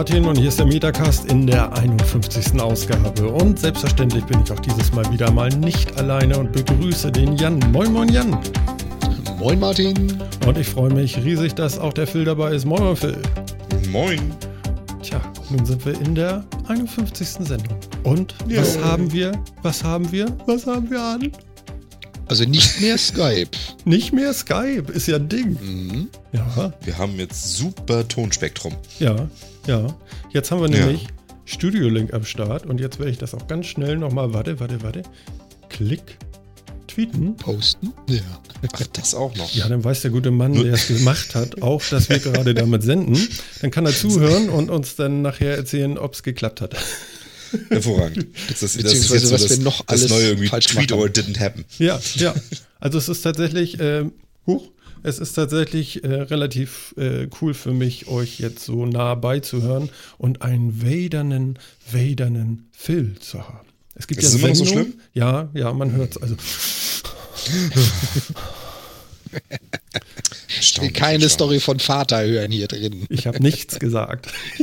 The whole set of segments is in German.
Martin und hier ist der Metacast in der 51. Ausgabe. Und selbstverständlich bin ich auch dieses Mal wieder mal nicht alleine und begrüße den Jan. Moin, moin, Jan. Moin, Martin. Und ich freue mich riesig, dass auch der Phil dabei ist. Moin, Phil. Moin. Tja, nun sind wir in der 51. Sendung. Und yeah. was haben wir? Was haben wir? Was haben wir an? Also nicht mehr Skype. nicht mehr Skype, ist ja ein Ding. Mhm. Ja. Wir haben jetzt super Tonspektrum. Ja, ja. Jetzt haben wir nämlich ja. Studio Link am Start und jetzt werde ich das auch ganz schnell nochmal, warte, warte, warte. Klick, tweeten. Posten? Ja. Ach, das auch noch. Ja, dann weiß der gute Mann, der es gemacht hat, auch, dass wir gerade damit senden. Dann kann er zuhören und uns dann nachher erzählen, ob es geklappt hat. Hervorragend. Das, das, Beziehungsweise, das was das, wir noch alles das neue irgendwie falsch Tweet or didn't happen. Ja, ja. Also es ist tatsächlich, äh, huch, es ist tatsächlich äh, relativ äh, cool für mich, euch jetzt so nah beizuhören und einen wadernen, wadernen Phil zu haben. Es gibt ist ja es immer so schlimm? Ja, ja, man hört es. Also. Ich will keine Story von Vater hören hier drin. Ich habe nichts gesagt.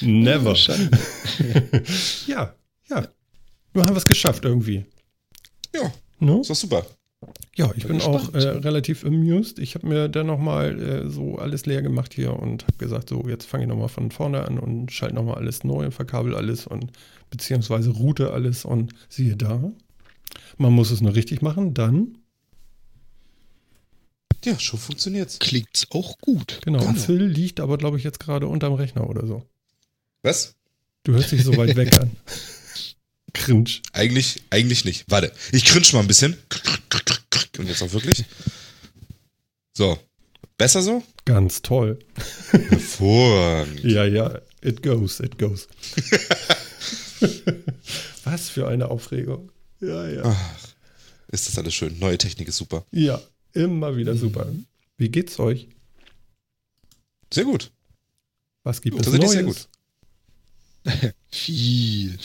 Never. ja, ja. Nur haben wir es geschafft irgendwie. Ja. No? Ist doch super. Ja, ich bin, bin auch äh, relativ amused. Ich habe mir dann nochmal äh, so alles leer gemacht hier und habe gesagt, so jetzt fange ich nochmal von vorne an und schalte nochmal alles neu und verkabel alles und beziehungsweise route alles und siehe da. Man muss es nur richtig machen, dann ja, schon funktioniert's. Klingt's auch gut. Genau. Und Phil liegt aber, glaube ich, jetzt gerade unterm Rechner oder so. Was? Du hörst dich so weit weg an. Cringe. Eigentlich, eigentlich nicht. Warte, ich cringe mal ein bisschen. Und jetzt auch wirklich. So. Besser so? Ganz toll. Hervorragend. ja, ja. It goes, it goes. Was für eine Aufregung. Ja, ja. Ach, ist das alles schön. Neue Technik ist super. Ja, Immer wieder super. Wie geht's euch? Sehr gut. Was gibt es Neues? Sehr gut. Viel.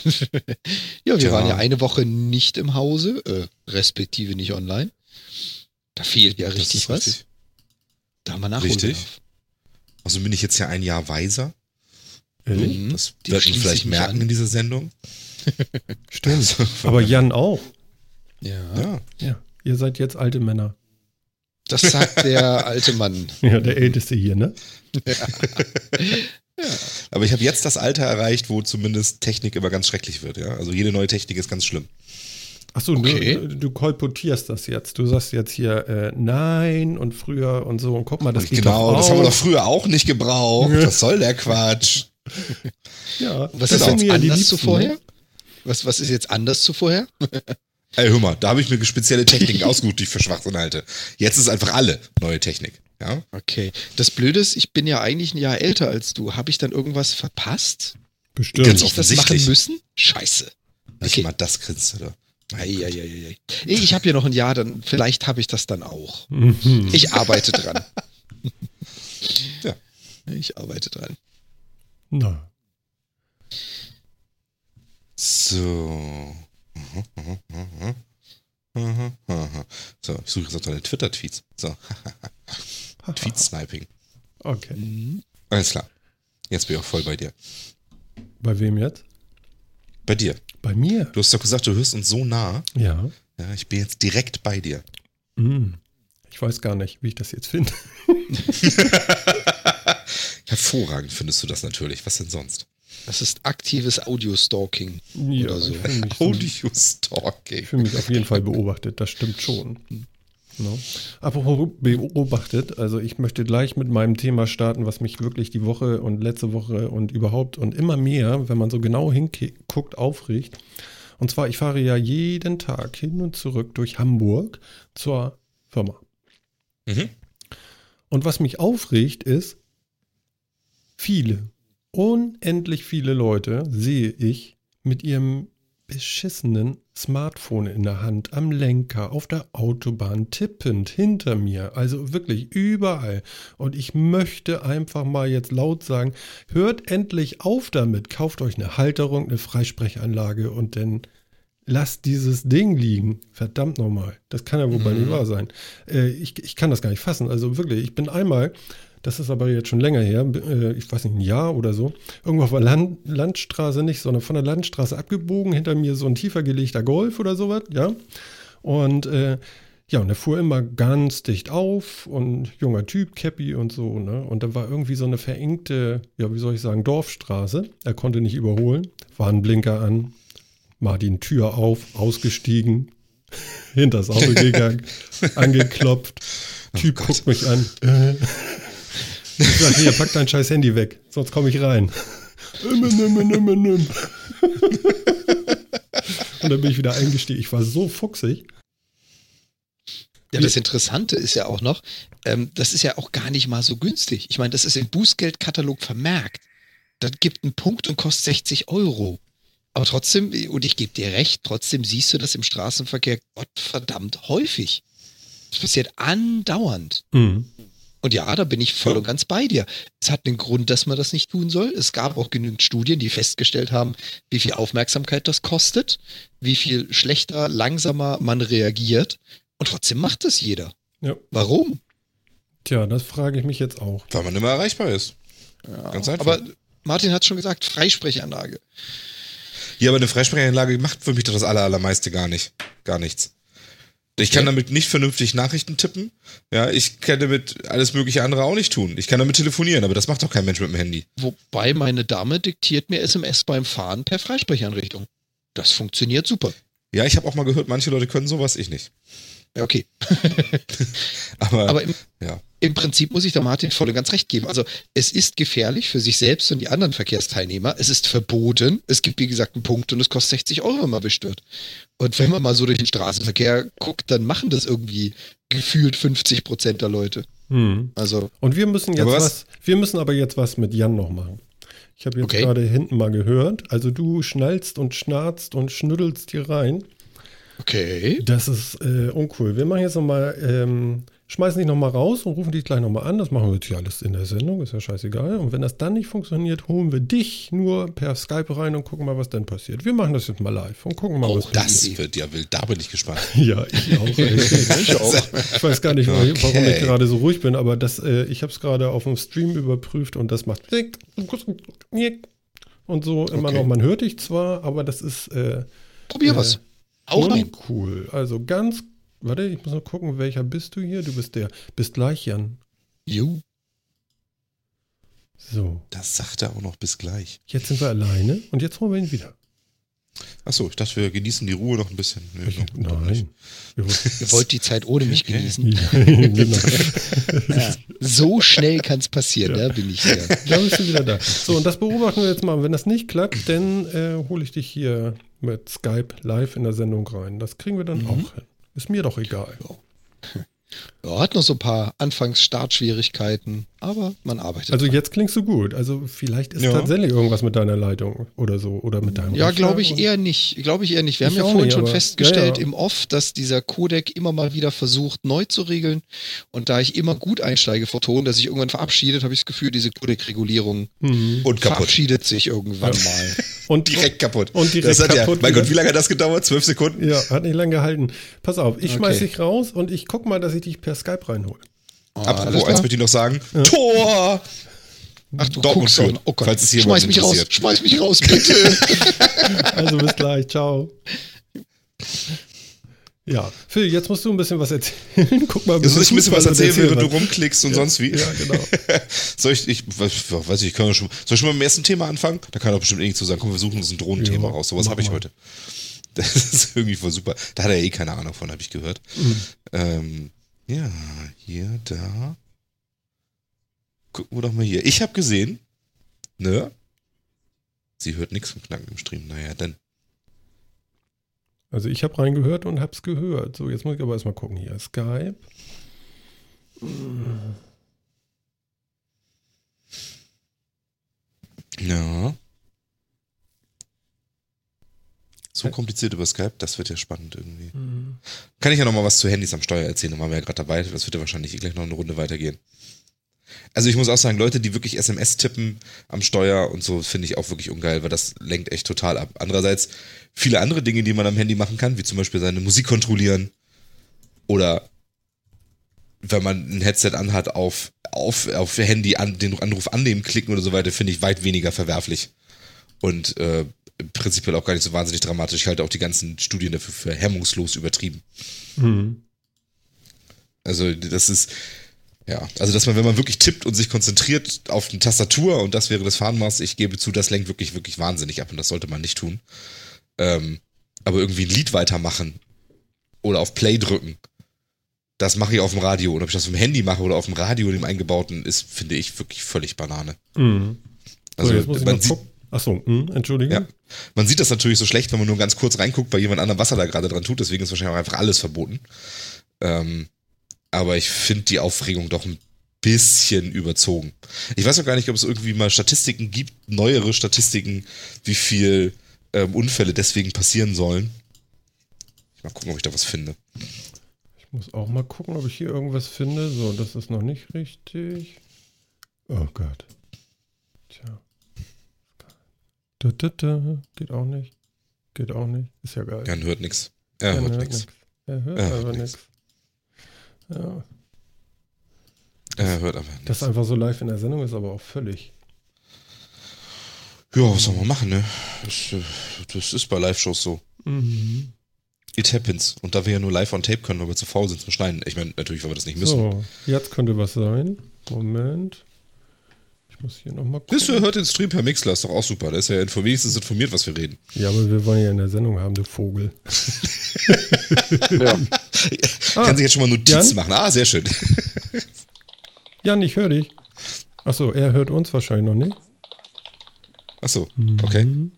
ja, wir Tja. waren ja eine Woche nicht im Hause, äh, respektive nicht online. Da fehlt ja richtig was. Richtig. Da haben wir nachholen Richtig. Also bin ich jetzt ja ein Jahr weiser. Mhm. Das wird man vielleicht merken an. in dieser Sendung. Stimmt. Also, Aber Jan auch. Ja. ja. Ja. Ihr seid jetzt alte Männer. Das sagt der alte Mann. Ja, der Älteste hier, ne? Ja. ja. Aber ich habe jetzt das Alter erreicht, wo zumindest Technik immer ganz schrecklich wird, ja. Also jede neue Technik ist ganz schlimm. Achso, okay. du, du kolportierst das jetzt. Du sagst jetzt hier äh, nein und früher und so. Und guck mal, das geht Genau, das haben wir doch früher auch nicht gebraucht. Was soll der Quatsch? ja, was ist jetzt anders zu vorher? Was, was ist jetzt anders zu vorher? Ey, hör mal, da habe ich mir spezielle Techniken ausgesucht, die ich für Schwachsinn halte. Jetzt ist einfach alle neue Technik. Ja? Okay. Das Blöde ist, ich bin ja eigentlich ein Jahr älter als du. Habe ich dann irgendwas verpasst? Bestimmt. Ganz ich das machen müssen? Scheiße. Nicht okay. mal das kriegst du da. Eieieiei. Ich habe ja noch ein Jahr, dann vielleicht habe ich das dann auch. Mhm. Ich arbeite dran. ja. Ich arbeite dran. Na. So. So, ich suche jetzt auch deine Twitter-Tweets. So. Tweet-Sniping. Okay. Mhm. Alles klar. Jetzt bin ich auch voll bei dir. Bei wem jetzt? Bei dir. Bei mir? Du hast doch gesagt, du hörst uns so nah. Ja. Ja, ich bin jetzt direkt bei dir. Mm. Ich weiß gar nicht, wie ich das jetzt finde. Hervorragend findest du das natürlich. Was denn sonst? Das ist aktives Audio-Stalking ja, oder so. Audio-Stalking. Ich fühle mich auf jeden Fall beobachtet, das stimmt schon. No. Apropos beobachtet, also ich möchte gleich mit meinem Thema starten, was mich wirklich die Woche und letzte Woche und überhaupt und immer mehr, wenn man so genau hinguckt, aufregt. Und zwar, ich fahre ja jeden Tag hin und zurück durch Hamburg zur Firma. Mhm. Und was mich aufregt, ist, viele, unendlich viele Leute sehe ich mit ihrem beschissenen Smartphone in der Hand, am Lenker, auf der Autobahn, tippend hinter mir. Also wirklich überall. Und ich möchte einfach mal jetzt laut sagen, hört endlich auf damit. Kauft euch eine Halterung, eine Freisprechanlage und dann lasst dieses Ding liegen. Verdammt nochmal. Das kann ja wohl mhm. bei mir wahr sein. Äh, ich, ich kann das gar nicht fassen. Also wirklich, ich bin einmal das ist aber jetzt schon länger her, äh, ich weiß nicht, ein Jahr oder so, irgendwo auf der Land Landstraße nicht, sondern von der Landstraße abgebogen, hinter mir so ein tiefer gelegter Golf oder sowas, ja. Und äh, ja, und er fuhr immer ganz dicht auf und junger Typ, Cappy und so, ne? Und da war irgendwie so eine verengte, ja, wie soll ich sagen, Dorfstraße. Er konnte nicht überholen, Warnblinker an, Martin Tür auf, ausgestiegen, hinters Auto gegangen, angeklopft. Oh typ oh guckt mich an. Ich sag, hier, pack dein scheiß Handy weg, sonst komme ich rein. Und dann bin ich wieder eingestiegen. Ich war so fuchsig. Ja, das Interessante ist ja auch noch, ähm, das ist ja auch gar nicht mal so günstig. Ich meine, das ist im Bußgeldkatalog vermerkt. Das gibt einen Punkt und kostet 60 Euro. Aber trotzdem, und ich gebe dir recht, trotzdem siehst du das im Straßenverkehr Gottverdammt häufig. Das passiert andauernd. Mhm. Und ja, da bin ich voll und ganz bei dir. Es hat einen Grund, dass man das nicht tun soll. Es gab auch genügend Studien, die festgestellt haben, wie viel Aufmerksamkeit das kostet, wie viel schlechter, langsamer man reagiert. Und trotzdem macht das jeder. Ja. Warum? Tja, das frage ich mich jetzt auch. Weil man immer erreichbar ist. Ja, Ganz einfach. Aber Martin hat schon gesagt, Freisprechanlage. Ja, aber eine Freisprechanlage macht für mich doch das allermeiste gar nicht. Gar nichts. Ich kann damit nicht vernünftig Nachrichten tippen. Ja, ich kann damit alles mögliche andere auch nicht tun. Ich kann damit telefonieren, aber das macht doch kein Mensch mit dem Handy. Wobei meine Dame diktiert mir SMS beim Fahren per Freisprechanrichtung. Das funktioniert super. Ja, ich habe auch mal gehört, manche Leute können sowas, ich nicht. Ja, okay. aber, aber im, ja. Im, Prinzip muss ich da Martin voll und ganz recht geben. Also es ist gefährlich für sich selbst und die anderen Verkehrsteilnehmer. Es ist verboten. Es gibt, wie gesagt, einen Punkt und es kostet 60 Euro, wenn man erwischt wird. Und wenn man mal so durch den Straßenverkehr guckt, dann machen das irgendwie gefühlt 50 Prozent der Leute. Hm. Also. Und wir müssen jetzt was? was, wir müssen aber jetzt was mit Jan noch machen. Ich habe jetzt okay. gerade hinten mal gehört. Also du schnallst und schnarzt und schnüddelst hier rein. Okay. Das ist äh, uncool. Wir machen jetzt nochmal, ähm, schmeißen dich nochmal raus und rufen dich gleich nochmal an. Das machen wir jetzt hier alles in der Sendung, ist ja scheißegal. Und wenn das dann nicht funktioniert, holen wir dich nur per Skype rein und gucken mal, was dann passiert. Wir machen das jetzt mal live und gucken mal, oh, was passiert. Das wird ja wild, da bin ich gespannt. ja, ich auch. ich auch. Ich weiß gar nicht, okay. warum ich gerade so ruhig bin, aber das, äh, ich habe es gerade auf dem Stream überprüft und das macht und so immer okay. noch. Man hört dich zwar, aber das ist. Äh, Probier äh, was. Auch. Cool. Also ganz, warte, ich muss noch gucken, welcher bist du hier? Du bist der. Bist gleich, Jan. Jo. So. Das sagt er auch noch bis gleich. Jetzt sind wir alleine und jetzt holen wir ihn wieder. Achso, ich dachte, wir genießen die Ruhe noch ein bisschen. Nee, ich, noch, nein. Ihr wollt die Zeit ohne mich genießen. Ja, genau. ja, so schnell kann es passieren, ja. da bin ich wieder. Da bist du wieder da. So, und das beobachten wir jetzt mal. Wenn das nicht klappt, dann äh, hole ich dich hier mit Skype live in der Sendung rein. Das kriegen wir dann mhm. auch hin. Ist mir doch egal. Ja, hat noch so ein paar Anfangs-Startschwierigkeiten, aber man arbeitet. Also dran. jetzt klingst du gut. Also vielleicht ist ja. tatsächlich irgendwas mit deiner Leitung oder so oder mit deinem. Ja, glaube ich eher nicht. Glaube ich eher nicht. Wir ich haben ja vorhin nicht, schon festgestellt ja, ja. im Off, dass dieser Codec immer mal wieder versucht neu zu regeln. Und da ich immer gut einsteige vor Ton, dass sich irgendwann verabschiedet, habe ich das Gefühl, diese Codec-Regulierung mhm. verabschiedet sich irgendwann mal. Und direkt kaputt. Und direkt das kaputt. Ja, mein Gott, wie lange hat das gedauert? Zwölf Sekunden? Ja, hat nicht lange gehalten. Pass auf, ich okay. schmeiß dich raus und ich guck mal, dass ich dich per Skype reinhole. Oh, Apropos, eins möchte ich noch sagen. Ja. Tor! Ach du Dortmund guckst Oh Gott, falls es hier schmeiß mich raus, schmeiß mich raus, bitte. also bis gleich, ciao. Ja, Phil, jetzt musst du ein bisschen was erzählen. Guck mal, jetzt muss ich ein bisschen was erzählen, während du rumklickst und ja, sonst wie. Ja, genau. soll ich, ich weiß ich, ich kann schon, soll ich schon mal mit dem ersten Thema anfangen? Da kann doch bestimmt irgendwie zu sagen, komm, wir suchen uns ein Drohnenthema ja, raus. Sowas habe ich mal. heute. Das ist irgendwie voll super. Da hat er eh keine Ahnung von, habe ich gehört. Mhm. Ähm, ja, hier, da. Gucken wir doch mal hier. Ich habe gesehen, ne? Sie hört nichts vom Knacken im Stream. Naja, dann. Also ich habe reingehört und habe es gehört. So, jetzt muss ich aber erstmal gucken hier. Skype. Ja. So kompliziert über Skype, das wird ja spannend irgendwie. Mhm. Kann ich ja noch mal was zu Handys am Steuer erzählen, da waren wir ja gerade dabei. Das wird ja wahrscheinlich gleich noch eine Runde weitergehen. Also ich muss auch sagen, Leute, die wirklich SMS tippen am Steuer und so, finde ich auch wirklich ungeil, weil das lenkt echt total ab. Andererseits viele andere Dinge, die man am Handy machen kann, wie zum Beispiel seine Musik kontrollieren oder wenn man ein Headset anhat, auf auf, auf Handy an, den Anruf annehmen, klicken oder so weiter, finde ich weit weniger verwerflich. Und äh, prinzipiell auch gar nicht so wahnsinnig dramatisch. Ich halte auch die ganzen Studien dafür für hemmungslos übertrieben. Mhm. Also das ist, ja, also dass man, wenn man wirklich tippt und sich konzentriert auf eine Tastatur und das wäre das Fahnenmaß, ich gebe zu, das lenkt wirklich, wirklich wahnsinnig ab und das sollte man nicht tun. Ähm, aber irgendwie ein Lied weitermachen oder auf Play drücken, das mache ich auf dem Radio. Und ob ich das auf dem Handy mache oder auf dem Radio, dem eingebauten, ist, finde ich, wirklich völlig Banane. Mhm. Also, so, man sieht, Achso, hm, entschuldige. Ja. Man sieht das natürlich so schlecht, wenn man nur ganz kurz reinguckt bei jemand anderem, was er da gerade dran tut. Deswegen ist wahrscheinlich auch einfach alles verboten. Ähm, aber ich finde die Aufregung doch ein bisschen überzogen. Ich weiß auch gar nicht, ob es irgendwie mal Statistiken gibt, neuere Statistiken, wie viel ähm, Unfälle deswegen passieren sollen. Ich mal gucken, ob ich da was finde. Ich muss auch mal gucken, ob ich hier irgendwas finde. So, das ist noch nicht richtig. Oh Gott. Tja. Da, da, da. Geht auch nicht. Geht auch nicht. Ist ja geil. Jan hört nichts. Er hört nichts. Er hört er aber nichts. Ja. Er hört aber nichts. Das einfach so live in der Sendung ist aber auch völlig. Ja, was soll man machen, ne? Das, äh, das ist bei Live-Shows so. Mhm. It happens. Und da wir ja nur live on tape können, weil wir zu faul sind zum Schneiden. Ich meine, natürlich, weil wir das nicht müssen. So, jetzt könnte was sein. Moment. Ich muss hier nochmal gucken. Bist du hört den Stream per Mixler, ist doch auch super. Da ist ja wenigstens informiert, was wir reden. Ja, aber wir wollen ja in der Sendung haben, du Vogel. ja. ah, Kann sich jetzt schon mal Notizen Jan? machen. Ah, sehr schön. Jan, ich höre dich. Achso, er hört uns wahrscheinlich noch nicht. Achso, okay. Mhm.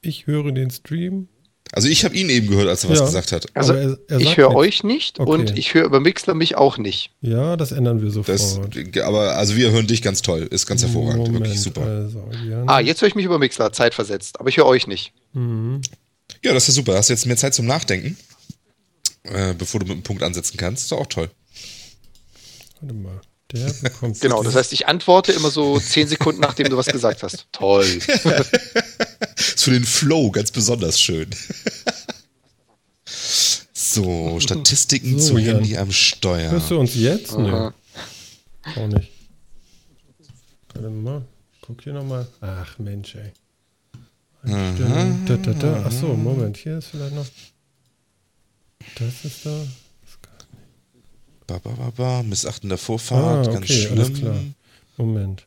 Ich höre den Stream. Also ich habe ihn eben gehört, als er ja. was gesagt hat. Also er, er ich höre euch nicht okay. und ich höre über Mixler mich auch nicht. Ja, das ändern wir sofort. Das, aber also wir hören dich ganz toll, ist ganz hervorragend, Moment, wirklich super. Also, ah, jetzt höre ich mich über Mixler, zeitversetzt, aber ich höre euch nicht. Mhm. Ja, das ist super. Hast jetzt mehr Zeit zum Nachdenken, äh, bevor du mit einem Punkt ansetzen kannst. Ist doch auch toll. Warte mal. Der bekommt genau, das heißt, ich antworte immer so zehn Sekunden, nachdem du was gesagt hast. Toll. Für den Flow ganz besonders schön. So, Statistiken so, zu Jan. Handy am Steuer. Hörst du uns jetzt? Nö. Auch nicht. Warte mal. Guck hier nochmal. Ach Mensch, ey. Da, da, da. Achso, Moment. Hier ist vielleicht noch. Das ist da. Ba, ba, ba, ba. Missachtender Vorfahrt, ah, okay, ganz schlimm. Moment.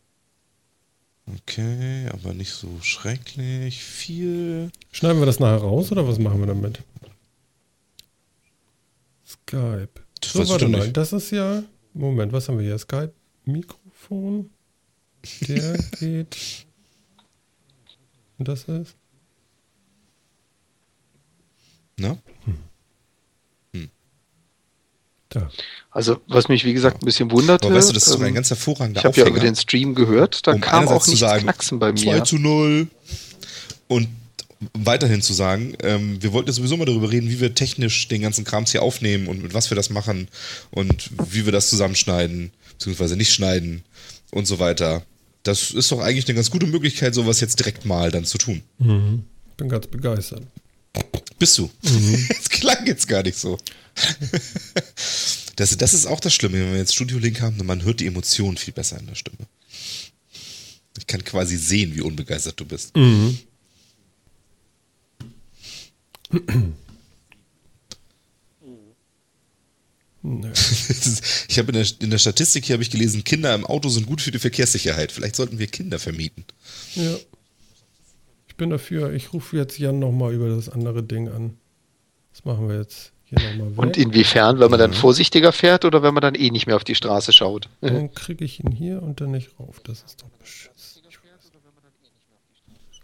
Okay, aber nicht so schrecklich viel. Schneiden wir das nachher raus oder was machen wir damit? Skype. Das so, warte mal, das ist ja. Moment, was haben wir hier? Skype, Mikrofon. Der geht. Und das ist. Na? Da. Also, was mich wie gesagt ein bisschen wundert. Aber weißt du, das ist sogar ein ähm, ganz hervorragender Ich habe ja über den Stream gehört, da um kam auch nichts sagen, Knacksen bei mir. 2 zu 0. Und weiterhin zu sagen, ähm, wir wollten sowieso mal darüber reden, wie wir technisch den ganzen Krams hier aufnehmen und mit was wir das machen und wie wir das zusammenschneiden, beziehungsweise nicht schneiden und so weiter. Das ist doch eigentlich eine ganz gute Möglichkeit, sowas jetzt direkt mal dann zu tun. Mhm. Bin ganz begeistert. Bist du? Mhm. Das klang jetzt gar nicht so. Das, das ist auch das Schlimme, wenn wir jetzt Studio-Link haben, man hört die Emotionen viel besser in der Stimme. Ich kann quasi sehen, wie unbegeistert du bist. Mhm. ich habe in der, in der Statistik hier habe ich gelesen, Kinder im Auto sind gut für die Verkehrssicherheit. Vielleicht sollten wir Kinder vermieten. Ja bin dafür. Ich rufe jetzt Jan nochmal über das andere Ding an. Das machen wir jetzt hier nochmal weg. Und inwiefern, wenn man dann vorsichtiger fährt oder wenn man dann eh nicht mehr auf die Straße schaut? Dann kriege ich ihn hier und dann nicht rauf. Das ist doch beschissen.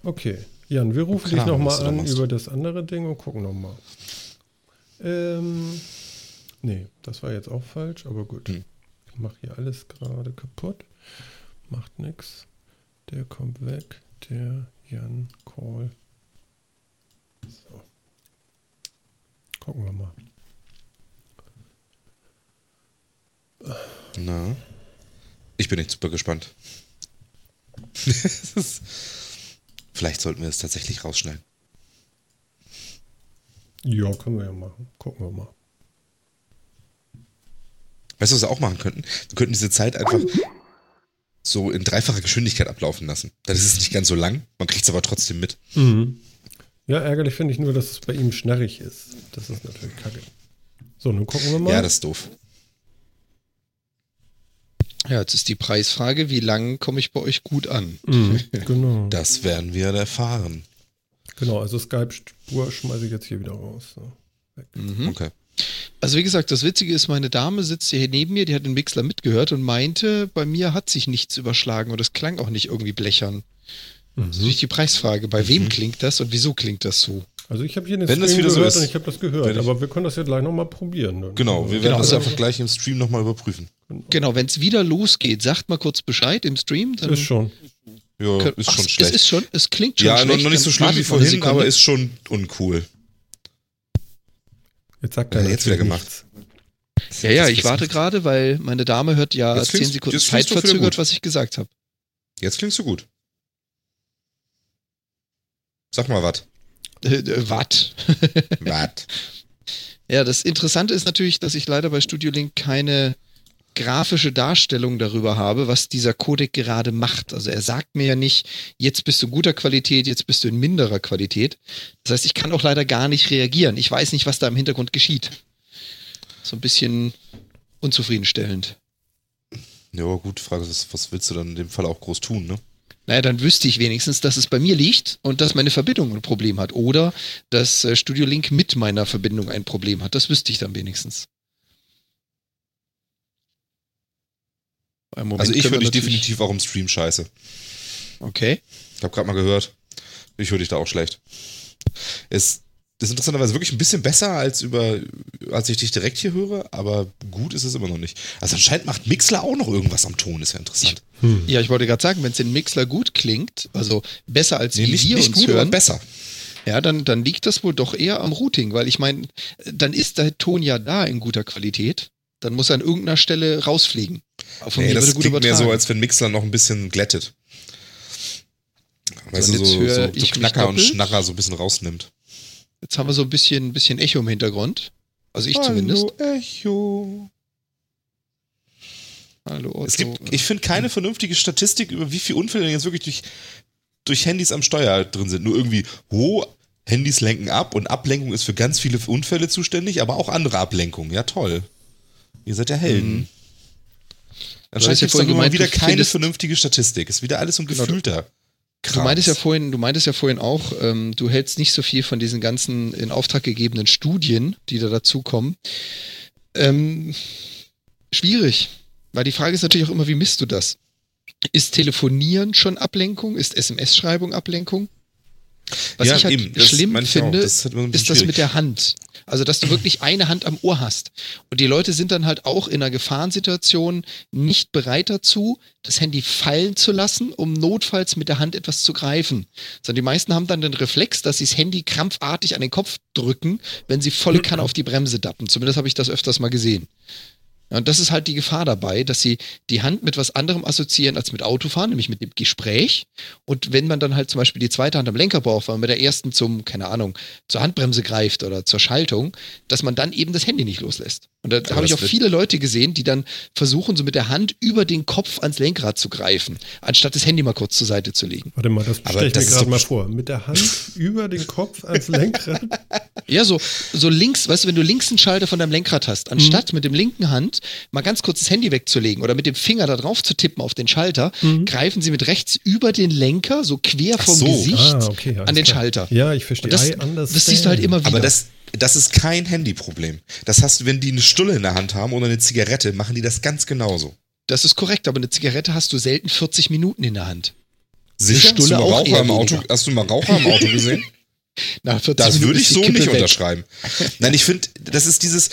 Okay, Jan, wir rufen Klar, dich nochmal an über das andere Ding und gucken nochmal. Ähm, nee, das war jetzt auch falsch, aber gut. Hm. Ich mache hier alles gerade kaputt. Macht nichts. Der kommt weg. Der Jan Call. So. Gucken wir mal. Na, ich bin echt super gespannt. Vielleicht sollten wir es tatsächlich rausschneiden. Ja, können wir ja machen. Gucken wir mal. Weißt du, was wir auch machen könnten? Wir könnten diese Zeit einfach so in dreifacher Geschwindigkeit ablaufen lassen. Dann ist es nicht ganz so lang, man kriegt es aber trotzdem mit. Mhm. Ja, ärgerlich finde ich nur, dass es bei ihm schnarrig ist. Das ist natürlich kacke. So, nun gucken wir mal. Ja, das ist doof. Ja, jetzt ist die Preisfrage, wie lange komme ich bei euch gut an? Mhm, genau. Das werden wir erfahren. Genau, also Skype-Spur schmeiße ich jetzt hier wieder raus. So. Mhm. Okay. Also wie gesagt, das Witzige ist, meine Dame sitzt hier neben mir, die hat den Mixler mitgehört und meinte, bei mir hat sich nichts überschlagen und es klang auch nicht irgendwie blechern. Mhm. Das ist natürlich die Preisfrage, bei wem mhm. klingt das und wieso klingt das so? Also ich habe hier den Wenn Stream gehört so ist, und ich habe das gehört, aber wir können das ja gleich nochmal probieren. Dann. Genau, wir werden genau, das also einfach gleich im Stream nochmal überprüfen. Genau, wenn es wieder losgeht, sagt mal kurz Bescheid im Stream. Dann ist schon. Ja, ist schon ach, schlecht. Es ist schon, es klingt schon ja, schlecht. Ja, noch nicht so schlimm wie vorhin, aber ist schon uncool. Jetzt sagt er ja, jetzt wieder gemacht. Ja, ja, ich warte gerade, weil meine Dame hört ja zehn Sekunden Zeit verzögert, was ich gesagt habe. Jetzt klingst du gut. Sag mal was. Äh, äh, Watt. Watt. Ja, das Interessante ist natürlich, dass ich leider bei Studio Link keine grafische Darstellung darüber habe, was dieser Codec gerade macht. Also er sagt mir ja nicht, jetzt bist du in guter Qualität, jetzt bist du in minderer Qualität. Das heißt, ich kann auch leider gar nicht reagieren. Ich weiß nicht, was da im Hintergrund geschieht. So ein bisschen unzufriedenstellend. Ja, gut, Frage ist, was willst du dann in dem Fall auch groß tun, ne? Naja, dann wüsste ich wenigstens, dass es bei mir liegt und dass meine Verbindung ein Problem hat. Oder dass äh, Studio Link mit meiner Verbindung ein Problem hat. Das wüsste ich dann wenigstens. Also ich höre dich definitiv auch im Stream scheiße. Okay. Ich habe gerade mal gehört. Ich höre dich da auch schlecht. Es das ist interessanterweise wirklich ein bisschen besser als über, als ich dich direkt hier höre, aber gut ist es immer noch nicht. Also anscheinend macht Mixler auch noch irgendwas am Ton, ist ja interessant. Hm. Ja, ich wollte gerade sagen, wenn es in Mixler gut klingt, also besser als nee, wie nicht, wir nicht uns gut, hören, aber besser. Ja, dann, dann liegt das wohl doch eher am Routing, weil ich meine, dann ist der Ton ja da in guter Qualität. Dann muss er an irgendeiner Stelle rausfliegen. Von nee, das klingt mehr so, als wenn Mixler noch ein bisschen glättet. Weißt so, du, so, so, so Knacker und Schnarrer so ein bisschen rausnimmt. Jetzt haben wir so ein bisschen, ein bisschen Echo im Hintergrund. Also ich Hallo zumindest. Echo. Hallo Otto. Es gibt, ich finde keine vernünftige Statistik über wie viele Unfälle jetzt wirklich durch, durch Handys am Steuer drin sind. Nur irgendwie, oh, Handys lenken ab und Ablenkung ist für ganz viele Unfälle zuständig, aber auch andere Ablenkung. Ja, toll. Ihr seid ja Helden. Mhm. Anscheinend gibt es ja immer wieder keine vernünftige Statistik. Ist wieder alles so ein genau, gefühlter. Krass. Du meintest ja vorhin, du meintest ja vorhin auch, ähm, du hältst nicht so viel von diesen ganzen in Auftrag gegebenen Studien, die da dazukommen. Ähm, schwierig, weil die Frage ist natürlich auch immer, wie misst du das? Ist Telefonieren schon Ablenkung? Ist SMS-Schreibung Ablenkung? Was ja, ich halt eben, schlimm finde, das ist das mit der Hand. Also, dass du wirklich eine Hand am Ohr hast. Und die Leute sind dann halt auch in einer Gefahrensituation nicht bereit dazu, das Handy fallen zu lassen, um notfalls mit der Hand etwas zu greifen. Sondern die meisten haben dann den Reflex, dass sie das Handy krampfartig an den Kopf drücken, wenn sie volle Kanne auf die Bremse dappen. Zumindest habe ich das öfters mal gesehen. Und das ist halt die Gefahr dabei, dass sie die Hand mit was anderem assoziieren als mit Autofahren, nämlich mit dem Gespräch. Und wenn man dann halt zum Beispiel die zweite Hand am Lenker braucht, weil man mit der ersten zum, keine Ahnung, zur Handbremse greift oder zur Schaltung, dass man dann eben das Handy nicht loslässt. Und da habe ich auch viele Leute gesehen, die dann versuchen, so mit der Hand über den Kopf ans Lenkrad zu greifen, anstatt das Handy mal kurz zur Seite zu legen. Warte mal, das stelle ich mir gerade mal vor. Mit der Hand über den Kopf ans Lenkrad? Ja, so, so links, weißt du, wenn du links einen Schalter von deinem Lenkrad hast, anstatt mhm. mit dem linken Hand mal ganz kurz das Handy wegzulegen oder mit dem Finger da drauf zu tippen auf den Schalter, mhm. greifen sie mit rechts über den Lenker, so quer vom so. Gesicht, ah, okay, an den klar. Schalter. Ja, ich verstehe. das, das siehst du halt immer wieder. Aber das, das ist kein Handyproblem. Das hast wenn die eine Stulle in der Hand haben oder eine Zigarette, machen die das ganz genauso. Das ist korrekt, aber eine Zigarette hast du selten 40 Minuten in der Hand. Sicher? Hast, du auch Raucher im Auto, hast du mal Raucher im Auto gesehen? Na, das würde ich so Kippe nicht weg. unterschreiben. Nein, ich finde, das ist dieses,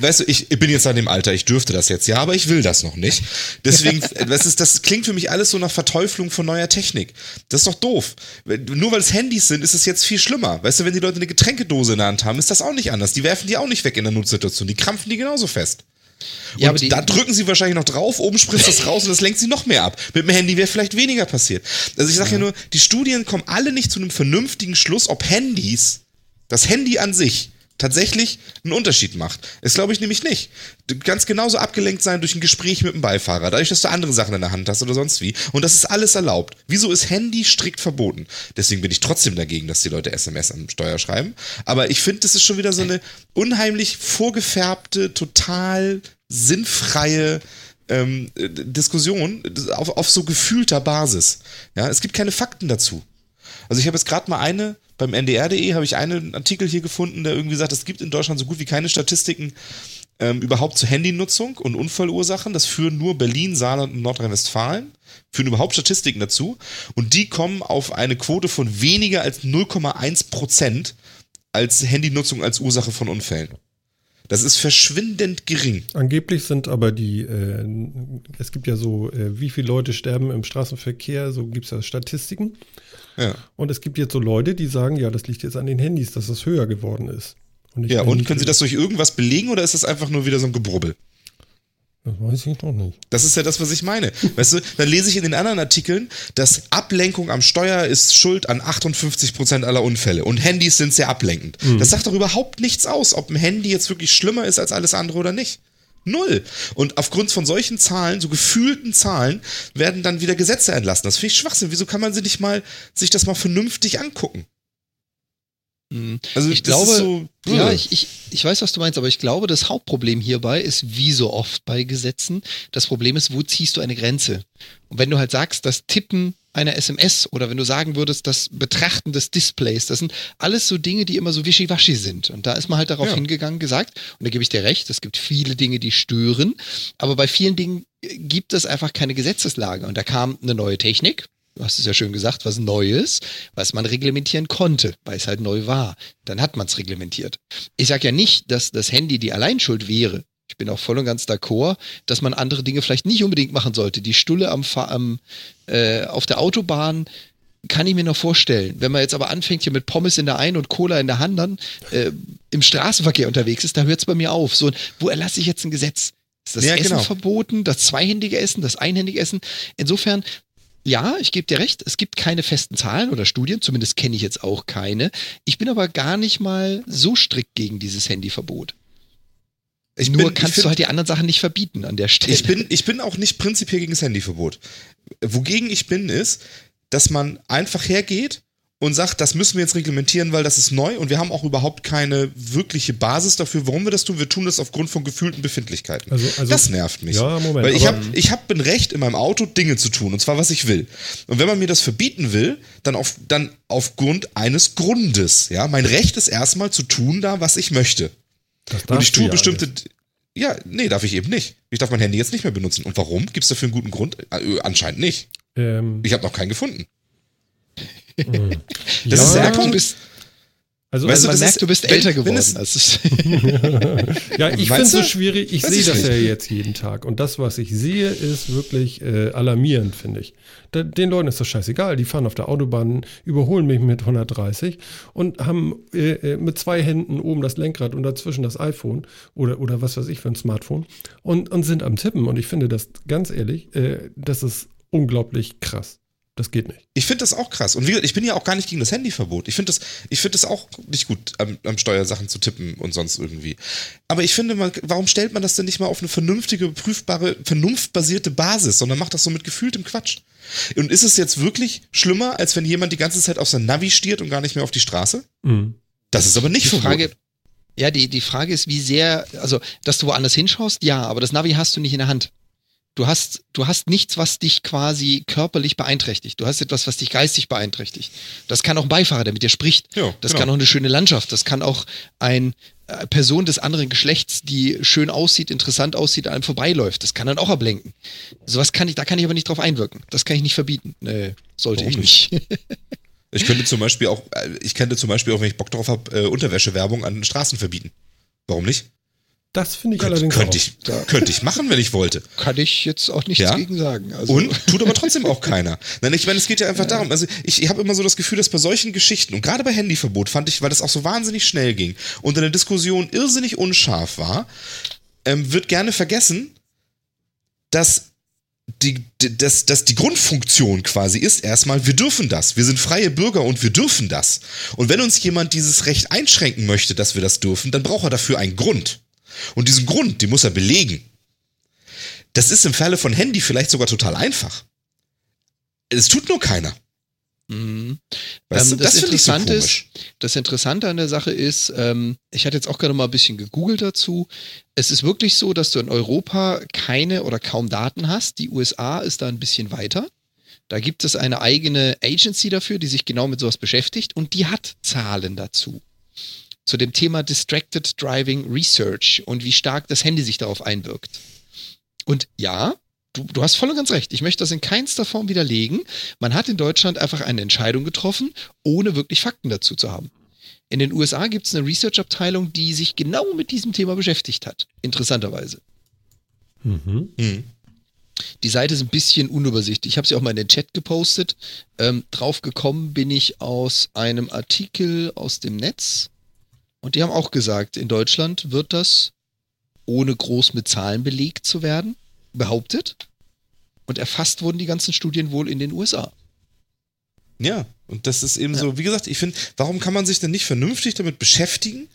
weißt du, ich, ich bin jetzt an dem Alter, ich dürfte das jetzt, ja, aber ich will das noch nicht. Deswegen, das, ist, das klingt für mich alles so nach Verteuflung von neuer Technik. Das ist doch doof. Nur weil es Handys sind, ist es jetzt viel schlimmer. Weißt du, wenn die Leute eine Getränkedose in der Hand haben, ist das auch nicht anders. Die werfen die auch nicht weg in der Notsituation. Die krampfen die genauso fest. Und ja, die, da drücken sie wahrscheinlich noch drauf, oben spritzt das raus und das lenkt sie noch mehr ab. Mit dem Handy wäre vielleicht weniger passiert. Also ich sage ja. ja nur, die Studien kommen alle nicht zu einem vernünftigen Schluss, ob Handys, das Handy an sich, tatsächlich einen Unterschied macht. Das glaube ich nämlich nicht. Du kannst genauso abgelenkt sein durch ein Gespräch mit dem Beifahrer, dadurch, dass du andere Sachen in der Hand hast oder sonst wie. Und das ist alles erlaubt. Wieso ist Handy strikt verboten? Deswegen bin ich trotzdem dagegen, dass die Leute SMS am Steuer schreiben. Aber ich finde, das ist schon wieder so eine unheimlich vorgefärbte, total sinnfreie ähm, Diskussion auf, auf so gefühlter Basis. Ja, es gibt keine Fakten dazu. Also ich habe jetzt gerade mal eine, beim ndr.de habe ich einen Artikel hier gefunden, der irgendwie sagt, es gibt in Deutschland so gut wie keine Statistiken ähm, überhaupt zur Handynutzung und Unfallursachen. Das führen nur Berlin, Saarland und Nordrhein-Westfalen. Führen überhaupt Statistiken dazu. Und die kommen auf eine Quote von weniger als 0,1 Prozent als Handynutzung als Ursache von Unfällen. Das ist verschwindend gering. Angeblich sind aber die, äh, es gibt ja so, äh, wie viele Leute sterben im Straßenverkehr, so gibt es ja Statistiken. Ja. Und es gibt jetzt so Leute, die sagen, ja, das liegt jetzt an den Handys, dass es höher geworden ist. Und ja, und können Sie das durch irgendwas belegen oder ist das einfach nur wieder so ein Gebrubbel? Das weiß ich noch nicht. Das ist ja das, was ich meine. Weißt du, dann lese ich in den anderen Artikeln, dass Ablenkung am Steuer ist schuld an 58 Prozent aller Unfälle und Handys sind sehr ablenkend. Mhm. Das sagt doch überhaupt nichts aus, ob ein Handy jetzt wirklich schlimmer ist als alles andere oder nicht. Null. Und aufgrund von solchen Zahlen, so gefühlten Zahlen, werden dann wieder Gesetze erlassen. Das finde ich Schwachsinn. Wieso kann man sich nicht mal, sich das mal vernünftig angucken? Mhm. Also ich glaube, so, ja, ich, ich, ich weiß, was du meinst, aber ich glaube, das Hauptproblem hierbei ist, wie so oft bei Gesetzen, das Problem ist, wo ziehst du eine Grenze? Und wenn du halt sagst, das Tippen einer SMS oder wenn du sagen würdest, das Betrachten des Displays, das sind alles so Dinge, die immer so wischiwaschi sind. Und da ist man halt darauf ja. hingegangen, gesagt, und da gebe ich dir recht, es gibt viele Dinge, die stören, aber bei vielen Dingen gibt es einfach keine Gesetzeslage. Und da kam eine neue Technik, du hast es ja schön gesagt, was Neues, was man reglementieren konnte, weil es halt neu war. Dann hat man es reglementiert. Ich sage ja nicht, dass das Handy die Alleinschuld wäre. Ich bin auch voll und ganz d'accord, dass man andere Dinge vielleicht nicht unbedingt machen sollte. Die Stulle am, am äh, auf der Autobahn kann ich mir noch vorstellen. Wenn man jetzt aber anfängt, hier mit Pommes in der einen und Cola in der anderen äh, im Straßenverkehr unterwegs ist, da hört es bei mir auf. So, wo erlasse ich jetzt ein Gesetz? Ist das ja, Essen genau. verboten, das zweihändige Essen, das einhändige Essen? Insofern ja, ich gebe dir recht, es gibt keine festen Zahlen oder Studien, zumindest kenne ich jetzt auch keine. Ich bin aber gar nicht mal so strikt gegen dieses Handyverbot. Ich Nur bin, kannst find, du halt die anderen Sachen nicht verbieten an der Stelle. Ich bin, ich bin auch nicht prinzipiell gegen das Handyverbot. Wogegen ich bin, ist, dass man einfach hergeht und sagt, das müssen wir jetzt reglementieren, weil das ist neu und wir haben auch überhaupt keine wirkliche Basis dafür, warum wir das tun. Wir tun das aufgrund von gefühlten Befindlichkeiten. Also, also, das nervt mich. Ja, Moment. Weil ich habe ich hab ein Recht in meinem Auto Dinge zu tun und zwar was ich will. Und wenn man mir das verbieten will, dann auf dann aufgrund eines Grundes. Ja, mein Recht ist erstmal zu tun da, was ich möchte. Und ich tue ja bestimmte nicht. Ja, nee, darf ich eben nicht. Ich darf mein Handy jetzt nicht mehr benutzen. Und warum? Gibt es dafür einen guten Grund? Äh, anscheinend nicht. Ähm, ich habe noch keinen gefunden. Mhm. Das ja, ist sehr bist, also, weißt also man merkt, ist, du bist wenn, älter geworden. ja, ich finde es so schwierig. Ich sehe das ja jetzt jeden Tag. Und das, was ich sehe, ist wirklich äh, alarmierend, finde ich. Da, den Leuten ist das scheißegal. Die fahren auf der Autobahn, überholen mich mit 130 und haben äh, äh, mit zwei Händen oben das Lenkrad und dazwischen das iPhone oder, oder was weiß ich für ein Smartphone und, und sind am Tippen. Und ich finde das ganz ehrlich, äh, das ist unglaublich krass. Das geht nicht. Ich finde das auch krass. Und wie gesagt, ich bin ja auch gar nicht gegen das Handyverbot. Ich finde das, ich das auch nicht gut, am, am Steuersachen zu tippen und sonst irgendwie. Aber ich finde, man, warum stellt man das denn nicht mal auf eine vernünftige, prüfbare, vernunftbasierte Basis, sondern macht das so mit gefühltem Quatsch? Und ist es jetzt wirklich schlimmer, als wenn jemand die ganze Zeit auf sein Navi stiert und gar nicht mehr auf die Straße? Mhm. Das ist aber nicht die Frage. Ja, die, die Frage ist, wie sehr, also, dass du woanders hinschaust, ja, aber das Navi hast du nicht in der Hand. Du hast, du hast nichts, was dich quasi körperlich beeinträchtigt. Du hast etwas, was dich geistig beeinträchtigt. Das kann auch ein Beifahrer, der mit dir spricht. Ja, das genau. kann auch eine schöne Landschaft. Das kann auch eine äh, Person des anderen Geschlechts, die schön aussieht, interessant aussieht, an einem vorbeiläuft. Das kann dann auch ablenken. Sowas kann ich, da kann ich aber nicht drauf einwirken. Das kann ich nicht verbieten. Nee, sollte Warum ich nicht. ich könnte zum Beispiel auch, äh, ich könnte zum Beispiel auch, wenn ich Bock drauf habe, äh, Unterwäschewerbung an Straßen verbieten. Warum nicht? Das finde ich Könnt, allerdings könnte ich, ja. könnte ich machen, wenn ich wollte. Kann ich jetzt auch nichts ja? gegen sagen. Also. Und tut aber trotzdem auch keiner. Nein, ich meine, es geht ja einfach ja. darum. Also ich, ich habe immer so das Gefühl, dass bei solchen Geschichten und gerade bei Handyverbot fand ich, weil das auch so wahnsinnig schnell ging und in der Diskussion irrsinnig unscharf war, ähm, wird gerne vergessen, dass die, dass, dass die Grundfunktion quasi ist erstmal, wir dürfen das. Wir sind freie Bürger und wir dürfen das. Und wenn uns jemand dieses Recht einschränken möchte, dass wir das dürfen, dann braucht er dafür einen Grund. Und diesen Grund, den muss er belegen. Das ist im Falle von Handy vielleicht sogar total einfach. Es tut nur keiner. Mhm. Weißt ähm, das, das Interessante so das Interessante an der Sache ist, ähm, ich hatte jetzt auch gerade mal ein bisschen gegoogelt dazu. Es ist wirklich so, dass du in Europa keine oder kaum Daten hast. Die USA ist da ein bisschen weiter. Da gibt es eine eigene Agency dafür, die sich genau mit sowas beschäftigt und die hat Zahlen dazu. Zu dem Thema Distracted Driving Research und wie stark das Handy sich darauf einwirkt. Und ja, du, du hast voll und ganz recht. Ich möchte das in keinster Form widerlegen. Man hat in Deutschland einfach eine Entscheidung getroffen, ohne wirklich Fakten dazu zu haben. In den USA gibt es eine Research-Abteilung, die sich genau mit diesem Thema beschäftigt hat. Interessanterweise. Mhm. Mhm. Die Seite ist ein bisschen unübersichtlich. Ich habe sie auch mal in den Chat gepostet. Ähm, drauf gekommen bin ich aus einem Artikel aus dem Netz. Und die haben auch gesagt, in Deutschland wird das, ohne groß mit Zahlen belegt zu werden, behauptet. Und erfasst wurden die ganzen Studien wohl in den USA. Ja, und das ist eben ja. so, wie gesagt, ich finde, warum kann man sich denn nicht vernünftig damit beschäftigen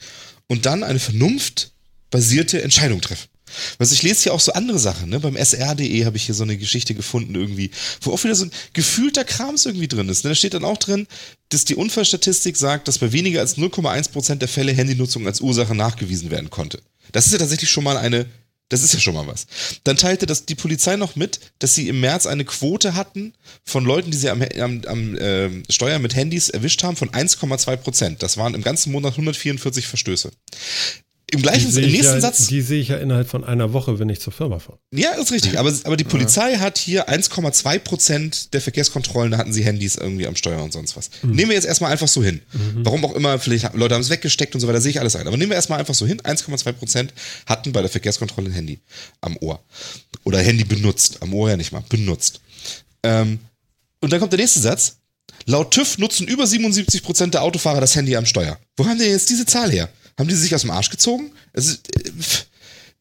und dann eine vernunftbasierte Entscheidung treffen? Was ich lese hier auch so andere Sachen, ne? Beim sr.de habe ich hier so eine Geschichte gefunden irgendwie, wo auch wieder so ein gefühlter Krams irgendwie drin ist. Ne? Da steht dann auch drin, dass die Unfallstatistik sagt, dass bei weniger als 0,1% der Fälle Handynutzung als Ursache nachgewiesen werden konnte. Das ist ja tatsächlich schon mal eine das ist ja schon mal was. Dann teilte das die Polizei noch mit, dass sie im März eine Quote hatten von Leuten, die sie am, am, am äh, Steuer mit Handys erwischt haben, von 1,2 Prozent. Das waren im ganzen Monat 144 Verstöße. Im gleichen im nächsten ja, Satz. Die sehe ich ja innerhalb von einer Woche, wenn ich zur Firma fahre. Ja, ist richtig. Aber, aber die Polizei hat hier 1,2 Prozent der Verkehrskontrollen, da hatten sie Handys irgendwie am Steuer und sonst was. Mhm. Nehmen wir jetzt erstmal einfach so hin. Mhm. Warum auch immer, vielleicht Leute haben es weggesteckt und so weiter, sehe ich alles ein. Aber nehmen wir erstmal einfach so hin. 1,2 Prozent hatten bei der Verkehrskontrolle ein Handy am Ohr. Oder Handy benutzt. Am Ohr ja nicht mal. Benutzt. Ähm, und dann kommt der nächste Satz. Laut TÜV nutzen über 77 Prozent der Autofahrer das Handy am Steuer. Wo haben die jetzt diese Zahl her? Haben die sich aus dem Arsch gezogen? Ist, äh,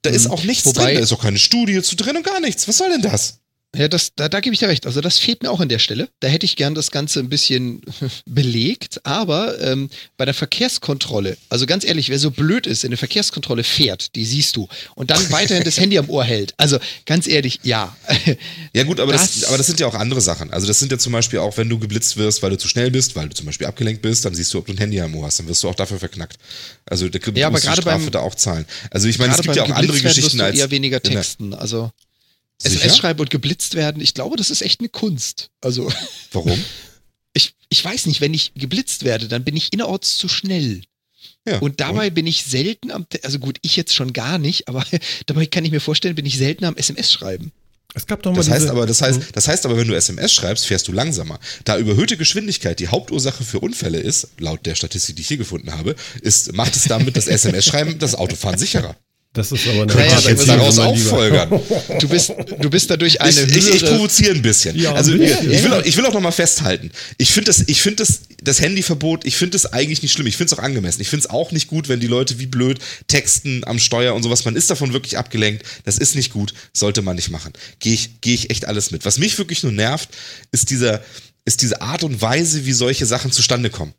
da ist mhm. auch nichts Wobei, drin, da ist auch keine Studie zu drin und gar nichts. Was soll denn das? Ja, das, da, da gebe ich dir recht. Also das fehlt mir auch an der Stelle. Da hätte ich gern das Ganze ein bisschen belegt. Aber ähm, bei der Verkehrskontrolle, also ganz ehrlich, wer so blöd ist, in der Verkehrskontrolle fährt, die siehst du, und dann weiterhin das Handy am Ohr hält. Also ganz ehrlich, ja. Ja gut, aber das, das, aber das sind ja auch andere Sachen. Also das sind ja zum Beispiel auch, wenn du geblitzt wirst, weil du zu schnell bist, weil du zum Beispiel abgelenkt bist, dann siehst du, ob du ein Handy am Ohr hast. Dann wirst du auch dafür verknackt. Also der ja, aber gerade Strafe beim, da auch zahlen. Also ich meine, es gibt ja auch andere Geschichten als eher weniger Texten. Also SMS schreiben und geblitzt werden, ich glaube, das ist echt eine Kunst. Also. Warum? Ich, ich weiß nicht, wenn ich geblitzt werde, dann bin ich innerorts zu schnell. Ja, und dabei und? bin ich selten am, also gut, ich jetzt schon gar nicht, aber dabei kann ich mir vorstellen, bin ich selten am SMS schreiben. Es gab doch mal das heißt aber, das heißt, das heißt aber, wenn du SMS schreibst, fährst du langsamer. Da überhöhte Geschwindigkeit die Hauptursache für Unfälle ist, laut der Statistik, die ich hier gefunden habe, ist, macht es damit das SMS-Schreiben das Autofahren sicherer. Das ist aber eine naja, jetzt daraus auch folgern. Du bist, du bist dadurch eine ich, ich, ich provoziere ein bisschen. Ja, also ich, ich, will auch, ich will auch noch mal festhalten. Ich finde das, ich finde das, das Handyverbot, ich finde das eigentlich nicht schlimm. Ich finde es auch angemessen. Ich finde es auch nicht gut, wenn die Leute wie blöd texten am Steuer und sowas. Man ist davon wirklich abgelenkt. Das ist nicht gut. Sollte man nicht machen. Gehe ich, gehe ich echt alles mit. Was mich wirklich nur nervt, ist dieser, ist diese Art und Weise, wie solche Sachen zustande kommen.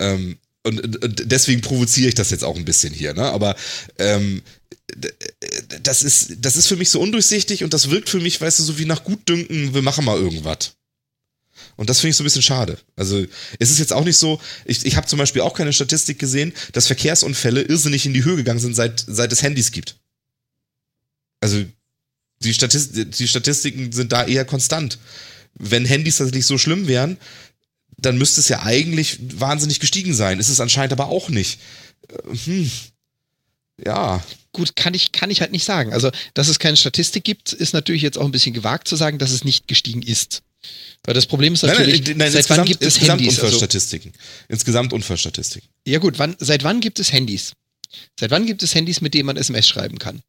Ähm, und, und deswegen provoziere ich das jetzt auch ein bisschen hier, ne? Aber ähm, das ist, das ist für mich so undurchsichtig und das wirkt für mich, weißt du, so wie nach Gutdünken, wir machen mal irgendwas. Und das finde ich so ein bisschen schade. Also es ist jetzt auch nicht so, ich, ich habe zum Beispiel auch keine Statistik gesehen, dass Verkehrsunfälle irrsinnig in die Höhe gegangen sind, seit, seit es Handys gibt. Also die, Statist die Statistiken sind da eher konstant. Wenn Handys tatsächlich so schlimm wären, dann müsste es ja eigentlich wahnsinnig gestiegen sein. Ist es anscheinend aber auch nicht. Äh, hm. Ja. Gut, kann ich, kann ich halt nicht sagen. Also, dass es keine Statistik gibt, ist natürlich jetzt auch ein bisschen gewagt zu sagen, dass es nicht gestiegen ist. Weil das Problem ist natürlich, nein, nein, seit wann gibt es insgesamt Handys? Unfallstatistiken. Also, insgesamt Unfallstatistiken. Ja gut, wann, seit wann gibt es Handys? Seit wann gibt es Handys, mit denen man SMS schreiben kann?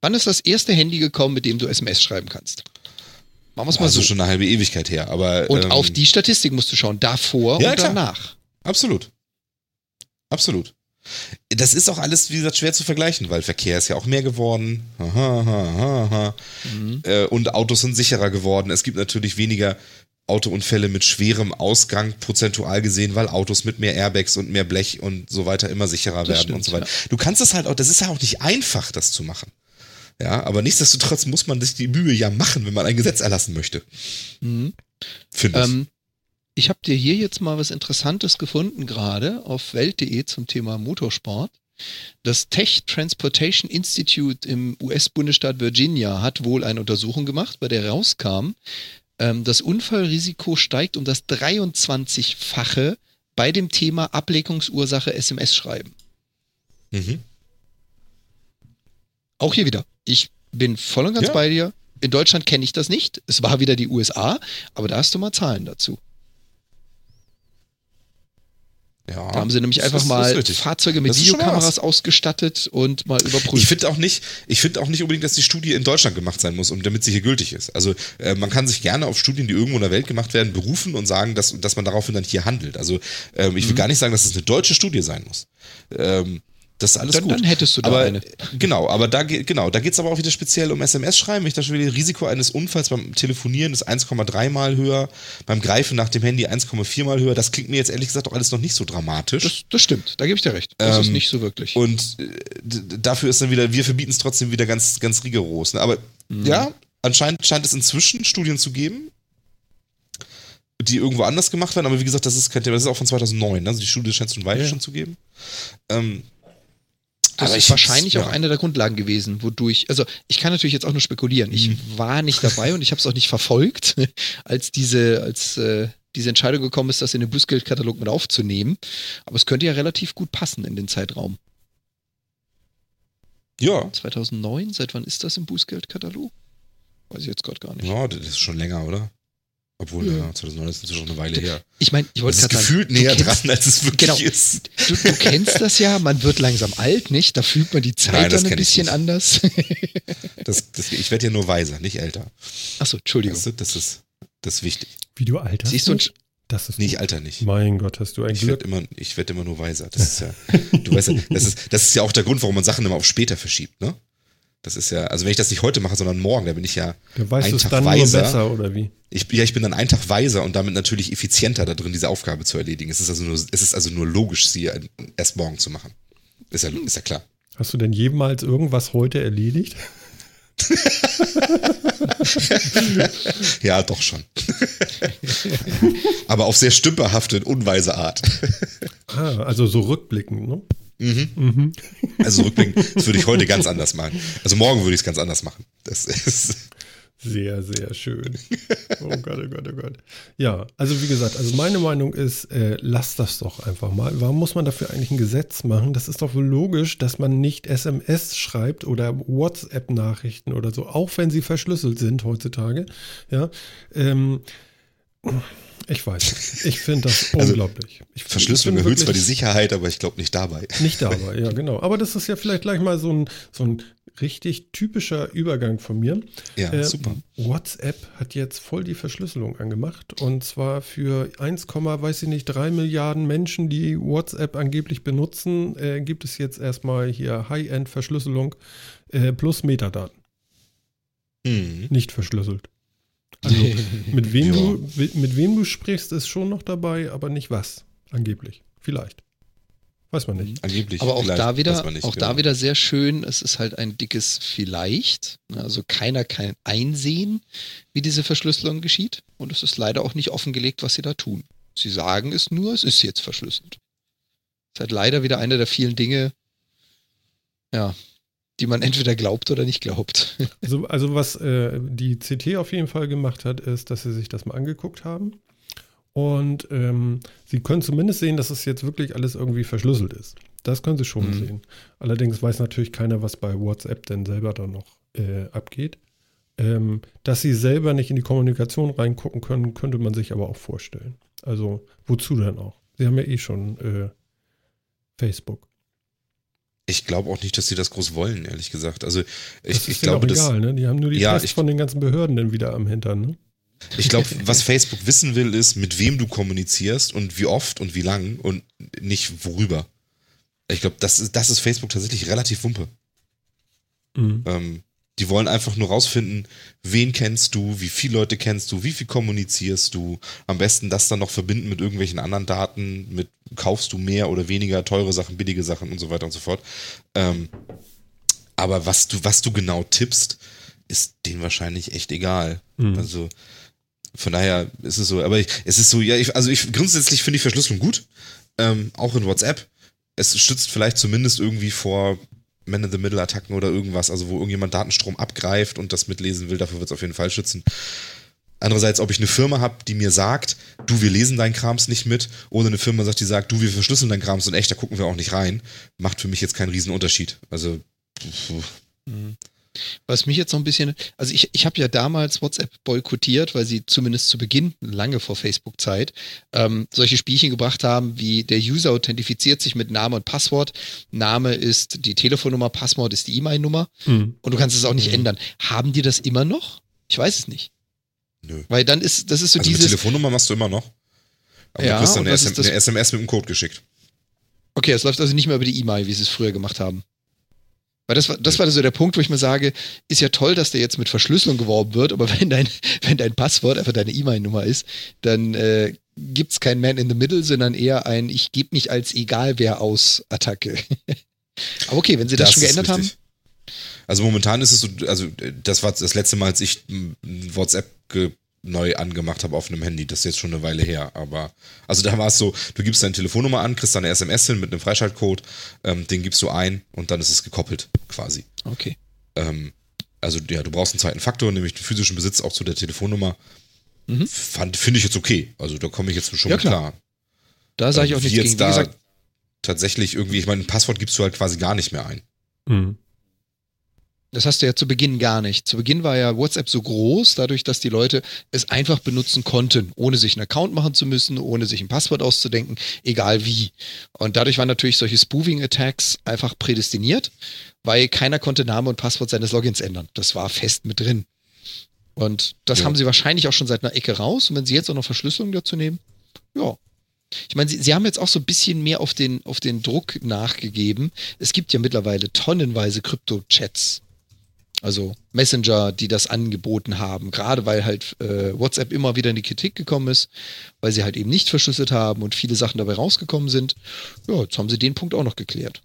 Wann ist das erste Handy gekommen, mit dem du SMS schreiben kannst? Machen wir es mal also so. schon eine halbe Ewigkeit her. Aber, und ähm, auf die Statistik musst du schauen, davor ja, und klar. danach. Absolut. Absolut. Das ist auch alles, wie gesagt, schwer zu vergleichen, weil Verkehr ist ja auch mehr geworden. Aha, aha, aha. Mhm. Äh, und Autos sind sicherer geworden. Es gibt natürlich weniger Autounfälle mit schwerem Ausgang prozentual gesehen, weil Autos mit mehr Airbags und mehr Blech und so weiter immer sicherer das werden stimmt, und so weiter. Ja. Du kannst es halt auch, das ist ja auch nicht einfach, das zu machen. Ja, aber nichtsdestotrotz muss man sich die Mühe ja machen, wenn man ein Gesetz erlassen möchte. Mhm. Finde ich. Ähm, ich habe dir hier jetzt mal was Interessantes gefunden, gerade auf welt.de zum Thema Motorsport. Das Tech Transportation Institute im US-Bundesstaat Virginia hat wohl eine Untersuchung gemacht, bei der rauskam, ähm, das Unfallrisiko steigt um das 23-fache bei dem Thema Ablenkungsursache SMS-Schreiben. Mhm. Auch hier wieder. Ich bin voll und ganz ja. bei dir. In Deutschland kenne ich das nicht. Es war wieder die USA, aber da hast du mal Zahlen dazu. Ja, da haben sie nämlich einfach ist, mal Fahrzeuge mit Videokameras ausgestattet und mal überprüft. Ich finde auch nicht, ich finde auch nicht unbedingt, dass die Studie in Deutschland gemacht sein muss, um damit sie hier gültig ist. Also äh, man kann sich gerne auf Studien, die irgendwo in der Welt gemacht werden, berufen und sagen, dass, dass man daraufhin dann hier handelt. Also ähm, ich will mhm. gar nicht sagen, dass es eine deutsche Studie sein muss. Ähm, das ist alles dann, gut. Dann hättest du da aber, eine. Genau, aber da geht genau, da geht es aber auch wieder speziell um SMS-Schreiben. Ich dachte, das Risiko eines Unfalls beim Telefonieren ist 1,3 mal höher, beim Greifen nach dem Handy 1,4 mal höher. Das klingt mir jetzt ehrlich gesagt auch alles noch nicht so dramatisch. Das, das stimmt, da gebe ich dir recht. Das ähm, ist nicht so wirklich. Und äh, dafür ist dann wieder, wir verbieten es trotzdem wieder ganz, ganz rigoros. Ne? Aber mhm. ja, anscheinend scheint es inzwischen Studien zu geben, die irgendwo anders gemacht werden. Aber wie gesagt, das ist kein Thema. Das ist auch von 2009. Ne? Also die Studie scheint es schon weiter ja. schon zu geben. Ähm, das aber ist wahrscheinlich ja. auch eine der Grundlagen gewesen, wodurch, also ich kann natürlich jetzt auch nur spekulieren. Ich mhm. war nicht dabei und ich habe es auch nicht verfolgt, als diese, als äh, diese Entscheidung gekommen ist, das in den Bußgeldkatalog mit aufzunehmen. Aber es könnte ja relativ gut passen in den Zeitraum. Ja. 2009, seit wann ist das im Bußgeldkatalog? Weiß ich jetzt gerade gar nicht. Ja, das ist schon länger, oder? Obwohl, ja, ja 2009 ist schon eine Weile her. Ich meine, ich wollte gerade sagen. gefühlt näher kennst, dran, als es wirklich genau, ist. Du, du, kennst das ja, man wird langsam alt, nicht? Da fühlt man die Zeit Nein, dann ein bisschen anders. das, das, ich werde ja nur weiser, nicht älter. Achso, Entschuldigung. Weißt du, das, ist, das ist wichtig. Wie du alterst? Siehst du, das ist nee, ich alter nicht. Mein Gott, hast du ein ich Glück. Werd immer, ich werde immer nur weiser. Das ist ja, du weißt ja, das ist, das ist ja auch der Grund, warum man Sachen immer auf später verschiebt, ne? Das ist ja, also wenn ich das nicht heute mache, sondern morgen, dann bin ich ja du weißt einen Tag dann weiser. Besser, oder wie? Ich, ja, ich bin dann einen Tag weiser und damit natürlich effizienter da drin, diese Aufgabe zu erledigen. Es ist also nur, es ist also nur logisch, sie erst morgen zu machen. Ist ja, ist ja klar. Hast du denn jemals irgendwas heute erledigt? ja, doch schon. Aber auf sehr stümperhafte und unweise Art. ah, also so rückblickend, ne? Mhm. Mhm. Also rückblickend, das würde ich heute ganz anders machen. Also morgen würde ich es ganz anders machen. Das ist. Sehr, sehr schön. Oh Gott, oh Gott, oh Gott. Ja, also wie gesagt, also meine Meinung ist, äh, lass das doch einfach mal. Warum muss man dafür eigentlich ein Gesetz machen? Das ist doch wohl logisch, dass man nicht SMS schreibt oder WhatsApp-Nachrichten oder so, auch wenn sie verschlüsselt sind heutzutage. Ja. Ähm, ich weiß. Ich finde das also, unglaublich. Ich Verschlüsselung ich erhöht zwar die Sicherheit, aber ich glaube nicht dabei. Nicht dabei, ja, genau. Aber das ist ja vielleicht gleich mal so ein, so ein richtig typischer Übergang von mir. Ja, äh, super. WhatsApp hat jetzt voll die Verschlüsselung angemacht. Und zwar für 1, weiß ich nicht, 3 Milliarden Menschen, die WhatsApp angeblich benutzen, äh, gibt es jetzt erstmal hier High-End-Verschlüsselung äh, plus Metadaten. Mhm. Nicht verschlüsselt. Also mit wem, du, mit wem du sprichst, ist schon noch dabei, aber nicht was, angeblich. Vielleicht. Weiß man nicht. Angeblich. Aber auch da wieder, nicht, auch genau. da wieder sehr schön. Es ist halt ein dickes Vielleicht. Also keiner kann einsehen, wie diese Verschlüsselung geschieht. Und es ist leider auch nicht offengelegt, was sie da tun. Sie sagen es nur, es ist jetzt verschlüsselt. Es ist halt leider wieder eine der vielen Dinge, ja, die man entweder glaubt oder nicht glaubt. Also, also was äh, die CT auf jeden Fall gemacht hat, ist, dass sie sich das mal angeguckt haben. Und ähm, sie können zumindest sehen, dass es jetzt wirklich alles irgendwie verschlüsselt ist. Das können sie schon mhm. sehen. Allerdings weiß natürlich keiner, was bei WhatsApp denn selber da noch äh, abgeht. Ähm, dass sie selber nicht in die Kommunikation reingucken können, könnte man sich aber auch vorstellen. Also wozu denn auch? Sie haben ja eh schon äh, Facebook. Ich glaube auch nicht, dass sie das groß wollen, ehrlich gesagt. Also ich, das ist ich glaube, egal, ne? Die haben nur die ja, Tests von den ganzen Behörden dann wieder am Hintern, ne? Ich glaube, was Facebook wissen will, ist, mit wem du kommunizierst und wie oft und wie lang und nicht worüber. Ich glaube, das ist, das ist Facebook tatsächlich relativ wumpe. Mhm. Ähm, die wollen einfach nur rausfinden, wen kennst du, wie viele Leute kennst du, wie viel kommunizierst du. Am besten das dann noch verbinden mit irgendwelchen anderen Daten, mit kaufst du mehr oder weniger teure Sachen, billige Sachen und so weiter und so fort. Ähm, aber was du, was du genau tippst, ist denen wahrscheinlich echt egal. Mhm. Also von daher ist es so, aber ich, es ist so, ja, ich, also ich grundsätzlich finde ich Verschlüsselung gut, ähm, auch in WhatsApp. Es stützt vielleicht zumindest irgendwie vor Man-in-the-Middle-Attacken oder irgendwas, also wo irgendjemand Datenstrom abgreift und das mitlesen will, dafür wird es auf jeden Fall schützen. Andererseits, ob ich eine Firma habe, die mir sagt, du, wir lesen deinen Krams nicht mit, oder eine Firma sagt, die sagt, du, wir verschlüsseln deinen Krams und echt, da gucken wir auch nicht rein, macht für mich jetzt keinen riesen Unterschied. Also. Mhm. Was mich jetzt noch ein bisschen, also ich, ich habe ja damals WhatsApp boykottiert, weil sie zumindest zu Beginn, lange vor Facebook-Zeit, ähm, solche Spielchen gebracht haben, wie der User authentifiziert sich mit Name und Passwort. Name ist die Telefonnummer, Passwort ist die E-Mail-Nummer mhm. und du kannst es auch nicht mhm. ändern. Haben die das immer noch? Ich weiß es nicht. Nö. Weil dann ist, das ist so also dieses. Telefonnummer machst du immer noch. Aber ja, du kriegst dann eine, SM, eine SMS mit dem Code geschickt. Okay, es läuft also nicht mehr über die E-Mail, wie sie es früher gemacht haben. Weil das war, das war so der Punkt, wo ich mir sage, ist ja toll, dass der jetzt mit Verschlüsselung geworben wird, aber wenn dein, wenn dein Passwort einfach deine E-Mail-Nummer ist, dann äh, gibt es kein Man in the Middle, sondern eher ein Ich gebe mich als egal wer aus Attacke. aber okay, wenn sie das, das schon geändert haben. Also momentan ist es so, also das war das letzte Mal, als ich WhatsApp ge neu angemacht habe auf einem Handy. Das ist jetzt schon eine Weile her. Aber also da war es so, du gibst deine Telefonnummer an, kriegst deine SMS hin mit einem Freischaltcode, ähm, den gibst du ein und dann ist es gekoppelt quasi. Okay. Ähm, also ja, du brauchst einen zweiten Faktor, nämlich den physischen Besitz auch zu der Telefonnummer. Mhm. Finde ich jetzt okay. Also da komme ich jetzt schon ja, klar. klar. Da sage ich auch ähm, nichts gegen. Wie gesagt, tatsächlich irgendwie, ich meine, ein Passwort gibst du halt quasi gar nicht mehr ein. Mhm. Das hast du ja zu Beginn gar nicht. Zu Beginn war ja WhatsApp so groß, dadurch, dass die Leute es einfach benutzen konnten, ohne sich einen Account machen zu müssen, ohne sich ein Passwort auszudenken, egal wie. Und dadurch waren natürlich solche Spoofing-Attacks einfach prädestiniert, weil keiner konnte Name und Passwort seines Logins ändern. Das war fest mit drin. Und das ja. haben sie wahrscheinlich auch schon seit einer Ecke raus. Und wenn sie jetzt auch noch Verschlüsselung dazu nehmen, ja, ich meine, sie, sie haben jetzt auch so ein bisschen mehr auf den, auf den Druck nachgegeben. Es gibt ja mittlerweile tonnenweise Krypto-Chats also Messenger, die das angeboten haben, gerade weil halt äh, WhatsApp immer wieder in die Kritik gekommen ist, weil sie halt eben nicht verschlüsselt haben und viele Sachen dabei rausgekommen sind. Ja, jetzt haben sie den Punkt auch noch geklärt.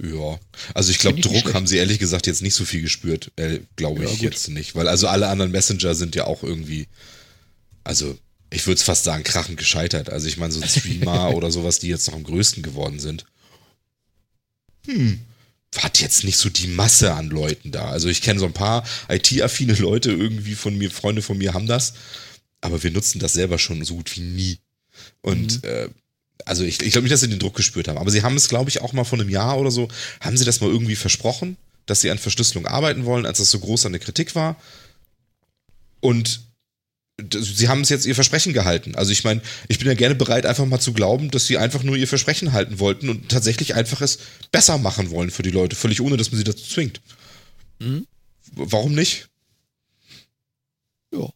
Ja, also ich glaube, Druck haben sie ehrlich gesagt jetzt nicht so viel gespürt, äh, glaube ich ja, jetzt nicht, weil also alle anderen Messenger sind ja auch irgendwie, also ich würde es fast sagen, krachend gescheitert. Also ich meine, so ein Streamer oder sowas, die jetzt noch am größten geworden sind. Hm, hat jetzt nicht so die Masse an Leuten da. Also ich kenne so ein paar IT-affine Leute irgendwie von mir, Freunde von mir haben das, aber wir nutzen das selber schon so gut wie nie. Und mhm. äh, also ich, ich glaube nicht, dass sie den Druck gespürt haben, aber sie haben es, glaube ich, auch mal vor einem Jahr oder so, haben sie das mal irgendwie versprochen, dass sie an Verschlüsselung arbeiten wollen, als das so groß an der Kritik war. Und sie haben es jetzt ihr Versprechen gehalten. Also ich meine, ich bin ja gerne bereit, einfach mal zu glauben, dass sie einfach nur ihr Versprechen halten wollten und tatsächlich einfach es besser machen wollen für die Leute, völlig ohne, dass man sie dazu zwingt. Mhm. Warum nicht? Ja.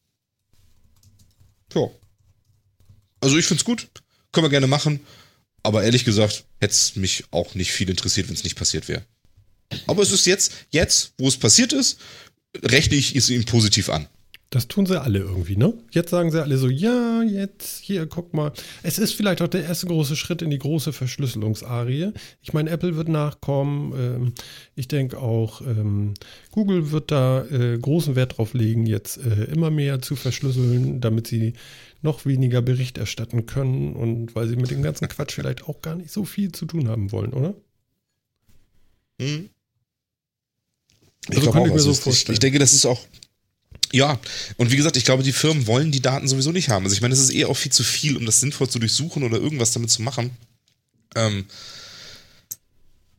Ja. Also ich find's gut. Können wir gerne machen. Aber ehrlich gesagt, hätte es mich auch nicht viel interessiert, wenn es nicht passiert wäre. Aber es ist jetzt, jetzt, wo es passiert ist, rechne ich es ihnen positiv an. Das tun sie alle irgendwie, ne? Jetzt sagen sie alle so, ja, jetzt, hier, guck mal. Es ist vielleicht auch der erste große Schritt in die große Verschlüsselungsarie. Ich meine, Apple wird nachkommen. Ähm, ich denke auch, ähm, Google wird da äh, großen Wert drauf legen, jetzt äh, immer mehr zu verschlüsseln, damit sie noch weniger Bericht erstatten können und weil sie mit dem ganzen Quatsch vielleicht auch gar nicht so viel zu tun haben wollen, oder? Hm. Ich, also auch, also so ich, ich denke, das ist auch ja, und wie gesagt, ich glaube, die Firmen wollen die Daten sowieso nicht haben. Also ich meine, es ist eh auch viel zu viel, um das sinnvoll zu durchsuchen oder irgendwas damit zu machen. Ähm,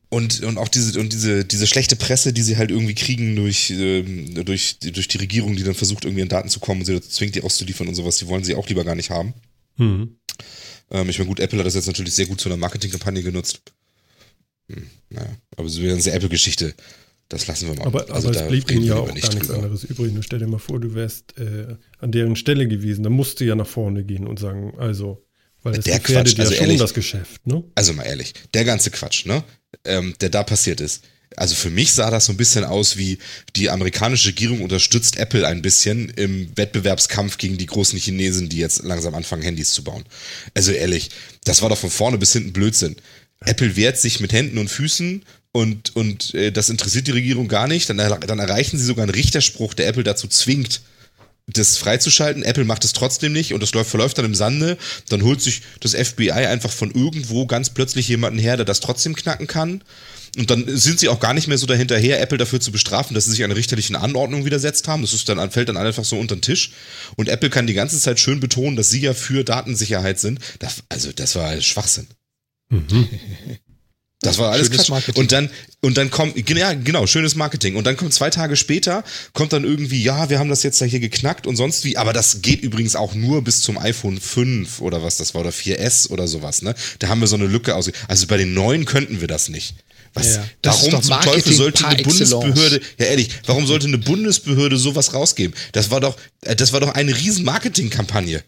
und, und auch diese, und diese, diese schlechte Presse, die sie halt irgendwie kriegen durch, ähm, durch, durch die Regierung, die dann versucht, irgendwie an Daten zu kommen und sie zwingt, die auszuliefern und sowas, die wollen sie auch lieber gar nicht haben. Mhm. Ähm, ich meine, gut, Apple hat das jetzt natürlich sehr gut zu einer Marketingkampagne genutzt. Hm, naja, aber so eine Apple-Geschichte das lassen wir mal. Aber, also aber es blieb ihnen ja auch gar nichts drüber. anderes übrig. Nur stell dir mal vor, du wärst äh, an deren Stelle gewesen. Da musst du ja nach vorne gehen und sagen, also, Weil das der Quatsch, ja also schon ehrlich, das Geschäft, ne? Also mal ehrlich, der ganze Quatsch, ne? Ähm, der da passiert ist. Also für mich sah das so ein bisschen aus wie die amerikanische Regierung unterstützt Apple ein bisschen im Wettbewerbskampf gegen die großen Chinesen, die jetzt langsam anfangen, Handys zu bauen. Also ehrlich, das war doch von vorne bis hinten Blödsinn. Apple wehrt sich mit Händen und Füßen und, und äh, das interessiert die Regierung gar nicht. Dann, dann erreichen sie sogar einen Richterspruch, der Apple dazu zwingt, das freizuschalten. Apple macht es trotzdem nicht und das läuft, verläuft dann im Sande. Dann holt sich das FBI einfach von irgendwo ganz plötzlich jemanden her, der das trotzdem knacken kann. Und dann sind sie auch gar nicht mehr so dahinterher, Apple dafür zu bestrafen, dass sie sich einer richterlichen Anordnung widersetzt haben. Das ist dann, fällt dann einfach so unter den Tisch. Und Apple kann die ganze Zeit schön betonen, dass sie ja für Datensicherheit sind. Das, also, das war Schwachsinn. Mhm. Das war alles schönes Marketing. Und dann, und dann kommt, ja, genau, schönes Marketing. Und dann kommt zwei Tage später, kommt dann irgendwie, ja, wir haben das jetzt ja hier geknackt und sonst wie, aber das geht übrigens auch nur bis zum iPhone 5 oder was das war, oder 4S oder sowas, ne? Da haben wir so eine Lücke aus. Also bei den neuen könnten wir das nicht. Was, ja, warum zum Teufel sollte eine Bundesbehörde, ja ehrlich, warum sollte eine Bundesbehörde sowas rausgeben? Das war doch, äh, das war doch eine riesen Marketingkampagne.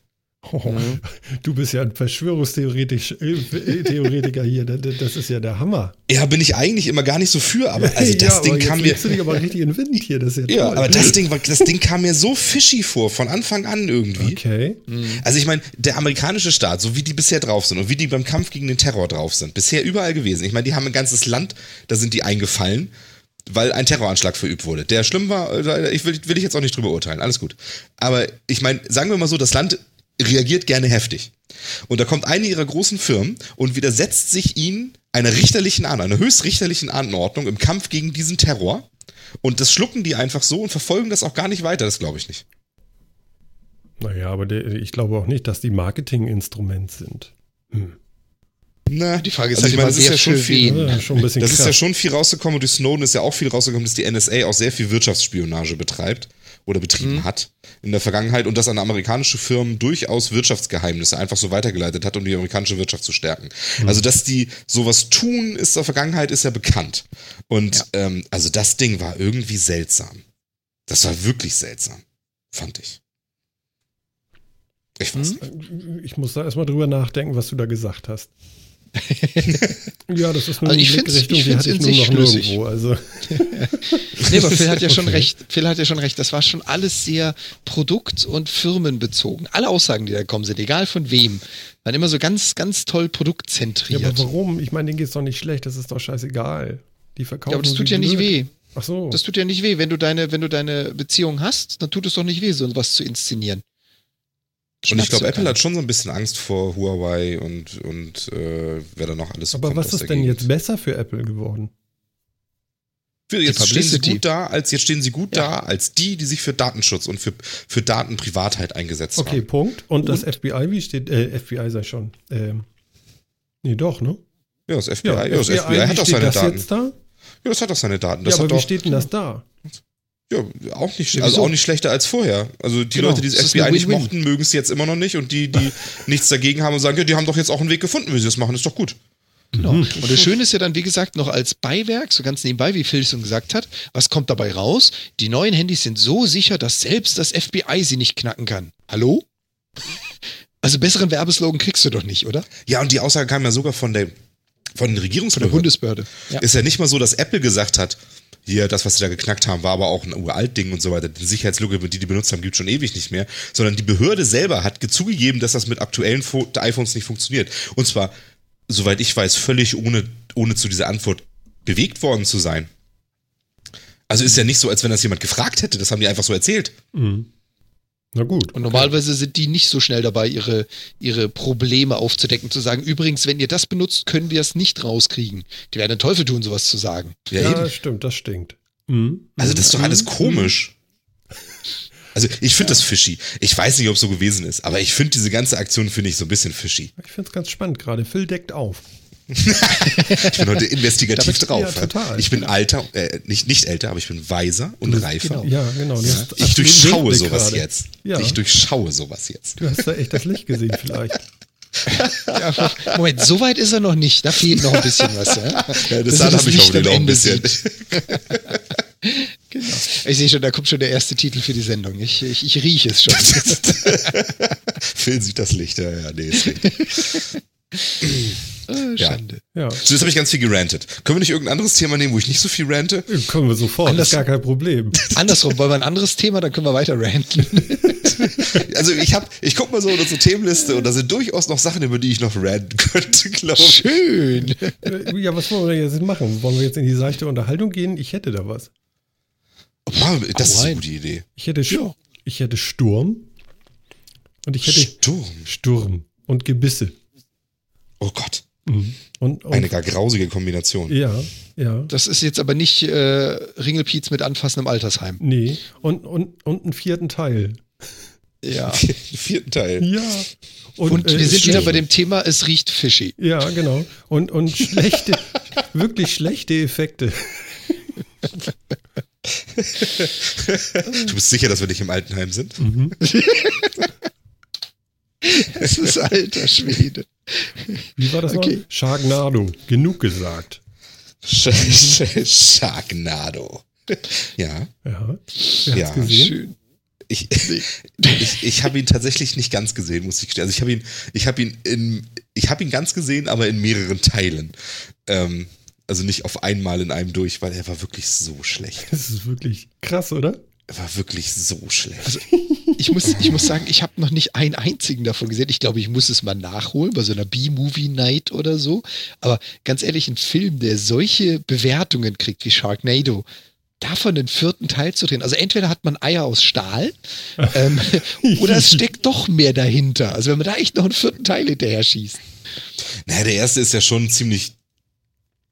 Oh, mhm. Du bist ja ein Verschwörungstheoretiker äh, hier. Das ist ja der Hammer. Ja, bin ich eigentlich immer gar nicht so für, aber also das ja, Ding kam mir. Du dich aber richtig in Wind hier. Das ja, ja aber das Ding, das Ding kam mir so fishy vor, von Anfang an irgendwie. Okay. Mhm. Also ich meine, der amerikanische Staat, so wie die bisher drauf sind und wie die beim Kampf gegen den Terror drauf sind, bisher überall gewesen. Ich meine, die haben ein ganzes Land, da sind die eingefallen weil ein Terroranschlag verübt wurde. Der schlimm war, äh, ich will, will ich jetzt auch nicht drüber urteilen, alles gut. Aber ich meine, sagen wir mal so, das Land reagiert gerne heftig. Und da kommt eine ihrer großen Firmen und widersetzt sich ihnen einer richterlichen An, einer höchstrichterlichen Anordnung im Kampf gegen diesen Terror. Und das schlucken die einfach so und verfolgen das auch gar nicht weiter, das glaube ich nicht. Naja, aber der, ich glaube auch nicht, dass die Marketinginstrument sind. Hm. Na, die Frage ist also halt immer, das ist ja schon viel, ja, schon das ist ja schon viel rausgekommen und durch Snowden ist ja auch viel rausgekommen, dass die NSA auch sehr viel Wirtschaftsspionage betreibt oder betrieben mhm. hat in der Vergangenheit und das an amerikanische Firmen durchaus Wirtschaftsgeheimnisse einfach so weitergeleitet hat, um die amerikanische Wirtschaft zu stärken. Mhm. Also, dass die sowas tun, ist der Vergangenheit ist ja bekannt. Und ja. Ähm, also das Ding war irgendwie seltsam. Das war wirklich seltsam, fand ich. Ich weiß mhm. Ich muss da erstmal drüber nachdenken, was du da gesagt hast. ja, das ist nur also ich finde es in sich schlüssig. Nirgendwo, also. nee, aber Phil hat ja schon recht. Phil hat ja schon recht. Das war schon alles sehr produkt- und firmenbezogen. Alle Aussagen, die da kommen sind, egal von wem, waren immer so ganz, ganz toll produktzentriert. Ja, aber warum? Ich meine, denen geht es doch nicht schlecht. Das ist doch scheißegal. Die verkaufen. Ja, aber das tut ja nicht weh. Ach so. Das tut ja nicht weh. Wenn du deine, wenn du deine Beziehung hast, dann tut es doch nicht weh, so was zu inszenieren. Und ich glaube, Apple hat schon so ein bisschen Angst vor Huawei und, und äh, wer da noch alles so Aber was ist denn jetzt besser für Apple geworden? Für, jetzt stehen sie gut da, als jetzt stehen sie gut ja. da, als die, die sich für Datenschutz und für, für Datenprivatheit eingesetzt okay, haben. Okay, Punkt. Und, und, das FBI, wie steht, äh, FBI sei schon. Ähm, nee, doch, ne? Ja, das FBI, ja, das FBI, FBI hat doch seine Daten. Ja, das hat doch seine Daten. Das ja, aber wie steht denn das da? Ja, auch nicht, also auch nicht schlechter als vorher. Also die genau, Leute, die das FBI nicht mochten, mögen es jetzt immer noch nicht und die, die nichts dagegen haben und sagen, ja, die haben doch jetzt auch einen Weg gefunden, wie sie das machen, ist doch gut. Genau. Mhm. Und das Schöne ist ja dann, wie gesagt, noch als Beiwerk, so ganz nebenbei, wie Phil schon gesagt hat, was kommt dabei raus? Die neuen Handys sind so sicher, dass selbst das FBI sie nicht knacken kann. Hallo? Also besseren Werbeslogan kriegst du doch nicht, oder? Ja, und die Aussage kam ja sogar von der von den Regierungsbehörden. Von der Bundesbehörde. Ja. Ist ja nicht mal so, dass Apple gesagt hat, hier, das, was sie da geknackt haben, war aber auch ein uralt Ding und so weiter. Die Sicherheitslücke, die die benutzt haben, gibt schon ewig nicht mehr. Sondern die Behörde selber hat zugegeben, dass das mit aktuellen iPhones nicht funktioniert. Und zwar, soweit ich weiß, völlig ohne, ohne zu dieser Antwort bewegt worden zu sein. Also ist ja nicht so, als wenn das jemand gefragt hätte. Das haben die einfach so erzählt. Mhm. Na gut. Und normalerweise sind die nicht so schnell dabei, ihre, ihre Probleme aufzudecken, zu sagen, übrigens, wenn ihr das benutzt, können wir es nicht rauskriegen. Die werden den Teufel tun, sowas zu sagen. Ja, ja stimmt, das stinkt. Mhm. Also das ist doch alles mhm. komisch. Also ich finde ja. das fishy. Ich weiß nicht, ob es so gewesen ist, aber ich finde diese ganze Aktion finde ich so ein bisschen fishy. Ich finde es ganz spannend gerade. Phil deckt auf. Ich bin heute investigativ drauf. Ja, total. Ich bin alter, äh, nicht, nicht älter, aber ich bin weiser und reifer. Genau. Ja, genau. Ja. Ich durchschaue sowas gerade. jetzt. Ja. Ich durchschaue sowas jetzt. Du hast da echt das Licht gesehen vielleicht. ja, Moment, so weit ist er noch nicht. Da fehlt noch ein bisschen was. Ja, ja das, das habe ich auch noch ein bisschen. genau. Ich sehe schon, da kommt schon der erste Titel für die Sendung. Ich, ich, ich rieche es schon. Phil sieht das Licht, ja, ja, nee, ist richtig. Oh, Schande. Ja. So, jetzt habe ich ganz viel gerantet. Können wir nicht irgendein anderes Thema nehmen, wo ich nicht so viel rante? Ja, können wir sofort, Anders, das ist gar kein Problem. Andersrum, wollen wir ein anderes Thema, dann können wir weiter ranten. also ich habe, ich guck mal so in unsere Themenliste und da sind durchaus noch Sachen, über die ich noch ranten könnte, glaube ich. Schön. Äh, ja, was wollen wir jetzt machen? Wollen wir jetzt in die seichte Unterhaltung gehen? Ich hätte da was. Oh, das ist eine gute Idee. Ich hätte, ja. ich hätte Sturm und ich hätte Sturm. Sturm und Gebisse. Oh Gott. Mhm. Und, und, Eine gar grausige Kombination. Ja, ja. Das ist jetzt aber nicht äh, Ringelpiez mit Anfassen im Altersheim. Nee, und, und, und einen vierten Teil. Ja. vierten Teil. Ja. Und, und äh, wir sind wieder bei dem Thema, es riecht fishy. Ja, genau. Und, und schlechte, wirklich schlechte Effekte. du bist sicher, dass wir nicht im Altenheim sind? Mhm. es ist alter Schwede. Wie war das okay. noch? Sharknado. Genug gesagt. Sharknado. Ja. Ja. Ja. Gesehen? Schön. Ich, ich, ich habe ihn tatsächlich nicht ganz gesehen, muss ich gestehen. Also ich habe ihn, ich habe ihn in, ich habe ihn ganz gesehen, aber in mehreren Teilen. Ähm, also nicht auf einmal in einem durch, weil er war wirklich so schlecht. Das ist wirklich krass, oder? Er war wirklich so schlecht. Also, ich, muss, ich muss sagen, ich habe noch nicht einen einzigen davon gesehen. Ich glaube, ich muss es mal nachholen bei so einer B-Movie-Night oder so. Aber ganz ehrlich, ein Film, der solche Bewertungen kriegt wie Sharknado, davon den vierten Teil zu drehen. Also entweder hat man Eier aus Stahl ähm, oder es steckt doch mehr dahinter. Also wenn man da echt noch einen vierten Teil hinterher schießt. Naja, der erste ist ja schon ziemlich,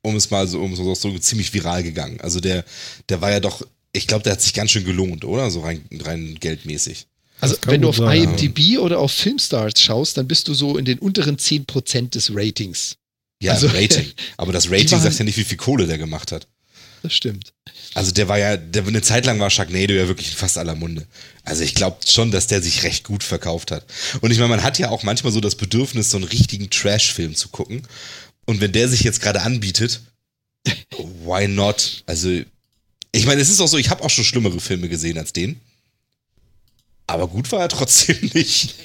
um es mal so, um so, so ziemlich viral gegangen. Also der, der war ja doch ich glaube, der hat sich ganz schön gelohnt, oder? So rein, rein geldmäßig. Also wenn du auf sein, IMDb ja. oder auf Filmstars schaust, dann bist du so in den unteren 10% des Ratings. Ja, also, Rating. Aber das Rating sagt ja nicht, wie viel Kohle der gemacht hat. Das stimmt. Also der war ja, der, eine Zeit lang war Sharknado ja wirklich in fast aller Munde. Also ich glaube schon, dass der sich recht gut verkauft hat. Und ich meine, man hat ja auch manchmal so das Bedürfnis, so einen richtigen Trash-Film zu gucken. Und wenn der sich jetzt gerade anbietet, why not? Also ich meine, es ist auch so, ich habe auch schon schlimmere Filme gesehen als den. Aber gut war er trotzdem nicht.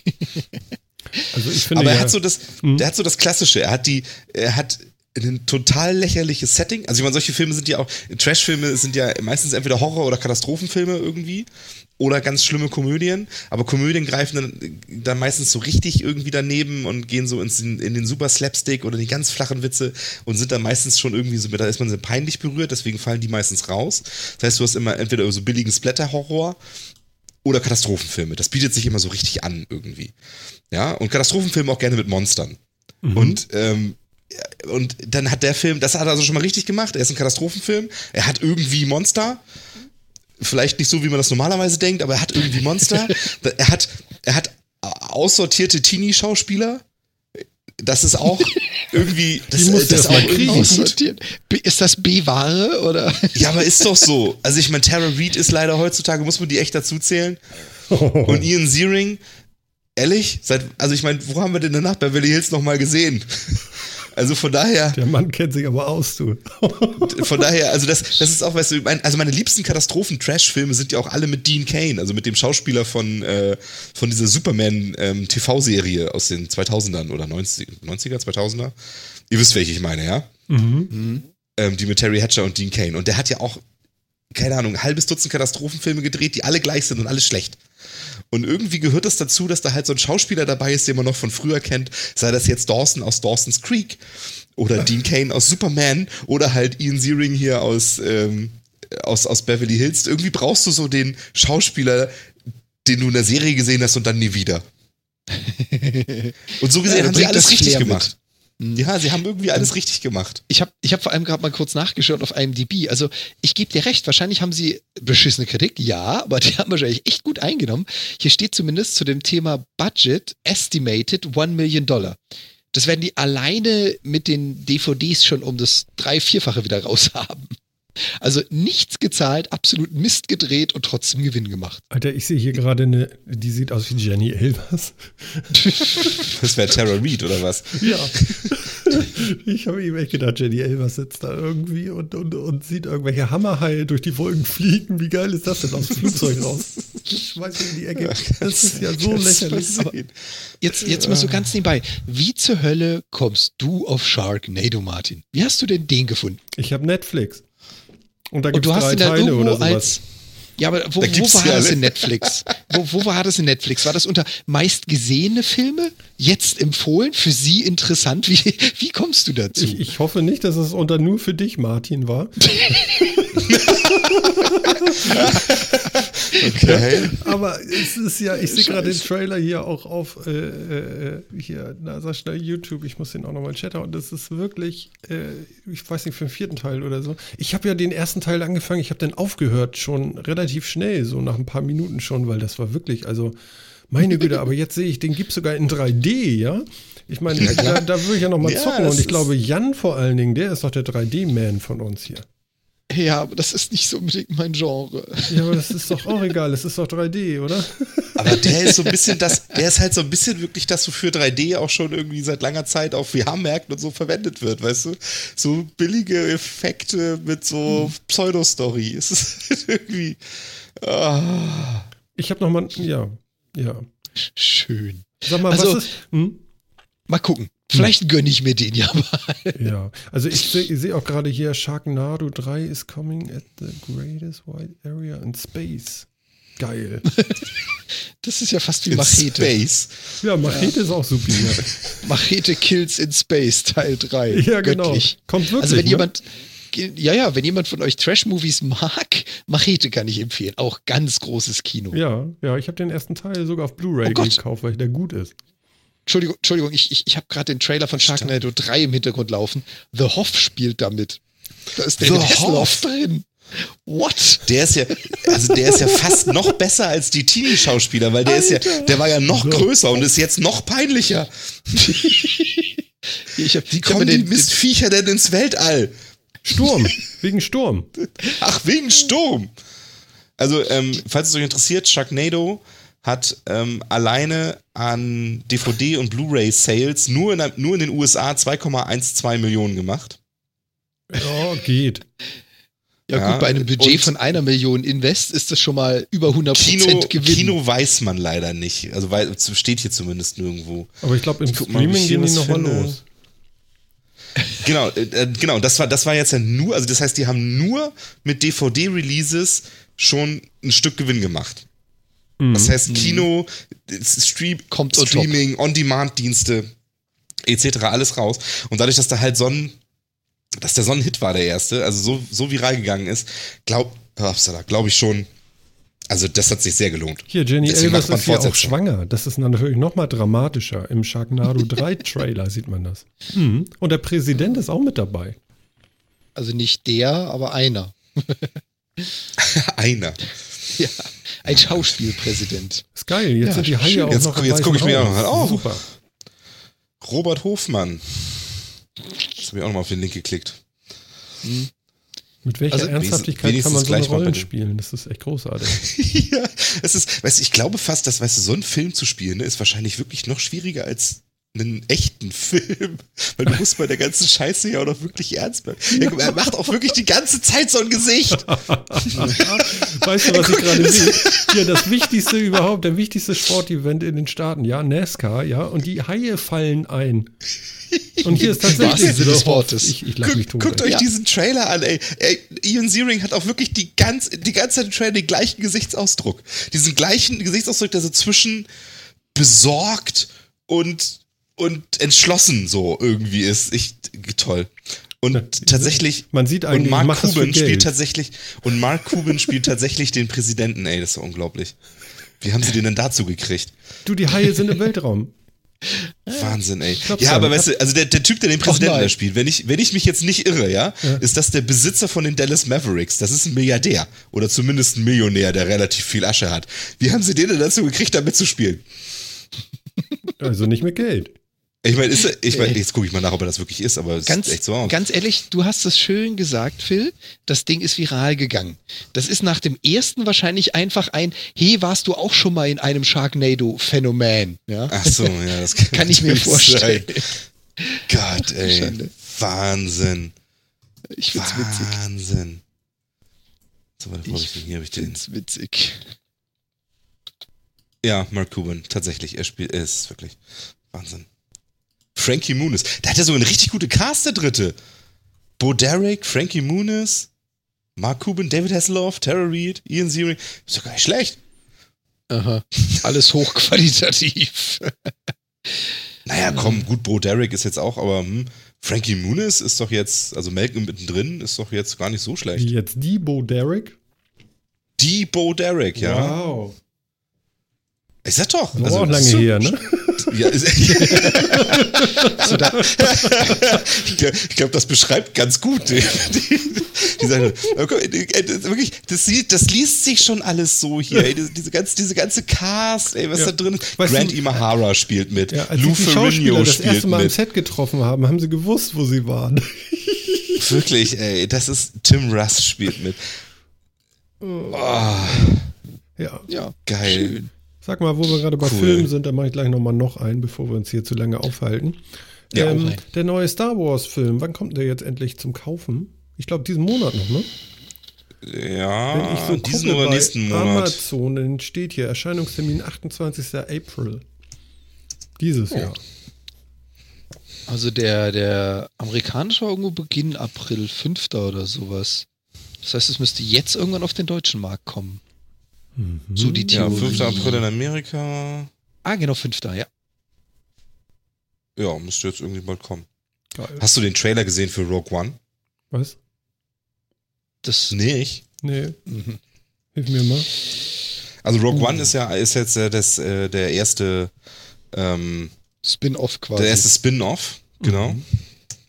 Also ich finde, Aber er ja, hat so das, mh. der hat so das Klassische. Er hat die, er hat ein total lächerliches Setting. Also ich meine, solche Filme sind ja auch, Trash-Filme sind ja meistens entweder Horror- oder Katastrophenfilme irgendwie oder ganz schlimme Komödien. Aber Komödien greifen dann, dann meistens so richtig irgendwie daneben und gehen so ins, in den super Slapstick oder die ganz flachen Witze und sind dann meistens schon irgendwie so, da ist man so peinlich berührt, deswegen fallen die meistens raus. Das heißt, du hast immer entweder so billigen Splatter-Horror oder Katastrophenfilme. Das bietet sich immer so richtig an irgendwie. Ja, und Katastrophenfilme auch gerne mit Monstern. Mhm. Und ähm, und dann hat der Film, das hat er also schon mal richtig gemacht. Er ist ein Katastrophenfilm. Er hat irgendwie Monster. Vielleicht nicht so, wie man das normalerweise denkt, aber er hat irgendwie Monster. er hat, er hat aussortierte Teenie-Schauspieler. Das ist auch irgendwie, das, Die muss das auch aussortiert. Ist das B-Ware oder? Ja, aber ist doch so. Also ich meine, Tara Reid ist leider heutzutage, muss man die echt dazu zählen. Und Ian Ziering, ehrlich, seit, also ich meine, wo haben wir denn danach bei Beverly Hills nochmal gesehen? Also von daher. Der Mann kennt sich aber aus, du. von daher, also das, das ist auch, weißt du, mein, also meine liebsten Katastrophen-Trash-Filme sind ja auch alle mit Dean Kane, also mit dem Schauspieler von, äh, von dieser Superman-TV-Serie ähm, aus den 2000ern oder 90, 90er, 2000er. Ihr wisst, welche ich meine, ja? Mhm. mhm. Ähm, die mit Terry Hatcher und Dean Kane. Und der hat ja auch, keine Ahnung, ein halbes Dutzend Katastrophenfilme gedreht, die alle gleich sind und alle schlecht. Und irgendwie gehört es das dazu, dass da halt so ein Schauspieler dabei ist, den man noch von früher kennt, sei das jetzt Dawson aus Dawson's Creek oder Dean Kane aus Superman oder halt Ian Ziering hier aus, ähm, aus, aus Beverly Hills. Irgendwie brauchst du so den Schauspieler, den du in der Serie gesehen hast und dann nie wieder. Und so gesehen ja, haben sie alles richtig Flair gemacht. Mit. Ja, sie haben irgendwie alles richtig gemacht. Ich habe ich hab vor allem gerade mal kurz nachgeschaut auf IMDb. Also ich gebe dir recht, wahrscheinlich haben sie beschissene Kritik, ja, aber die haben wahrscheinlich echt gut eingenommen. Hier steht zumindest zu dem Thema Budget estimated 1 Million Dollar. Das werden die alleine mit den DVDs schon um das drei-, vierfache wieder raus haben. Also nichts gezahlt, absolut Mist gedreht und trotzdem Gewinn gemacht. Alter, ich sehe hier gerade eine, die sieht aus wie Jenny Elvers. Das wäre Tara Reid oder was? Ja. Ich habe ihm echt gedacht, Jenny Elvers sitzt da irgendwie und, und, und sieht irgendwelche Hammerhaie durch die Wolken fliegen. Wie geil ist das denn aus dem Flugzeug raus? Ich weiß nicht in die Ecke. Das ist ja so lächerlich. Jetzt, jetzt mal so ganz nebenbei. Wie zur Hölle kommst du auf Sharknado, Martin? Wie hast du denn den gefunden? Ich habe Netflix. Und da gibt es drei Teile oder sowas. Als, ja, aber wo, wo war das in Netflix? wo, wo war das in Netflix? War das unter meistgesehene Filme? Jetzt empfohlen? Für Sie interessant? Wie, wie kommst du dazu? Ich, ich hoffe nicht, dass es unter nur für dich, Martin, war. okay. Aber es ist ja, ich sehe gerade den Trailer hier auch auf äh, äh, hier, na sag schnell YouTube, ich muss den auch nochmal chatten und das ist wirklich, äh, ich weiß nicht, für den vierten Teil oder so. Ich habe ja den ersten Teil angefangen, ich habe dann aufgehört, schon relativ schnell, so nach ein paar Minuten schon, weil das war wirklich, also meine Güte, aber jetzt sehe ich, den gibt es sogar in 3D, ja? Ich meine, da, da würde ich ja nochmal ja, zocken und ich glaube, Jan vor allen Dingen, der ist doch der 3D-Man von uns hier. Ja, aber das ist nicht so unbedingt mein Genre. Ja, aber das ist doch auch egal, es ist doch 3D, oder? Aber der ist so ein bisschen das, der ist halt so ein bisschen wirklich das, wofür 3D auch schon irgendwie seit langer Zeit auf VR-Märkten und so verwendet wird, weißt du? So billige Effekte mit so hm. Pseudo-Story. Es ist halt irgendwie. Ah. Ich habe nochmal, ja, ja. Schön. Sag mal, also, was ist. Hm? Mal gucken. Vielleicht gönne ich mir den ja mal. Ja, also ich sehe seh auch gerade hier, Sharknado 3 is coming at the greatest white area in space. Geil. Das ist ja fast wie in Machete. Space. Ja, Machete ja. ist auch super. Machete Kills in Space, Teil 3. Ja, genau. Göttlich. Kommt wirklich. Also wenn ne? jemand, ja, ja, wenn jemand von euch Trash-Movies mag, Machete kann ich empfehlen. Auch ganz großes Kino. Ja, ja, ich habe den ersten Teil sogar auf Blu-ray oh gekauft, weil der gut ist. Entschuldigung, Entschuldigung, ich, ich, ich habe gerade den Trailer von Sharknado 3 im Hintergrund laufen. The Hoff spielt damit. Da ist David Hasselhoff drin. What? Der ist ja, also der ist ja fast noch besser als die Teenie-Schauspieler, weil der Alter. ist ja, der war ja noch größer und ist jetzt noch peinlicher. ich hab, Wie kommen die Mistviecher denn ins Weltall? Sturm, wegen Sturm. Ach, wegen Sturm. Also, ähm, falls es euch interessiert, Sharknado hat ähm, alleine an DVD und Blu-ray-Sales nur in, nur in den USA 2,12 Millionen gemacht. Ja, geht. Ja, ja, gut, bei einem Budget von einer Million Invest ist das schon mal über 100 Kino, Gewinn. Kino weiß man leider nicht. Also weil, steht hier zumindest nirgendwo. Aber ich glaube, im Streaming mal, gehen die nochmal los. Genau, äh, äh, genau, das war, das war jetzt ja nur, also das heißt, die haben nur mit DVD-Releases schon ein Stück Gewinn gemacht. Mhm. Das heißt, Kino, Stream, Kommt Streaming, On-Demand-Dienste, etc., alles raus. Und dadurch, dass da halt so ein, dass der so ein Hit war, der erste, also so, so viral gegangen ist, glaub, glaube ich schon, also das hat sich sehr gelohnt. Hier, Jenny Deswegen Elvers ist ja auch schwanger. Das ist natürlich noch mal dramatischer. Im Sharknado 3 Trailer sieht man das. Mhm. Und der Präsident ist auch mit dabei. Also nicht der, aber einer. einer. Ja. Ein Schauspielpräsident. Ist geil. Jetzt ja, sind die Haie auch jetzt, noch Jetzt gucke ich mir auch noch an. Super. Robert Hofmann. Jetzt habe ich auch noch mal auf den Link geklickt. Hm. Mit welcher also, Ernsthaftigkeit kann man so eine Rollen spielen? Das ist echt großartig. ja, es ist, weißt du, ich glaube fast, dass, weißt du, so einen Film zu spielen, ne, ist wahrscheinlich wirklich noch schwieriger als einen echten Film. Weil du musst bei der ganzen Scheiße ja auch noch wirklich ernst bleiben. Ja, er macht auch wirklich die ganze Zeit so ein Gesicht. weißt du, was ich gerade sehe? Ja, das Wichtigste überhaupt, der wichtigste Sportevent in den Staaten, ja, NASCAR, ja, und die Haie fallen ein. Und hier ist tatsächlich Sinne des Wortes. Ich, ich lach mich tot, guckt ey. euch ja. diesen Trailer an, ey. ey. Ian Searing hat auch wirklich die, ganz, die ganze Zeit im Trailer den gleichen Gesichtsausdruck. Diesen gleichen Gesichtsausdruck, der so zwischen besorgt und und entschlossen so irgendwie ist. Ich, toll. Und tatsächlich, man sieht eigentlich, und Mark Cuban spielt tatsächlich, und Mark Cuban spielt tatsächlich den Präsidenten, ey, das ist unglaublich. Wie haben sie den denn dazu gekriegt? Du, die Haie sind im Weltraum. Wahnsinn, ey. Ja, aber weißt du, also der, der Typ, der den Präsidenten da spielt, wenn ich, wenn ich mich jetzt nicht irre, ja, ja, ist das der Besitzer von den Dallas Mavericks. Das ist ein Milliardär. Oder zumindest ein Millionär, der relativ viel Asche hat. Wie haben sie den denn dazu gekriegt, da mitzuspielen? Also nicht mit Geld. Ich meine, ich mein, jetzt gucke ich mal nach, ob er das wirklich ist, aber es ganz, sieht echt so aus. Ganz ehrlich, du hast es schön gesagt, Phil. Das Ding ist viral gegangen. Das ist nach dem ersten wahrscheinlich einfach ein, hey, warst du auch schon mal in einem Sharknado-Phänomen? Ja? Ach so, ja, das kann, kann ich mir vorstellen. Gott, ey. Schande. Wahnsinn. Ich find's witzig. Wahnsinn. So, warte, ich hier habe ich den. Find's witzig. Ja, Mark Cuban, tatsächlich. Er spielt, er ist wirklich Wahnsinn. Frankie Muniz. Der hat ja sogar eine richtig gute Cast, der dritte. Bo Derek, Frankie Muniz, Mark Cuban, David Hasselhoff, Tara Reid, Ian Ziering. Ist doch gar nicht schlecht. Aha. Alles hochqualitativ. naja, komm, gut, Bo Derek ist jetzt auch, aber hm, Frankie Muniz ist doch jetzt, also Malcolm mittendrin, ist doch jetzt gar nicht so schlecht. Wie jetzt die Bo Derek? Die Bo Derek, ja. Wow. Ich sag doch. Das also, auch lange so, her, ne? Ja, ist, so da, ich glaube, das beschreibt ganz gut die, die, die Sache. Wirklich, das, sieht, das liest sich schon alles so hier. Ey, diese, diese, ganze, diese ganze Cast, ey, was ja. da drin ist. Weißt Grant Imahara spielt mit. Ja, als Lou die Ferrigno das erste Mal mit. im Set getroffen haben, haben sie gewusst, wo sie waren. Wirklich, ey, das ist Tim Russ spielt mit. Oh. Ja. ja. Geil. Schön. Sag mal, wo wir gerade bei cool. Filmen sind, da mache ich gleich nochmal noch einen, bevor wir uns hier zu lange aufhalten. Ja, ähm, der neue Star Wars-Film, wann kommt der jetzt endlich zum Kaufen? Ich glaube, diesen Monat noch, ne? Ja, Wenn ich so diesen oder nächsten Monat. Amazon, steht hier Erscheinungstermin 28. April. Dieses oh. Jahr. Also der, der amerikanische war irgendwo Beginn April, 5. oder sowas. Das heißt, es müsste jetzt irgendwann auf den deutschen Markt kommen. Mhm. So die Theorie. Ja, 5. April in Amerika. Ah, genau, 5. ja. Ja, müsste jetzt irgendwie bald kommen. Geil. Hast du den Trailer gesehen für Rogue One? Was? Das nicht? Nee. Mhm. Hilf mir mal. Also Rogue oh. One ist ja ist jetzt äh, das, äh, der erste ähm, Spin-off quasi. Der erste Spin-off, genau. Mhm.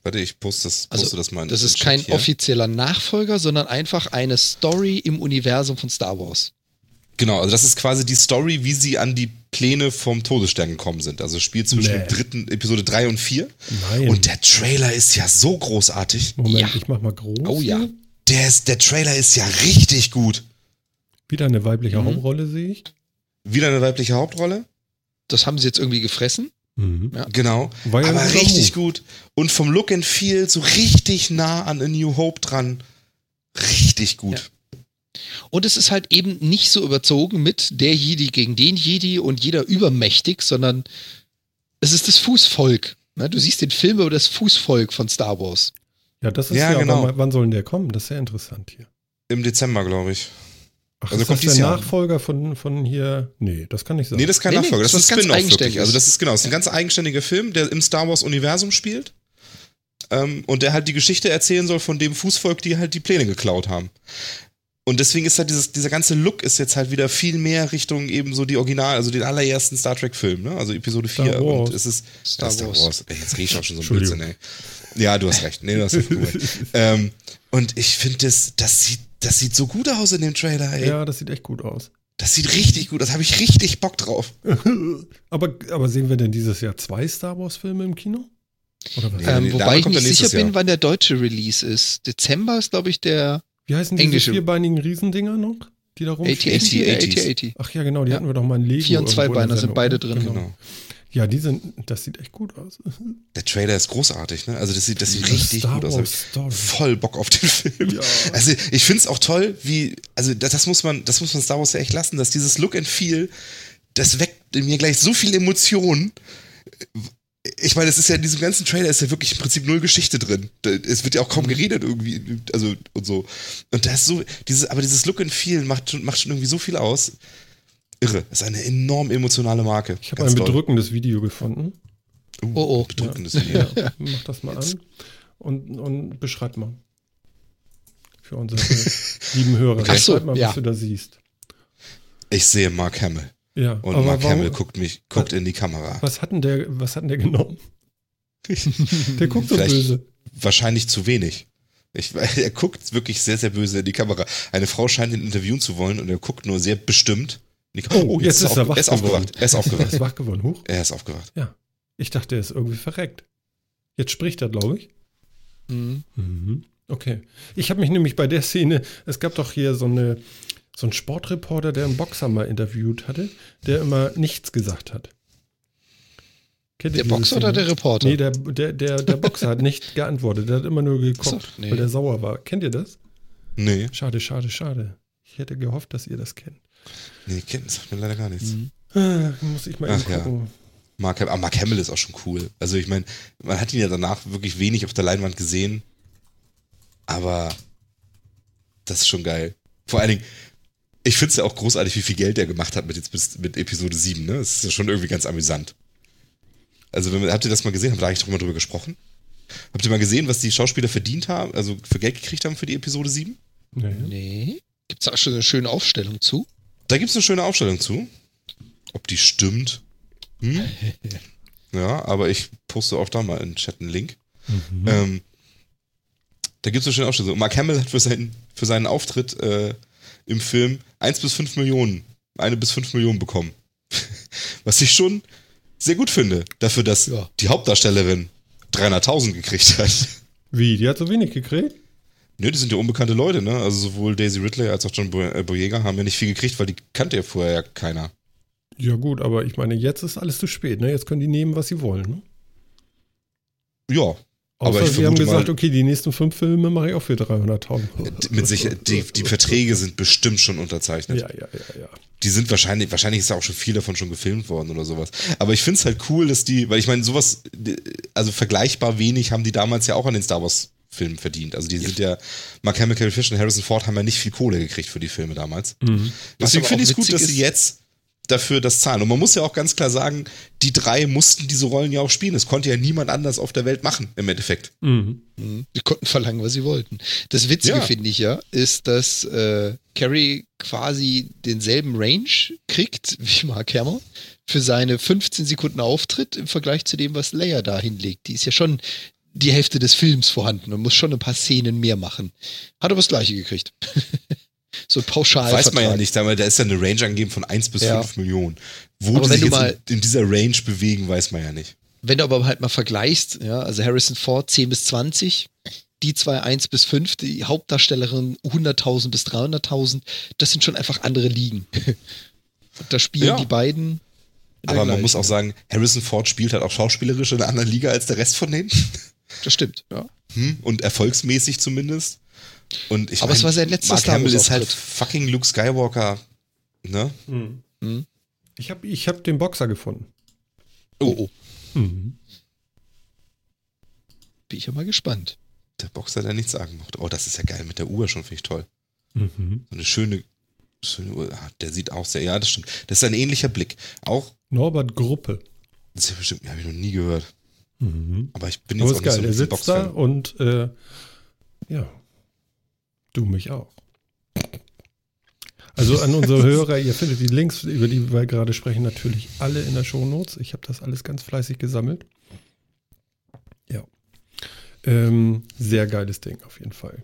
Warte, ich poste das, poste also, das mal. Das ist kein hier. offizieller Nachfolger, sondern einfach eine Story im Universum von Star Wars. Genau, also das ist quasi die Story, wie sie an die Pläne vom Todesstern gekommen sind. Also Spiel zwischen nee. dem dritten Episode 3 und 4. Nein. Und der Trailer ist ja so großartig. Moment, ja. ich mach mal groß. Oh ja. Der, ist, der Trailer ist ja richtig gut. Wieder eine weibliche mhm. Hauptrolle, sehe ich. Wieder eine weibliche Hauptrolle? Das haben sie jetzt irgendwie gefressen. Mhm. Ja. Genau. Ja aber richtig gut. Und vom Look and Feel so richtig nah an A New Hope dran. Richtig gut. Ja. Und es ist halt eben nicht so überzogen mit der Jedi gegen den Jedi und jeder übermächtig, sondern es ist das Fußvolk. Ne? Du siehst den Film über das Fußvolk von Star Wars. Ja, das ist ja, ja genau. wann soll denn der kommen? Das ist sehr interessant hier. Im Dezember, glaube ich. Ach, also ist kommt das der Nachfolger von, von hier? Nee, das kann nicht sein. Nee, das ist kein nee, Nachfolger. Nee, das, das, ist ein Spin-off wirklich. Also das ist genau, das ist ein ganz eigenständiger Film, der im Star Wars Universum spielt. Ähm, und der halt die Geschichte erzählen soll von dem Fußvolk, die halt die Pläne geklaut haben. Und deswegen ist halt dieses, dieser ganze Look ist jetzt halt wieder viel mehr Richtung eben so die Original, also den allerersten Star Trek-Film, ne? Also Episode 4. Und es ist Star, Star Wars. Wars. Ey, jetzt rede ich auch schon so ein Blödsinn, ey. Ja, du hast recht. Nee, du hast recht. ähm, und ich finde, das, das, sieht, das sieht so gut aus in dem Trailer, ey. Ja, das sieht echt gut aus. Das sieht richtig gut aus. Da habe ich richtig Bock drauf. aber, aber sehen wir denn dieses Jahr zwei Star Wars-Filme im Kino? Oder was? Ähm, wobei ich nicht sicher bin, wann der deutsche Release ist. Dezember ist, glaube ich, der wie heißen diese Englische. vierbeinigen Riesendinger noch? Die da rumstehen? 80, 80, Ach ja, genau, die ja. hatten wir doch mal in Lego. Vier und zwei Beine sind beide drin. Genau. genau. Ja, die sind, das sieht echt gut aus. Der Trailer ist großartig, ne? Also das sieht, das sieht das richtig Star gut aus. Voll Bock auf den Film. Ja. Also ich finde es auch toll, wie, also das, das, muss man, das muss man Star Wars ja echt lassen, dass dieses Look and Feel, das weckt in mir gleich so viel Emotionen, ich meine, es ist ja in diesem ganzen Trailer ist ja wirklich im Prinzip null Geschichte drin. Es wird ja auch kaum mhm. geredet irgendwie, also und so. Und da ist so, dieses, aber dieses Look and Feel macht, macht schon irgendwie so viel aus. Irre. Das ist eine enorm emotionale Marke. Ich habe ein bedrückendes toll. Video gefunden. Uh, oh, oh. Bedrückendes ja. Video. Ja, mach das mal an und, und beschreib mal. Für unsere lieben Hörer. Ach so, beschreib mal, ja. was du da siehst. Ich sehe Mark Hamill. Ja, und Mark warum, Hamill guckt mich, guckt was, in die Kamera. Was hat denn der, was hat denn der genommen? der guckt so böse. Wahrscheinlich zu wenig. Ich, er guckt wirklich sehr, sehr böse in die Kamera. Eine Frau scheint ihn interviewen zu wollen und er guckt nur sehr bestimmt. Oh, oh, jetzt, jetzt ist er, wach er ist aufgewacht. Er ist aufgewacht. Er ist wach geworden. Huch. Er ist aufgewacht. Ja. Ich dachte, er ist irgendwie verreckt. Jetzt spricht er, glaube ich. Mhm. Mhm. Okay. Ich habe mich nämlich bei der Szene, es gab doch hier so eine so einen Sportreporter, der einen Boxer mal interviewt hatte, der immer nichts gesagt hat. Kennt der Boxer oder der Reporter? Nee, der, der, der, der Boxer hat nicht geantwortet. Der hat immer nur geguckt, so, nee. weil der sauer war. Kennt ihr das? Nee. Schade, schade, schade. Ich hätte gehofft, dass ihr das kennt. Nee, kennt das sagt mir leider gar nichts. Mhm. Ah, muss ich mal Ach, gucken. Ja. Mark, aber Mark Hamill ist auch schon cool. Also ich meine, man hat ihn ja danach wirklich wenig auf der Leinwand gesehen. Aber das ist schon geil. Vor allen Dingen, ich finde es ja auch großartig, wie viel Geld er gemacht hat mit, jetzt bis, mit Episode 7. Ne? Das ist ja schon irgendwie ganz amüsant. Also, wenn, habt ihr das mal gesehen? Habt ihr eigentlich drüber gesprochen? Habt ihr mal gesehen, was die Schauspieler verdient haben, also für Geld gekriegt haben für die Episode 7? Nee. nee. Gibt es da schon eine schöne Aufstellung zu? Da gibt es eine schöne Aufstellung zu. Ob die stimmt? Hm? ja, aber ich poste auch da mal in den Chat einen Link. Mhm. Ähm, da gibt es eine schöne Aufstellung. Mark Hamill hat für seinen, für seinen Auftritt äh, im Film 1 bis 5 Millionen, eine bis 5 Millionen bekommen. Was ich schon sehr gut finde, dafür, dass ja. die Hauptdarstellerin 300.000 gekriegt hat. Wie? Die hat so wenig gekriegt? Nö, die sind ja unbekannte Leute, ne? Also sowohl Daisy Ridley als auch John äh, Boyega haben ja nicht viel gekriegt, weil die kannte ja vorher ja keiner. Ja gut, aber ich meine, jetzt ist alles zu spät, ne? Jetzt können die nehmen, was sie wollen, ne? Ja, aber ich sie haben gesagt, mal, okay, die nächsten fünf Filme mache ich auch für 300.000. Mit Sicherheit, die, die Verträge sind bestimmt schon unterzeichnet. Ja, ja, ja, ja. Die sind wahrscheinlich, wahrscheinlich ist ja auch schon viel davon schon gefilmt worden oder sowas. Aber ich finde es halt cool, dass die, weil ich meine, sowas, also vergleichbar wenig haben die damals ja auch an den Star Wars Filmen verdient. Also die sind ja, Mark Hamill, Carrie Fisher und Harrison Ford haben ja nicht viel Kohle gekriegt für die Filme damals. Mhm. Deswegen finde ich es gut, dass sie jetzt dafür das zahlen. Und man muss ja auch ganz klar sagen, die drei mussten diese Rollen ja auch spielen. Es konnte ja niemand anders auf der Welt machen, im Endeffekt. Mhm. mhm. Die konnten verlangen, was sie wollten. Das Witzige, ja. finde ich ja, ist, dass äh, Carrie quasi denselben Range kriegt wie Mark Hammer für seine 15 Sekunden Auftritt im Vergleich zu dem, was Leia da hinlegt. Die ist ja schon die Hälfte des Films vorhanden und muss schon ein paar Szenen mehr machen. Hat aber das gleiche gekriegt. so pauschal. Weiß man ja nicht, da ist ja eine Range angegeben von 1 bis ja. 5 Millionen. Wo aber die sich jetzt mal, in dieser Range bewegen, weiß man ja nicht. Wenn du aber halt mal vergleichst, ja, also Harrison Ford 10 bis 20, die zwei 1 bis 5, die Hauptdarstellerin 100.000 bis 300.000, das sind schon einfach andere Ligen. da spielen ja. die beiden. Aber man muss auch sagen, Harrison Ford spielt halt auch schauspielerisch in einer anderen Liga als der Rest von denen. Das stimmt, ja. Hm, und erfolgsmäßig zumindest. Und ich Aber mein, es war sein letzter Mark Hamill ist halt fucking Luke Skywalker. Ne? Mhm. Mhm. Ich habe ich hab den Boxer gefunden. Oh, oh. Mhm. Bin ich ja mal gespannt. Der Boxer, der nichts sagen mochte. Oh, das ist ja geil mit der Uhr schon, finde ich toll. Mhm. So eine schöne, schöne Uhr. Ah, der sieht auch sehr, ja, das stimmt. Das ist ein ähnlicher Blick. Auch. Norbert Gruppe. Das ist ja bestimmt, habe ich noch nie gehört. Mhm. Aber ich bin jetzt Aber auch ist nicht geil. so Der sitzt da und äh, ja, Du mich auch. Also an unsere Hörer, ihr findet die Links, über die wir gerade sprechen, natürlich alle in der Shownotes. Ich habe das alles ganz fleißig gesammelt. Ja. Ähm, sehr geiles Ding auf jeden Fall.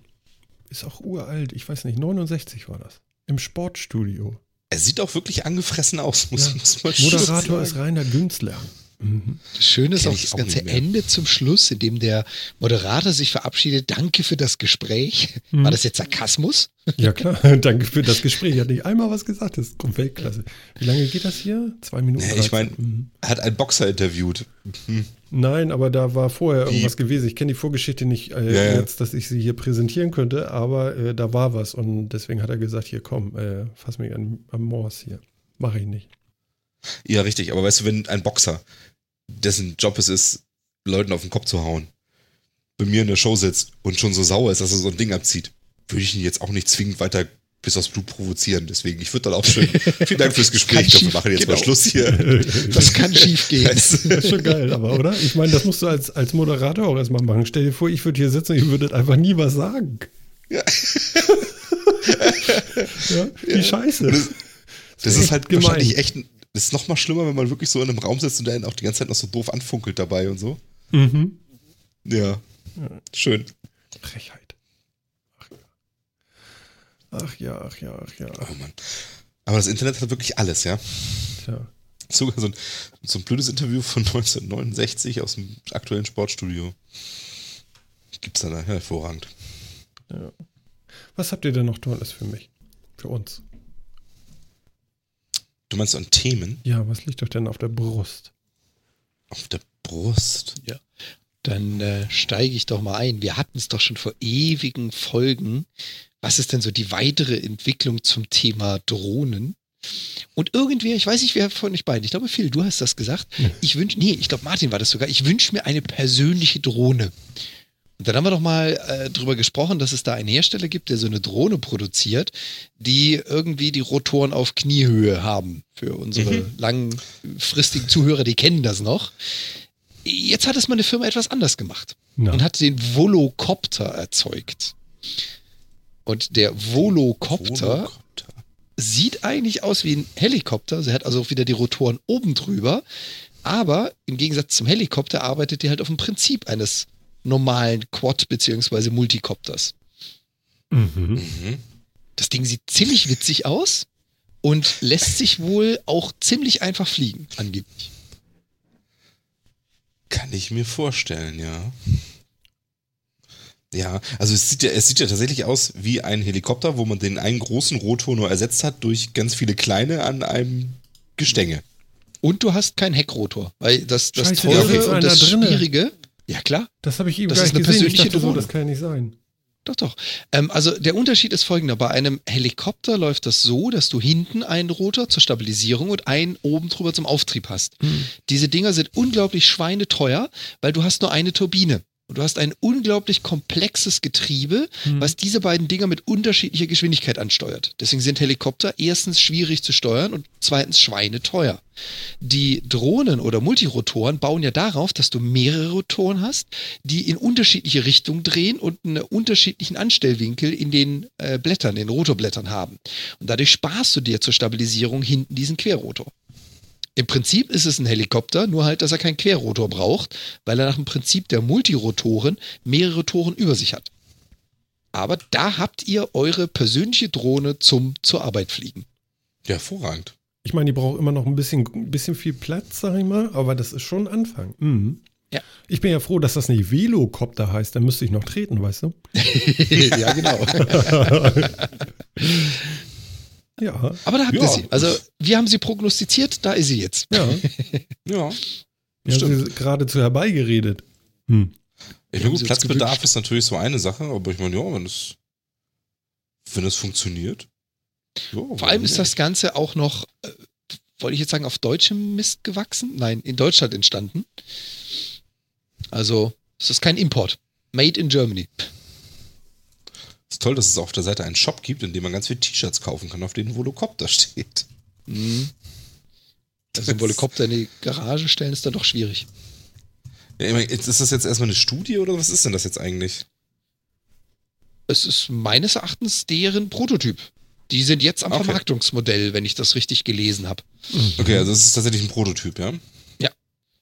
Ist auch uralt, ich weiß nicht, 69 war das. Im Sportstudio. Er sieht auch wirklich angefressen aus, muss, ja. muss man Moderator ist Rainer Günzler. Mhm. Das Schöne ist auch das ganze Ende zum Schluss, in dem der Moderator sich verabschiedet. Danke für das Gespräch. Mhm. War das jetzt Sarkasmus? Ja, klar. Danke für das Gespräch. Er hat nicht einmal was gesagt. Das ist Weltklasse. Wie lange geht das hier? Zwei Minuten? Ja, ich meine, mhm. hat ein Boxer interviewt. Mhm. Nein, aber da war vorher irgendwas Wie? gewesen. Ich kenne die Vorgeschichte nicht äh, ja, jetzt, dass ich sie hier präsentieren könnte, aber äh, da war was und deswegen hat er gesagt: Hier, komm, äh, fass mich an, am Morse hier. Mache ich nicht. Ja, richtig. Aber weißt du, wenn ein Boxer, dessen Job es ist, Leuten auf den Kopf zu hauen, bei mir in der Show sitzt und schon so sauer ist, dass er so ein Ding abzieht, würde ich ihn jetzt auch nicht zwingend weiter bis aufs Blut provozieren. Deswegen, ich würde dann auch schön. Vielen Dank fürs Gespräch. Wir machen jetzt genau. mal Schluss hier. Das kann schief gehen. Das ist schon geil, aber oder? Ich meine, das musst du als, als Moderator auch erstmal machen. Stell dir vor, ich würde hier sitzen und ich würde einfach nie was sagen. Ja. ja wie ja. scheiße. Das, das, ist halt gemein. wahrscheinlich echt ein, das ist noch mal schlimmer, wenn man wirklich so in einem Raum sitzt und der einen auch die ganze Zeit noch so doof anfunkelt dabei und so. Mhm. Ja. Schön. Frechheit. Ach ja. Ach ja, ach ja, ach ja. Oh Mann. Aber das Internet hat wirklich alles, ja. Tja. Sogar so ein, so ein blödes Interview von 1969 aus dem aktuellen Sportstudio. Gibt's da nachher hervorragend. Ja. Was habt ihr denn noch Tolles für mich? Für uns? Du meinst an Themen? Ja, was liegt doch denn auf der Brust? Auf der Brust? Ja. Dann äh, steige ich doch mal ein. Wir hatten es doch schon vor ewigen Folgen. Was ist denn so die weitere Entwicklung zum Thema Drohnen? Und irgendwie, ich weiß nicht, wer von euch beiden, ich glaube, Phil, du hast das gesagt. Ich wünsche, nee, ich glaube, Martin war das sogar. Ich wünsche mir eine persönliche Drohne. Und dann haben wir doch mal äh, drüber gesprochen, dass es da einen Hersteller gibt, der so eine Drohne produziert, die irgendwie die Rotoren auf Kniehöhe haben. Für unsere mhm. langfristigen Zuhörer, die kennen das noch. Jetzt hat es mal eine Firma etwas anders gemacht ja. und hat den Volocopter erzeugt. Und der Volocopter, Volocopter, sieht eigentlich aus wie ein Helikopter. Sie hat also auch wieder die Rotoren oben drüber. Aber im Gegensatz zum Helikopter arbeitet die halt auf dem Prinzip eines normalen Quad- bzw. Multicopters. Mhm. Das Ding sieht ziemlich witzig aus und lässt sich wohl auch ziemlich einfach fliegen, angeblich. Kann ich mir vorstellen, ja. Ja, also es sieht ja, es sieht ja tatsächlich aus wie ein Helikopter, wo man den einen großen Rotor nur ersetzt hat durch ganz viele kleine an einem Gestänge. Und du hast keinen Heckrotor, weil das, das Scheiße, Teure und das Schwierige, ja, klar. Das habe ich eben das ist eine gesehen. persönliche ich dachte, so, das kann ja nicht sein. Doch, doch. Ähm, also der Unterschied ist folgender. Bei einem Helikopter läuft das so, dass du hinten einen Rotor zur Stabilisierung und einen oben drüber zum Auftrieb hast. Hm. Diese Dinger sind unglaublich schweineteuer, weil du hast nur eine Turbine. Und du hast ein unglaublich komplexes Getriebe, mhm. was diese beiden Dinger mit unterschiedlicher Geschwindigkeit ansteuert. Deswegen sind Helikopter erstens schwierig zu steuern und zweitens schweineteuer. Die Drohnen oder Multirotoren bauen ja darauf, dass du mehrere Rotoren hast, die in unterschiedliche Richtungen drehen und einen unterschiedlichen Anstellwinkel in den äh, Blättern, den Rotorblättern haben. Und dadurch sparst du dir zur Stabilisierung hinten diesen Querrotor. Im Prinzip ist es ein Helikopter, nur halt, dass er keinen Querrotor braucht, weil er nach dem Prinzip der Multirotoren mehrere Rotoren über sich hat. Aber da habt ihr eure persönliche Drohne zum zur Arbeit fliegen. Ja, hervorragend. Ich meine, die braucht immer noch ein bisschen, ein bisschen viel Platz, sag ich mal, aber das ist schon ein Anfang. Mhm. Ja. Ich bin ja froh, dass das nicht Velocopter heißt, dann müsste ich noch treten, weißt du? ja, genau. Ja. Aber da habt ja. ihr sie. Also, wir haben sie prognostiziert, da ist sie jetzt. Ja. ja. Ja, sie geradezu herbeigeredet. Hm. Ich glaube, Platzbedarf ist natürlich so eine Sache, aber ich meine, ja, wenn es, wenn es funktioniert. Ja, Vor allem ist das Ganze auch noch, äh, wollte ich jetzt sagen, auf deutschem Mist gewachsen? Nein, in Deutschland entstanden. Also, es ist kein Import. Made in Germany ist toll, dass es auf der Seite einen Shop gibt, in dem man ganz viele T-Shirts kaufen kann, auf denen Volocopter steht. Mhm. Also ein Volocopter in die Garage stellen ist dann doch schwierig. Ja, ist das jetzt erstmal eine Studie oder was ist denn das jetzt eigentlich? Es ist meines Erachtens deren Prototyp. Die sind jetzt am okay. Vermarktungsmodell, wenn ich das richtig gelesen habe. Okay, also es ist tatsächlich ein Prototyp, ja?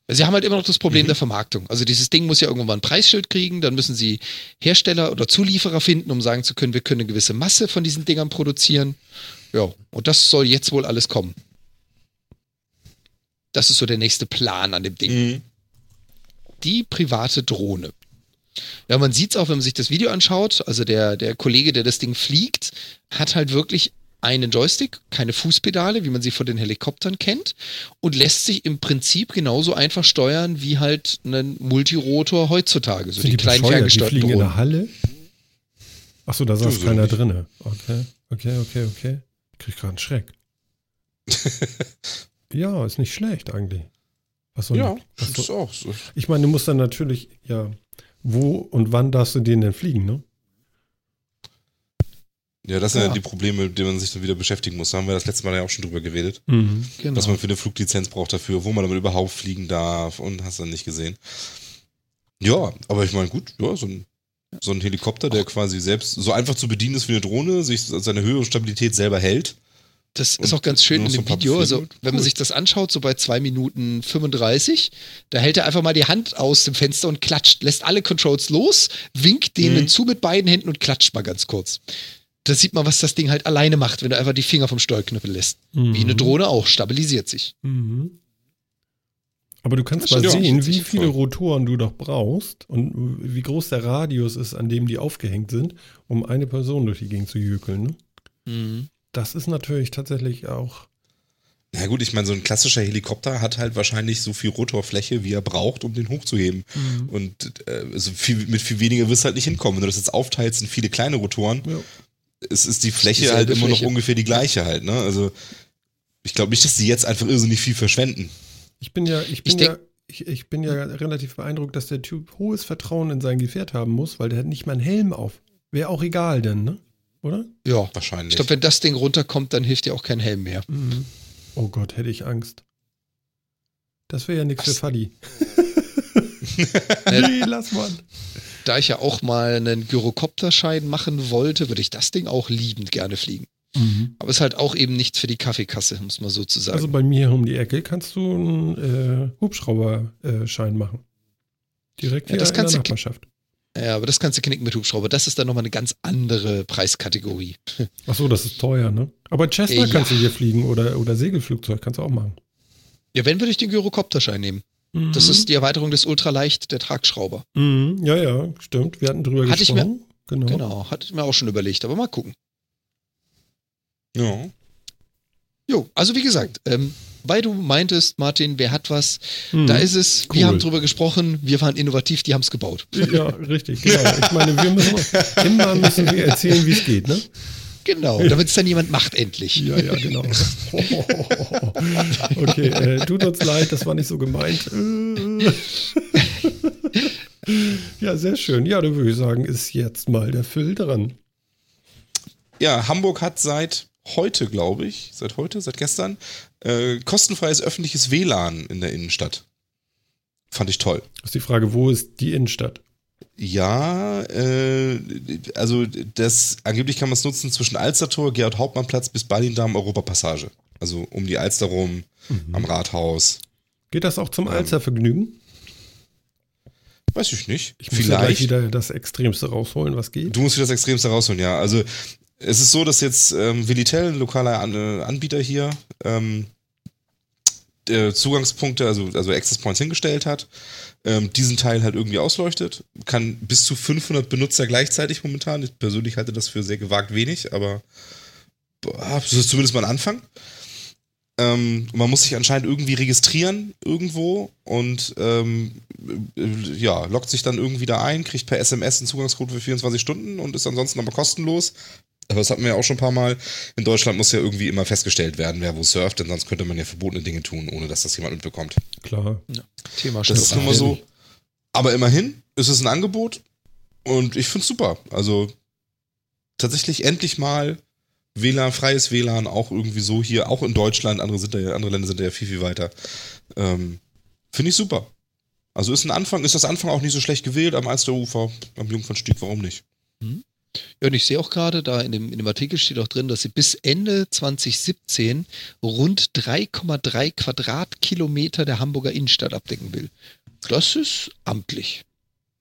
Sie haben halt immer noch das Problem mhm. der Vermarktung. Also dieses Ding muss ja irgendwann ein Preisschild kriegen, dann müssen sie Hersteller oder Zulieferer finden, um sagen zu können, wir können eine gewisse Masse von diesen Dingern produzieren. Ja, und das soll jetzt wohl alles kommen. Das ist so der nächste Plan an dem Ding. Mhm. Die private Drohne. Ja, man sieht es auch, wenn man sich das Video anschaut. Also der, der Kollege, der das Ding fliegt, hat halt wirklich einen Joystick, keine Fußpedale, wie man sie von den Helikoptern kennt, und lässt sich im Prinzip genauso einfach steuern wie halt ein Multirotor heutzutage. So die, die kleinen ferngesteuerten die fliegen Drohnen. in der Halle? Achso, da saß keiner nicht. drinne. Okay, okay, okay, okay. Ich krieg gerade einen Schreck. ja, ist nicht schlecht eigentlich. Was so ja, was ist auch so. Ich meine, du musst dann natürlich, ja, wo und wann darfst du den denn fliegen, ne? Ja, das sind ja. die Probleme, mit denen man sich dann wieder beschäftigen muss. Da haben wir das letzte Mal ja auch schon drüber geredet. Mhm, genau. Dass man für eine Fluglizenz braucht dafür, wo man damit überhaupt fliegen darf und hast dann nicht gesehen. Ja, aber ich meine, gut, ja, so ein, so ein Helikopter, der quasi selbst so einfach zu bedienen ist wie eine Drohne, sich seine Höhe und Stabilität selber hält. Das ist auch ganz schön in dem Video. Also, wenn man sich das anschaut, so bei 2 Minuten 35, da hält er einfach mal die Hand aus dem Fenster und klatscht, lässt alle Controls los, winkt denen mhm. zu mit beiden Händen und klatscht mal ganz kurz da sieht man, was das Ding halt alleine macht, wenn du einfach die Finger vom Steuerknüppel lässt. Mhm. Wie eine Drohne auch, stabilisiert sich. Mhm. Aber du kannst mal sehen, wie viele Rotoren du doch brauchst und wie groß der Radius ist, an dem die aufgehängt sind, um eine Person durch die Gegend zu jükeln. Ne? Mhm. Das ist natürlich tatsächlich auch. Na gut, ich meine, so ein klassischer Helikopter hat halt wahrscheinlich so viel Rotorfläche, wie er braucht, um den hochzuheben. Mhm. Und äh, also viel, mit viel weniger wirst du halt nicht hinkommen. Wenn du das jetzt aufteilst in viele kleine Rotoren, ja. Es ist die Fläche ist halt immer Fläche. noch ungefähr die gleiche halt. Ne? Also ich glaube nicht, dass die jetzt einfach irrsinnig viel verschwenden. Ich bin ja, ich bin ich ja, ich, ich, bin ja relativ beeindruckt, dass der Typ hohes Vertrauen in sein Gefährt haben muss, weil der hat nicht mal einen Helm auf. Wäre auch egal denn, ne? Oder? Ja, wahrscheinlich. Ich glaube, wenn das Ding runterkommt, dann hilft dir auch kein Helm mehr. Mhm. Oh Gott, hätte ich Angst. Das wäre ja nichts für Fadi. nee, lass mal. Da ich ja auch mal einen Gyrokopterschein machen wollte, würde ich das Ding auch liebend gerne fliegen. Mhm. Aber es ist halt auch eben nichts für die Kaffeekasse, muss man so zu sagen. Also bei mir um die Ecke kannst du einen äh, Hubschrauberschein machen. Direkt ja, das in der Nachbarschaft. Ja, aber das kannst du knicken mit Hubschrauber. Das ist dann nochmal eine ganz andere Preiskategorie. Ach so, das ist teuer, ne? Aber Cessna äh, kannst du hier fliegen oder, oder Segelflugzeug kannst du auch machen. Ja, wenn würde ich den Gyrokopterschein nehmen. Mhm. Das ist die Erweiterung des Ultraleicht der Tragschrauber. Mhm. Ja, ja, stimmt. Wir hatten drüber hatte gesprochen. Ich mir, genau. genau, hatte ich mir auch schon überlegt, aber mal gucken. Ja. Jo, also wie gesagt, ähm, weil du meintest, Martin, wer hat was, hm, da ist es, cool. wir haben drüber gesprochen, wir waren innovativ, die haben es gebaut. Ja, richtig, genau. Ich meine, wir müssen immer müssen wir erzählen, wie es geht, ne? Genau, damit es dann jemand macht endlich. Ja, ja, genau. Okay, äh, tut uns leid, das war nicht so gemeint. ja, sehr schön. Ja, da würde ich sagen, ist jetzt mal der Füll dran. Ja, Hamburg hat seit heute, glaube ich, seit heute, seit gestern, äh, kostenfreies öffentliches WLAN in der Innenstadt. Fand ich toll. Das ist die Frage, wo ist die Innenstadt? Ja, äh, also das angeblich kann man es nutzen zwischen Alstertor, Gerhard Hauptmannplatz bis Berlin-Damm Europapassage. Also um die Alster rum, mhm. am Rathaus. Geht das auch zum ähm, Alstervergnügen? Weiß ich nicht. Ich muss Vielleicht. Ja gleich wieder das Extremste rausholen, was geht. Du musst wieder das Extremste rausholen, ja. Also es ist so, dass jetzt ähm, Vilitel, ein lokaler An äh, Anbieter hier, ähm, Zugangspunkte, also, also Access Points hingestellt hat, ähm, diesen Teil halt irgendwie ausleuchtet. Kann bis zu 500 Benutzer gleichzeitig momentan. Ich persönlich halte das für sehr gewagt wenig, aber boah, das ist zumindest mal ein Anfang. Ähm, man muss sich anscheinend irgendwie registrieren irgendwo und ähm, äh, ja, loggt sich dann irgendwie da ein, kriegt per SMS einen Zugangscode für 24 Stunden und ist ansonsten aber kostenlos. Aber das hatten wir ja auch schon ein paar Mal. In Deutschland muss ja irgendwie immer festgestellt werden, wer wo surft, denn sonst könnte man ja verbotene Dinge tun, ohne dass das jemand mitbekommt. Klar. Ja. Thema Das ist nun mal so. Aber immerhin ist es ein Angebot und ich finde es super. Also tatsächlich endlich mal WLAN, freies WLAN, auch irgendwie so hier, auch in Deutschland, andere, sind da ja, andere Länder sind da ja viel, viel weiter. Ähm, finde ich super. Also ist ein Anfang, ist das Anfang auch nicht so schlecht gewählt am Alsterufer, am Jungfernstieg, warum nicht? Mhm. Ja, und ich sehe auch gerade, da in dem, in dem Artikel steht auch drin, dass sie bis Ende 2017 rund 3,3 Quadratkilometer der Hamburger Innenstadt abdecken will. Das ist amtlich.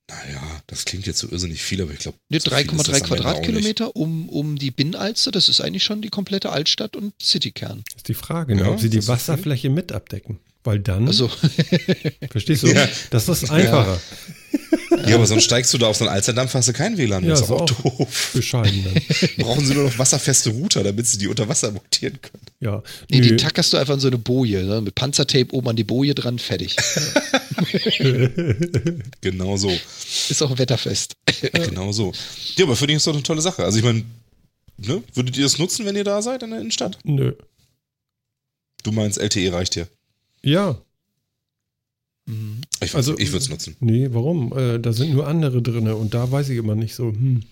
Naja, das klingt jetzt so irrsinnig viel, aber ich glaube. Ne, 3,3 Quadratkilometer um, um die Binnenalster, das ist eigentlich schon die komplette Altstadt und Citykern. Ist die Frage, ne, ja, ob sie die Wasserfläche mit abdecken. Weil dann. Also. verstehst du? Ja. Das ist einfacher. Ja. ja. aber sonst steigst du da auf so einen Alsterdampf, hast du kein WLAN. Ja, das ist auch, auch doof. Bescheiden dann. Brauchen sie nur noch wasserfeste Router, damit sie die unter Wasser montieren können. Ja. Nee, die tackerst du einfach in so eine Boje, ne? mit Panzertape oben an die Boje dran, fertig. genau so. Ist auch wetterfest. genau so. Ja, aber für dich ist doch eine tolle Sache. Also ich meine, ne? würdet ihr das nutzen, wenn ihr da seid in der Innenstadt? Nö. Du meinst, LTE reicht dir? Ja. Mhm. Ich, also, ich würde es nutzen. Nee, warum? Äh, da sind nur andere drin und da weiß ich immer nicht so, hm.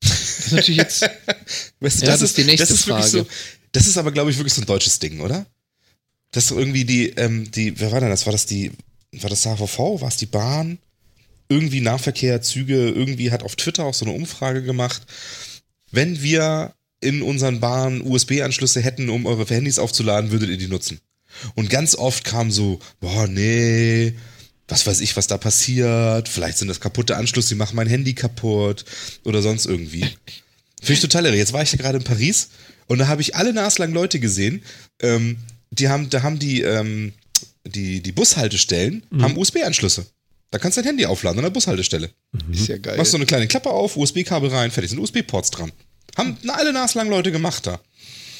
Das ist natürlich jetzt. weißt du, ja, das, ist die nächste das ist Frage. So, das ist aber, glaube ich, wirklich so ein deutsches Ding, oder? Das ist irgendwie die, ähm, die, wer war denn das? War das die, war das HVV? War es die Bahn? Irgendwie Nahverkehr, Züge, irgendwie hat auf Twitter auch so eine Umfrage gemacht. Wenn wir in unseren Bahnen USB-Anschlüsse hätten, um eure Handys aufzuladen, würdet ihr die nutzen? Und ganz oft kam so, boah, nee, was weiß ich, was da passiert. Vielleicht sind das kaputte Anschlüsse, die machen mein Handy kaputt oder sonst irgendwie. Finde ich total irre. Jetzt war ich ja gerade in Paris und da habe ich alle naslang Leute gesehen. Ähm, die haben, da haben die, ähm, die, die Bushaltestellen mhm. haben USB-Anschlüsse. Da kannst du dein Handy aufladen an der Bushaltestelle. Mhm. Ist ja geil. Machst so eine kleine Klappe auf, USB-Kabel rein, fertig, sind USB-Ports dran. Haben alle naslang Leute gemacht da.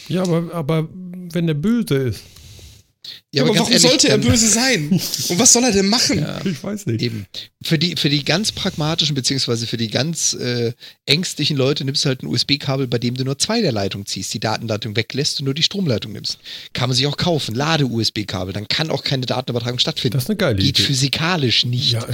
Ja, aber, aber wenn der böse ist. Ja, aber, aber warum ehrlich, sollte er böse sein? Und was soll er denn machen? Ja, ich weiß nicht. Eben. Für die, für die ganz pragmatischen, beziehungsweise für die ganz äh, ängstlichen Leute nimmst du halt ein USB-Kabel, bei dem du nur zwei der Leitungen ziehst, die Datenleitung weglässt und nur die Stromleitung nimmst. Kann man sich auch kaufen. Lade-USB-Kabel, dann kann auch keine Datenübertragung stattfinden. Das ist eine geile Geht Idee. physikalisch nicht. Ja,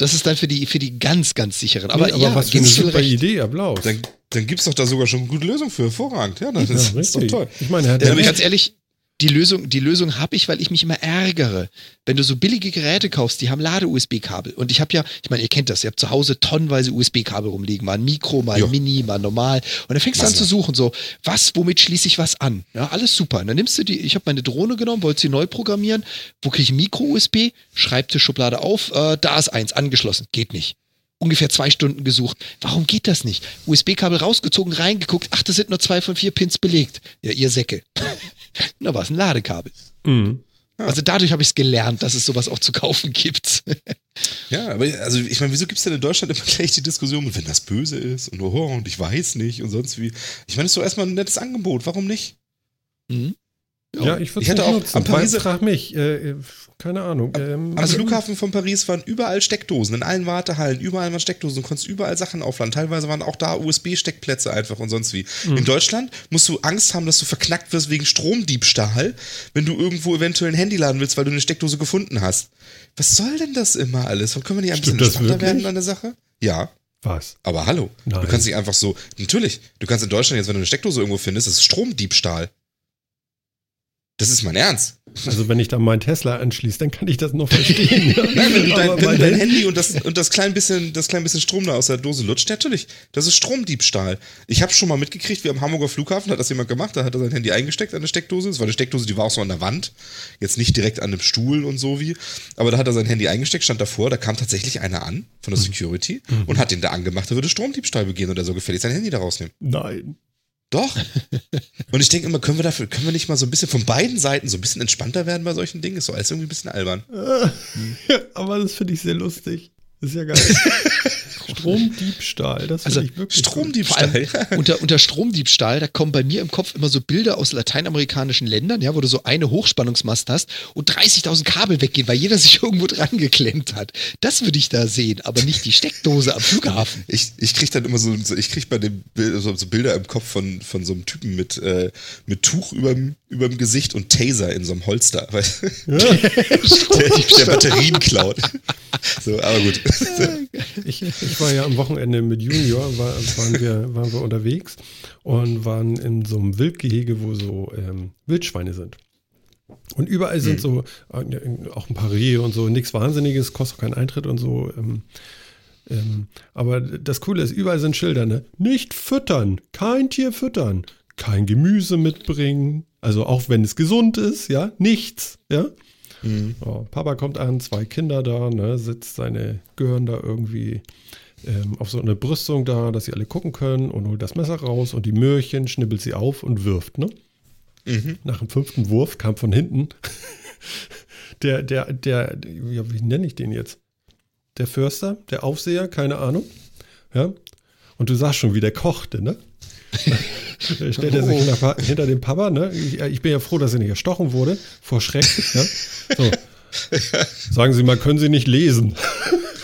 das ist dann für die, für die ganz, ganz sicheren. Aber, nee, aber ja, was für eine super recht. Idee, Applaus. Dann, dann gibt es doch da sogar schon eine gute Lösung für, hervorragend. Ja, das ja, ist, ist, doch toll. Ich meine, Herr ja, ganz ehrlich, die Lösung, die Lösung habe ich, weil ich mich immer ärgere. Wenn du so billige Geräte kaufst, die haben Lade-USB-Kabel. Und ich habe ja, ich meine, ihr kennt das, ihr habt zu Hause tonnenweise USB-Kabel rumliegen, mal ein Mikro, mal ein Mini, mal normal. Und dann fängst du an zu suchen, so, was, womit schließe ich was an? Ja, alles super. Und dann nimmst du die, ich habe meine Drohne genommen, wollte sie neu programmieren. Wo kriege ich ein Micro-USB? Schreibtischschublade auf, äh, da ist eins, angeschlossen. Geht nicht ungefähr zwei Stunden gesucht. Warum geht das nicht? USB-Kabel rausgezogen, reingeguckt. Ach, das sind nur zwei von vier Pins belegt. Ja, ihr Säcke. da war es ein Ladekabel. Mhm. Ja. Also dadurch habe ich es gelernt, dass es sowas auch zu kaufen gibt. ja, aber also ich meine, wieso gibt es denn in Deutschland immer gleich die Diskussion, wenn das böse ist und oh, und ich weiß nicht und sonst wie. Ich meine, das ist doch erstmal ein nettes Angebot, warum nicht? Mhm. Ja, ja, ich würde es auch nutzen. Am Pariser, frag mich, äh, keine Ahnung. Ähm, am Flughafen von Paris waren überall Steckdosen, in allen Wartehallen, überall waren Steckdosen, du konntest überall Sachen aufladen. Teilweise waren auch da USB-Steckplätze einfach und sonst wie. Mhm. In Deutschland musst du Angst haben, dass du verknackt wirst wegen Stromdiebstahl, wenn du irgendwo eventuell ein Handy laden willst, weil du eine Steckdose gefunden hast. Was soll denn das immer alles? Können wir nicht ein bisschen entspannter werden an der Sache? Ja. Was? Aber hallo, Nein. du kannst nicht einfach so, natürlich, du kannst in Deutschland jetzt, wenn du eine Steckdose irgendwo findest, das ist Stromdiebstahl. Das ist mein Ernst. Also wenn ich da meinen Tesla anschließe, dann kann ich das noch verstehen. Nein, wenn du dein, wenn dein Handy und das, und das klein bisschen, das klein bisschen Strom da aus der Dose lutscht, natürlich. Das ist Stromdiebstahl. Ich habe schon mal mitgekriegt, wie am Hamburger Flughafen hat das jemand gemacht, da hat er sein Handy eingesteckt an der Steckdose. Es war eine Steckdose, die war auch so an der Wand. Jetzt nicht direkt an einem Stuhl und so wie. Aber da hat er sein Handy eingesteckt, stand davor, da kam tatsächlich einer an von der mhm. Security mhm. und hat den da angemacht, er würde Stromdiebstahl begehen und er soll gefällig sein Handy da rausnehmen. Nein. Doch. Und ich denke immer, können wir dafür, können wir nicht mal so ein bisschen von beiden Seiten so ein bisschen entspannter werden bei solchen Dingen? Ist so alles irgendwie ein bisschen albern. aber das finde ich sehr lustig. Das ist ja geil. Stromdiebstahl, das also ich wirklich Stromdiebstahl. unter, unter Stromdiebstahl, da kommen bei mir im Kopf immer so Bilder aus lateinamerikanischen Ländern, ja, wo du so eine Hochspannungsmast hast und 30.000 Kabel weggehen, weil jeder sich irgendwo dran geklemmt hat. Das würde ich da sehen, aber nicht die Steckdose am Flughafen. Ich, ich kriege dann immer so, ich kriege bei dem so, so, Bilder im Kopf von, von so einem Typen mit, äh, mit Tuch überm, überm Gesicht und Taser in so einem Holster, ja. der, der Batterien klaut. So, aber gut. Ich, ich war ja am Wochenende mit Junior, war, waren, wir, waren wir unterwegs und waren in so einem Wildgehege, wo so ähm, Wildschweine sind. Und überall sind hm. so, äh, auch ein paar Rehe und so, nichts Wahnsinniges, kostet auch keinen Eintritt und so. Ähm, ähm, aber das Coole ist, überall sind Schilder, ne? Nicht füttern, kein Tier füttern, kein Gemüse mitbringen, also auch wenn es gesund ist, ja, nichts, ja. Mhm. Oh, Papa kommt an, zwei Kinder da, ne, sitzt seine Gehirn da irgendwie ähm, auf so eine Brüstung da, dass sie alle gucken können und holt das Messer raus und die Möhrchen schnibbelt sie auf und wirft, ne? Mhm. Nach dem fünften Wurf kam von hinten der, der, der, ja, wie nenne ich den jetzt? Der Förster, der Aufseher, keine Ahnung. Ja. Und du sagst schon, wie der kochte, ne? Stellt er sich oh. hinter, hinter dem Papa, ne? Ich, ich, bin ja froh, dass er nicht erstochen wurde, vor Schreck. Ja? So. Sagen Sie mal, können Sie nicht lesen?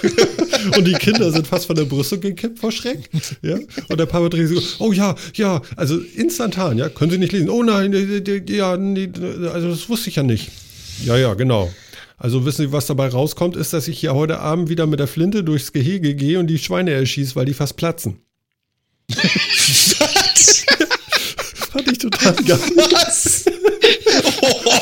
und die Kinder sind fast von der Brüstung gekippt vor Schreck. Ja? Und der Papa dreht sich, oh ja, ja, also instantan, ja, können Sie nicht lesen. Oh nein, ja, nee, also das wusste ich ja nicht. Ja, ja, genau. Also wissen Sie, was dabei rauskommt, ist, dass ich hier heute Abend wieder mit der Flinte durchs Gehege gehe und die Schweine erschieße, weil die fast platzen. Fand ich total geil. Was? Oh,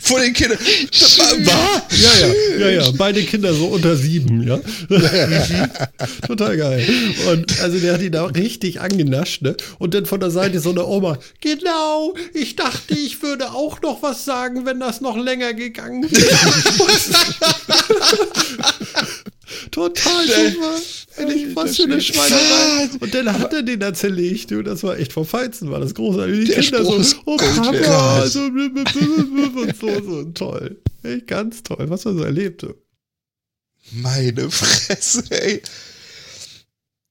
vor den Kindern. War? Ja, ja, ja, ja. Beide Kinder so unter sieben, ja. total geil. Und also der hat ihn da richtig angenascht, ne? Und dann von der Seite so eine Oma. Genau, ich dachte, ich würde auch noch was sagen, wenn das noch länger gegangen wäre. Total super. Ehrlich, was für eine Schweinerei. Und dann hat er den da zerlegt, du, das war echt vom Feinsten, war das großartig. Die Kinder so, oh Papa, so, und so, so, toll. Echt ganz toll, was man so erlebt. Meine Fresse, ey.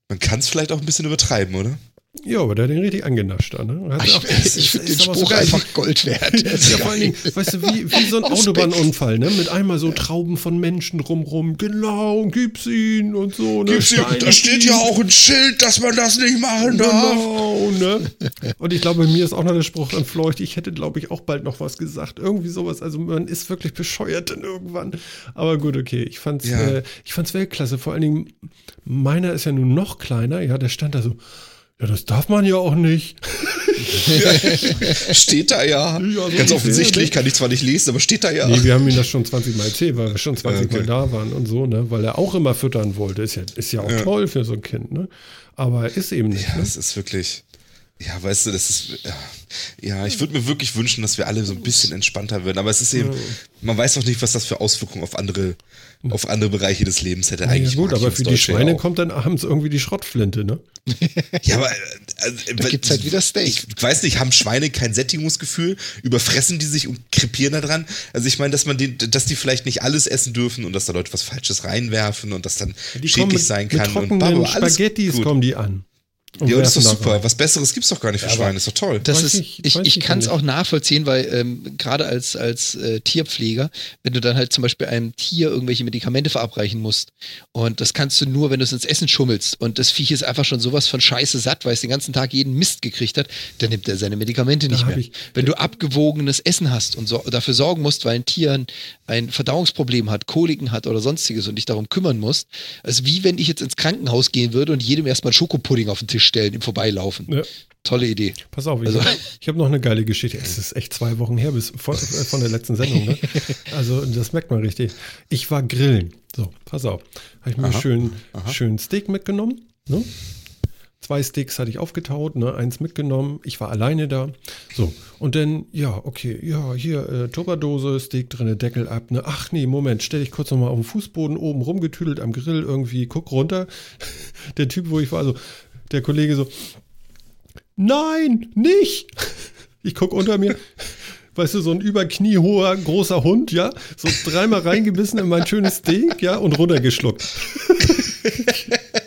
Man kann es vielleicht auch ein bisschen übertreiben, oder? Ja, aber der hat den richtig angenascht da, ne? ich, auch, ich, ich finde den Spruch so einfach Gold wert. ja, vor allen Dingen, weißt du, wie, wie so ein Autobahnunfall, ne? Mit einmal so Trauben von Menschen drumrum. Genau, gib's ihn und so, ne? Gib's ihm, da steht ja auch ein Schild, dass man das nicht machen darf. Genau, ne? Und ich glaube, mir ist auch noch der Spruch entfleucht. Ich hätte, glaube ich, auch bald noch was gesagt. Irgendwie sowas. Also man ist wirklich bescheuert dann irgendwann. Aber gut, okay. Ich fand's, ja. äh, ich fand's Weltklasse. Vor allen Dingen, meiner ist ja nun noch kleiner. Ja, der stand da so ja, das darf man ja auch nicht. steht da ja. ja so Ganz offensichtlich, kann ich zwar nicht lesen, aber steht da ja. Nee, wir haben ihm das schon 20 Mal erzählt, weil wir schon 20 okay. Mal da waren und so, ne? Weil er auch immer füttern wollte. Ist ja, ist ja auch ja. toll für so ein Kind, ne? Aber er ist eben nicht. Ja, ne? das ist wirklich. Ja, weißt du, das ist. Ja, ich würde mir wirklich wünschen, dass wir alle so ein bisschen entspannter werden. Aber es ist eben, man weiß noch nicht, was das für Auswirkungen auf andere, auf andere Bereiche des Lebens hätte. Eigentlich ja, gut, aber für die Schweine kommt dann abends irgendwie die Schrottflinte, ne? ja, aber äh, da gibt's halt wieder Steak. Ich weiß nicht, haben Schweine kein Sättigungsgefühl? Überfressen die sich und krepieren da dran? Also ich meine, dass man den, dass die vielleicht nicht alles essen dürfen und dass da Leute was Falsches reinwerfen und das dann die schädlich mit, sein kann. Mit und Babo, Spaghettis kommen die an. Ja, das ist doch super. Was Besseres gibt es doch gar nicht für ja, Schweine. Ist doch toll. Das ist, ich ich, ich kann es auch nachvollziehen, weil ähm, gerade als, als äh, Tierpfleger, wenn du dann halt zum Beispiel einem Tier irgendwelche Medikamente verabreichen musst und das kannst du nur, wenn du es ins Essen schummelst und das Viech ist einfach schon sowas von Scheiße satt, weil es den ganzen Tag jeden Mist gekriegt hat, dann nimmt er seine Medikamente nicht mehr. wenn du abgewogenes Essen hast und so, dafür sorgen musst, weil ein Tier ein, ein Verdauungsproblem hat, Koliken hat oder sonstiges und dich darum kümmern musst, also wie wenn ich jetzt ins Krankenhaus gehen würde und jedem erstmal Schokopudding auf den Tisch stellen im Vorbeilaufen. Ja. Tolle Idee. Pass auf, ich also, habe hab noch eine geile Geschichte. Es ist echt zwei Wochen her bis von, äh, von der letzten Sendung. Ne? Also das merkt man richtig. Ich war grillen. So, pass auf. Habe ich mir aha, schön, aha. schön Steak mitgenommen. Ne? Zwei Steaks hatte ich aufgetaut, ne? eins mitgenommen. Ich war alleine da. So, und dann, ja, okay, ja, hier, äh, Tupperdose, Steak drin, Deckel ab. Ne? Ach nee, Moment, stell dich kurz nochmal auf den Fußboden oben rumgetüdelt am Grill irgendwie, guck runter. der Typ, wo ich war, so, der Kollege so, nein, nicht. Ich gucke unter mir, weißt du, so ein überkniehoher großer Hund, ja, so dreimal reingebissen in mein schönes Steak, ja, und runtergeschluckt.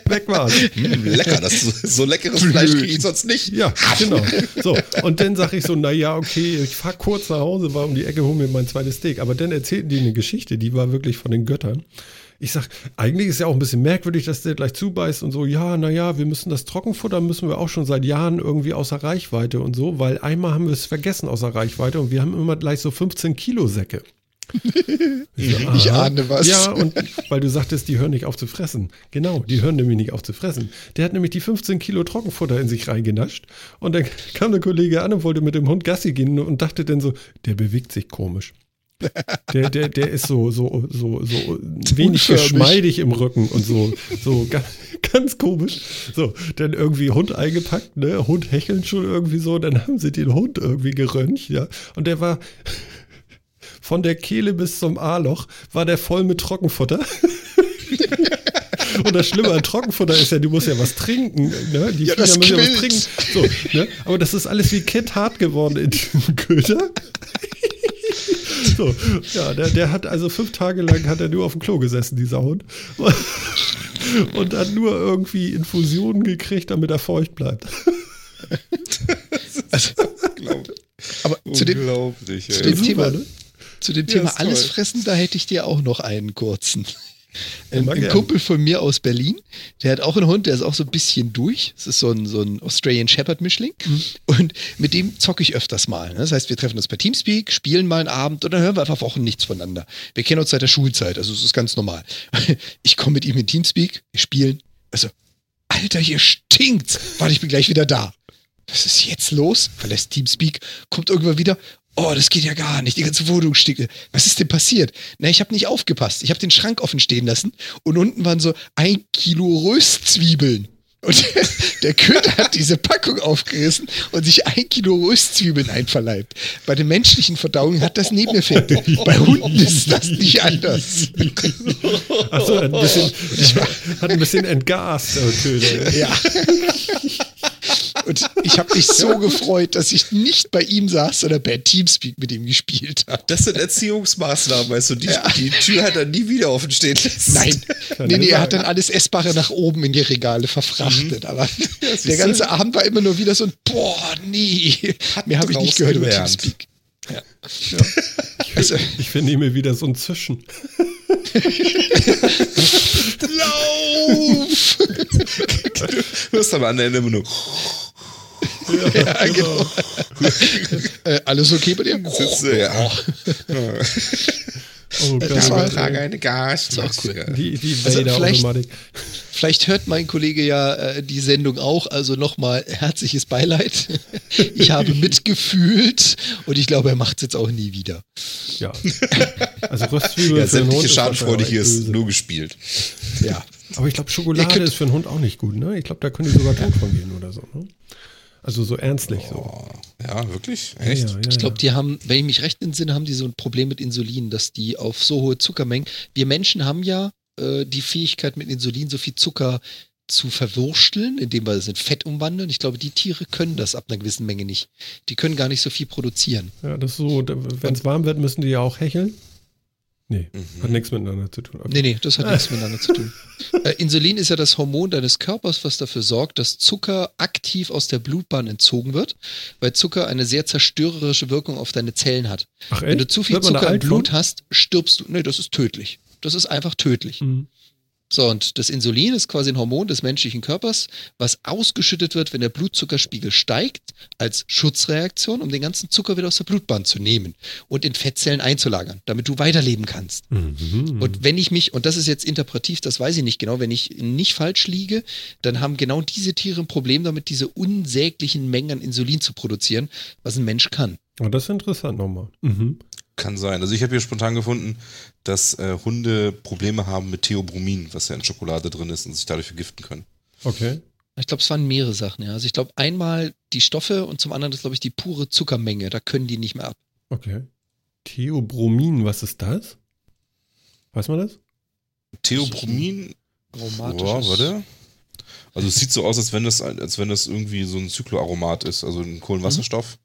Weg war es. Mm, lecker, das so leckeres Fleisch kriege ich sonst nicht. Ja, genau. So, und dann sage ich so, naja, okay, ich fahre kurz nach Hause, war um die Ecke, hol mir mein zweites Steak. Aber dann erzählten die eine Geschichte, die war wirklich von den Göttern. Ich sag, eigentlich ist ja auch ein bisschen merkwürdig, dass der gleich zubeißt und so, ja, naja, wir müssen das Trockenfutter, müssen wir auch schon seit Jahren irgendwie außer Reichweite und so, weil einmal haben wir es vergessen außer Reichweite und wir haben immer gleich so 15 Kilo Säcke. ich, so, ich ahne was. Ja, und weil du sagtest, die hören nicht auf zu fressen. Genau, die hören nämlich nicht auf zu fressen. Der hat nämlich die 15 Kilo Trockenfutter in sich reingenascht. Und dann kam der Kollege an und wollte mit dem Hund Gassi gehen und dachte dann so, der bewegt sich komisch. Der, der, der ist so, so, so, so wenig geschmeidig im Rücken und so, so ganz, ganz komisch. So, dann irgendwie Hund eingepackt, ne? Hund hecheln schon irgendwie so, dann haben sie den Hund irgendwie geröntgt, ja. Und der war von der Kehle bis zum A-Loch, war der voll mit Trockenfutter. Und das Schlimme an Trockenfutter ist ja, du musst ja was trinken. Ne? Die ja, müssen ja was trinken. So, ne? Aber das ist alles wie Kit hart geworden in diesem Köder. So, ja, der, der hat also fünf Tage lang hat er nur auf dem Klo gesessen, dieser Hund. Und hat nur irgendwie Infusionen gekriegt, damit er feucht bleibt. Also, aber zu dem, zu dem Thema, ne? zu dem Thema alles fressen, da hätte ich dir auch noch einen kurzen. Ein, ein Kumpel von mir aus Berlin, der hat auch einen Hund, der ist auch so ein bisschen durch. Das ist so ein, so ein Australian Shepherd Mischling. Mhm. Und mit dem zocke ich öfters mal. Ne? Das heißt, wir treffen uns per Teamspeak, spielen mal einen Abend und dann hören wir einfach Wochen nichts voneinander. Wir kennen uns seit der Schulzeit, also es ist ganz normal. Ich komme mit ihm in Teamspeak, wir spielen. Also, Alter, hier stinkt's. Warte, ich bin gleich wieder da. Was ist jetzt los? Verlässt Teamspeak, kommt irgendwann wieder oh, das geht ja gar nicht, die ganze Wohnung stinkt. Was ist denn passiert? Na, ich habe nicht aufgepasst. Ich habe den Schrank offen stehen lassen und unten waren so ein Kilo Röstzwiebeln. Und der Köter hat diese Packung aufgerissen und sich ein Kilo Röstzwiebeln einverleibt. Bei den menschlichen Verdauungen hat das Nebeneffekte. Bei Hunden ist das nicht anders. Also ein bisschen, hat ein bisschen entgast. Okay, ja. Und ich habe mich so gefreut, dass ich nicht bei ihm saß, sondern bei Teamspeak mit ihm gespielt habe. Das sind Erziehungsmaßnahmen, weißt du. Die, ja. die Tür hat er nie wieder offen stehen lassen. Nein, nee, nee, er hat dann alles Essbare nach oben in die Regale verfrachtet. Mhm. Aber ja, der ganze Abend war immer nur wieder so ein Boah, nee. Hat Mir habe ich nicht gehört gelernt. über Teamspeak. Ja. ja. Ich, also, ich finde immer wieder so ein Zwischen. Lauf! du hast am anderen Ende immer nur. Ja, ja genau. genau. äh, alles okay bei dir? Sitze, ja. Oh, das war Frage eine Gasmaske. Cool. Die, die also vielleicht, vielleicht hört mein Kollege ja äh, die Sendung auch, also nochmal herzliches Beileid. ich habe mitgefühlt und ich glaube, er macht es jetzt auch nie wieder. Ja. Also Röstzwiebeln ja, sämtliche Schadenfreude hier ist nur gespielt. Ja. Aber ich glaube, Schokolade ist für einen Hund auch nicht gut, ne? Ich glaube, da können die sogar tot von gehen oder so, ne? Also so ernstlich oh, so. Ja, wirklich? Echt? Ja, ja, ich glaube, die haben, wenn ich mich recht entsinne, haben die so ein Problem mit Insulin, dass die auf so hohe Zuckermengen. Wir Menschen haben ja äh, die Fähigkeit, mit Insulin so viel Zucker zu verwursteln, indem wir es in Fett umwandeln. Ich glaube, die Tiere können das ab einer gewissen Menge nicht. Die können gar nicht so viel produzieren. Ja, das ist so, wenn es warm wird, müssen die ja auch hecheln. Nee, mhm. hat nichts miteinander zu tun. Okay. Nee, nee, das hat nichts miteinander zu tun. Äh, Insulin ist ja das Hormon deines Körpers, was dafür sorgt, dass Zucker aktiv aus der Blutbahn entzogen wird, weil Zucker eine sehr zerstörerische Wirkung auf deine Zellen hat. Ach, Wenn du zu viel Zucker im Blut von? hast, stirbst du. Nee, das ist tödlich. Das ist einfach tödlich. Mhm. So, und das Insulin ist quasi ein Hormon des menschlichen Körpers, was ausgeschüttet wird, wenn der Blutzuckerspiegel steigt, als Schutzreaktion, um den ganzen Zucker wieder aus der Blutbahn zu nehmen und in Fettzellen einzulagern, damit du weiterleben kannst. Mhm. Und wenn ich mich, und das ist jetzt interpretiv, das weiß ich nicht genau, wenn ich nicht falsch liege, dann haben genau diese Tiere ein Problem damit, diese unsäglichen Mengen an Insulin zu produzieren, was ein Mensch kann. Oh, das ist interessant nochmal. Mhm. Kann sein. Also ich habe hier spontan gefunden, dass äh, Hunde Probleme haben mit Theobromin, was ja in Schokolade drin ist und sich dadurch vergiften können. Okay. Ich glaube, es waren mehrere Sachen, ja. Also ich glaube, einmal die Stoffe und zum anderen ist, glaube ich, die pure Zuckermenge. Da können die nicht mehr ab. Okay. Theobromin, was ist das? Weiß man das? Theobromin. Aromatisch. Ja, warte. Also es sieht so aus, als wenn das, als wenn das irgendwie so ein Zykloaromat ist, also ein Kohlenwasserstoff.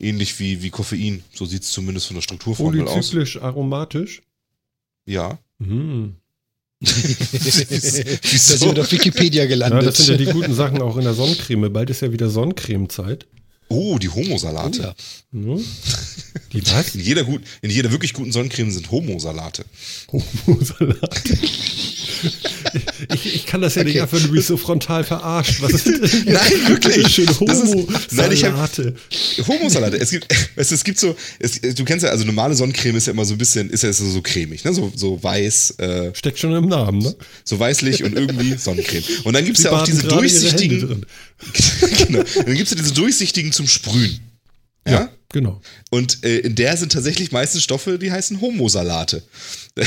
Ähnlich wie, wie Koffein. So sieht es zumindest von der Strukturformel aus. Polyzyklisch aromatisch? Ja. Mhm. Wieso? sind wir auf Wikipedia gelandet. Ja, das sind ja die guten Sachen auch in der Sonnencreme. Bald ist ja wieder Sonnencremezeit. Oh, die Homosalate. Oh, ja. Die was? In jeder, gut, in jeder wirklich guten Sonnencreme sind Homosalate. Homosalate. Ich, ich, kann das ja okay. nicht einfach nur so frontal verarscht. Was ist Nein, wirklich. Schön Homo ist, nein, ich Salate. Homo-Salate. Es gibt, es, es gibt so, es, du kennst ja, also normale Sonnencreme ist ja immer so ein bisschen, ist ja so, so cremig, ne? So, so weiß. Äh, Steckt schon im Namen, ne? So weißlich und irgendwie Sonnencreme. Und dann gibt es ja auch diese durchsichtigen. genau. Dann gibt es ja diese durchsichtigen zum Sprühen. Ja, ja genau. Und äh, in der sind tatsächlich meistens Stoffe, die heißen Homosalate.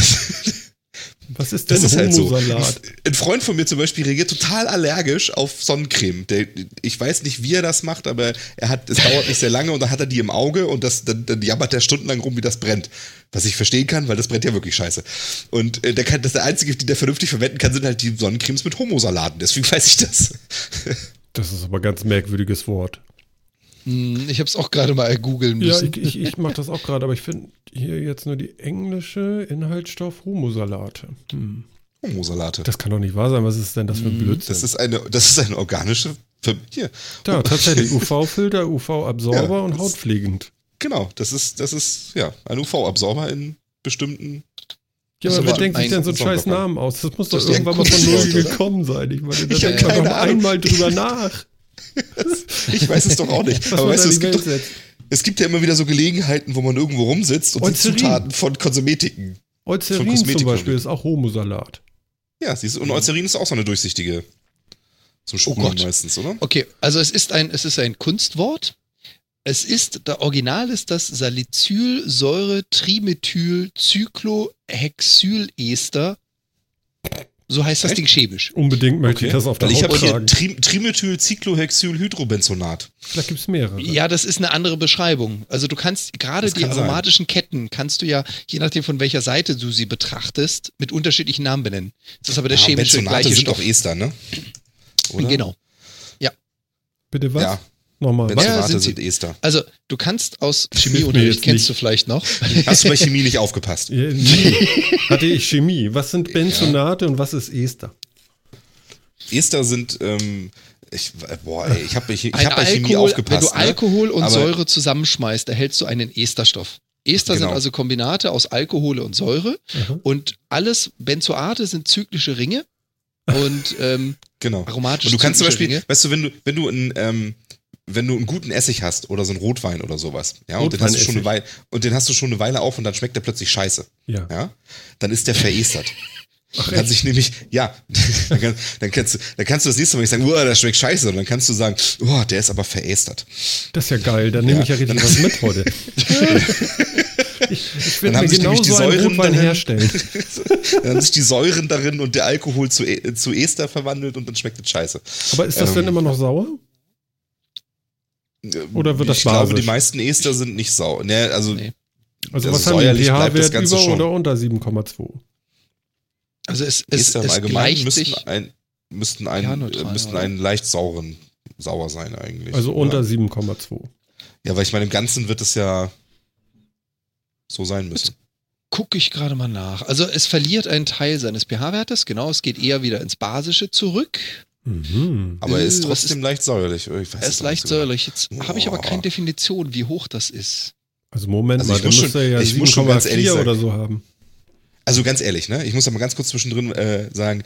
Was ist denn das ist halt so. Ein Freund von mir zum Beispiel reagiert total allergisch auf Sonnencreme. Der, ich weiß nicht, wie er das macht, aber er hat, es dauert nicht sehr lange und dann hat er die im Auge und das, dann, dann jammert er stundenlang rum, wie das brennt. Was ich verstehen kann, weil das brennt ja wirklich scheiße. Und äh, der kann, das ist der einzige, die der vernünftig verwenden kann, sind halt die Sonnencremes mit Homosalaten. Deswegen weiß ich das. das ist aber ein ganz merkwürdiges Wort. Hm, ich habe es auch gerade mal googeln müssen. Ja, ich, ich, ich mache das auch gerade, aber ich finde hier jetzt nur die englische Inhaltsstoff Homosalate. Hm. Homosalate. Das kann doch nicht wahr sein. Was ist denn das für ein hm, Blödsinn? Das ist eine, das ist eine organische. Hier. Ja, tatsächlich. UV-Filter, UV-Absorber ja, und hautpflegend. Genau, das ist, das ist ja ein UV-Absorber in bestimmten ja, aber wer denkt sich denn so einen scheiß Namen aus? Das muss doch das irgendwann mal von Null gekommen sein. Ich meine, da denkt man doch einmal drüber nach. ich weiß es doch auch nicht. Aber weißt du, es gibt, doch, es gibt ja immer wieder so Gelegenheiten, wo man irgendwo rumsitzt und Eucerin. die Zutaten von Kosmetiken. Eucerin von zum Beispiel ist auch Homosalat. Ja, siehst du, und Eucerin ist auch so eine durchsichtige. Zum Schubladen oh meistens, oder? Okay, also es ist ein, es ist ein Kunstwort. Es ist, der Original ist das Salicylsäure Trimethyl Cyclohexylester So heißt das Echt? Ding chemisch. Unbedingt möchte okay. ich das auf der Haut Ich habe hier Trimethylcyclohexylhydrobenzonat. Vielleicht gibt es mehrere. Ja, das ist eine andere Beschreibung. Also du kannst, gerade die aromatischen sein. Ketten kannst du ja, je nachdem von welcher Seite du sie betrachtest, mit unterschiedlichen Namen benennen. Das ist aber der ja, chemische Benzonate gleiche sind Stoff. auch Ester, ne? Oder? Genau. Ja. Bitte was? Ja. Nochmal. Benzonate ja, sind, sind Ester. Also du kannst aus Chemieunterricht, kennst du vielleicht noch. Hast du bei Chemie nicht aufgepasst? Ja, nee. Hatte ich Chemie. Was sind Benzonate ja. und was ist Ester? Ester sind, ähm, ich, boah, ey, ich habe ich, ich hab bei Chemie aufgepasst. Wenn du ne? Alkohol und Säure zusammenschmeißt, erhältst du einen Esterstoff. Ester genau. sind also Kombinate aus Alkohol und Säure mhm. und alles Benzoate sind zyklische Ringe und ähm, genau. aromatische und du kannst zum Beispiel, Ringe. weißt du, wenn du wenn du ein ähm, wenn du einen guten Essig hast oder so einen Rotwein oder sowas, ja, und den hast du schon eine Weile und den hast du schon eine Weile auf und dann schmeckt der plötzlich scheiße. Ja. ja dann ist der verestert. Ach, dann kann sich nämlich, ja, dann, kann, dann, kannst du, dann kannst du das nächste Mal nicht sagen, oh, das schmeckt scheiße, und dann kannst du sagen, oh, der ist aber verästert. Das ist ja geil, dann nehme ja, ich ja richtig was mit heute. ich, ich will mir genau so Säuren darin, herstellen. dann haben sich die Säuren darin und der Alkohol zu, e, zu Ester verwandelt und dann schmeckt es scheiße. Aber ist das ähm, denn immer noch sauer? Oder wird das Ich basisch? glaube, die meisten Ester sind nicht sauer. Nee, also, nee. also, also was haben die pH-Wert über schon. oder unter 7,2? Also es, es, Ester im Allgemeinen müssten ein, müssten, ein, müssten einen leicht sauren sauer sein eigentlich. Also unter 7,2. Ja, weil ich meine, im Ganzen wird es ja so sein müssen. Gucke ich gerade mal nach. Also es verliert einen Teil seines pH-Wertes, genau, es geht eher wieder ins Basische zurück. Mhm. Aber er ist äh, trotzdem ist, leicht säuerlich. er ist leicht säuerlich. Jetzt habe ich aber keine Definition, wie hoch das ist. Also Moment also mal, dann müsste er ja 7,4 oder so haben. Also ganz ehrlich, ne? Ich muss aber ganz kurz zwischendrin äh, sagen,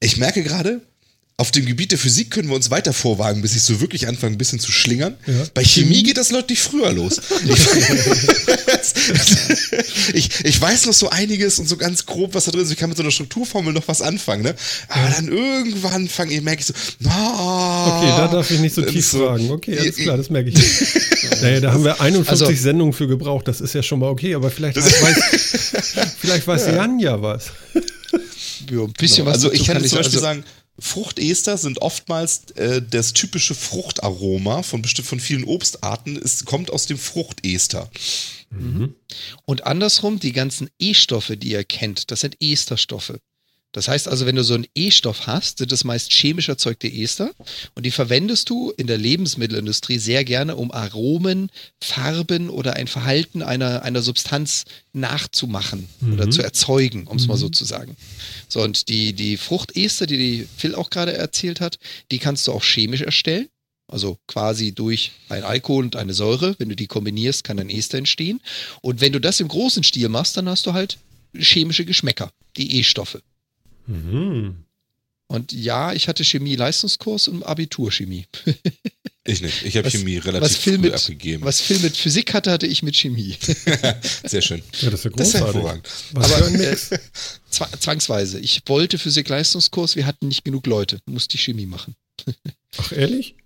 ich merke gerade, auf dem Gebiet der Physik können wir uns weiter vorwagen, bis ich so wirklich anfange, ein bisschen zu schlingern. Ja. Bei Chemie geht das deutlich früher los. ich, ich weiß noch so einiges und so ganz grob, was da drin ist. Ich kann mit so einer Strukturformel noch was anfangen, ne? Aber dann irgendwann fange ich, merke ich so, no, Okay, da darf ich nicht so tief so, fragen. Okay, alles klar, das merke ich. naja, da haben wir 51 also, Sendungen für gebraucht. Das ist ja schon mal okay, aber vielleicht weiß, vielleicht weiß ja. Jan ja was. Ja, ein bisschen genau. was. Also ich kann, kann zum Beispiel also, sagen, Fruchtester sind oftmals äh, das typische Fruchtaroma von bestimmt von vielen Obstarten. Es kommt aus dem Fruchtester. Mhm. Und andersrum, die ganzen E-Stoffe, die ihr kennt, das sind Esterstoffe. Das heißt also, wenn du so einen E-Stoff hast, sind das meist chemisch erzeugte Ester und die verwendest du in der Lebensmittelindustrie sehr gerne, um Aromen, Farben oder ein Verhalten einer, einer Substanz nachzumachen mhm. oder zu erzeugen, um es mhm. mal so mhm. zu sagen. So, und die, die Fruchtester, die die Phil auch gerade erzählt hat, die kannst du auch chemisch erstellen. Also quasi durch ein Alkohol und eine Säure. Wenn du die kombinierst, kann ein Ester entstehen. Und wenn du das im großen Stil machst, dann hast du halt chemische Geschmäcker, die E-Stoffe. Mhm. Und ja, ich hatte Chemie-Leistungskurs und Abiturchemie. ich nicht. Ich habe Chemie relativ was früh mit, abgegeben. Was Phil mit Physik hatte, hatte ich mit Chemie. Sehr schön. Ja, das ist ja großartig. Das Aber äh, zwangsweise. Ich wollte Physik-Leistungskurs, wir hatten nicht genug Leute. Musste ich Chemie machen. Ach, ehrlich?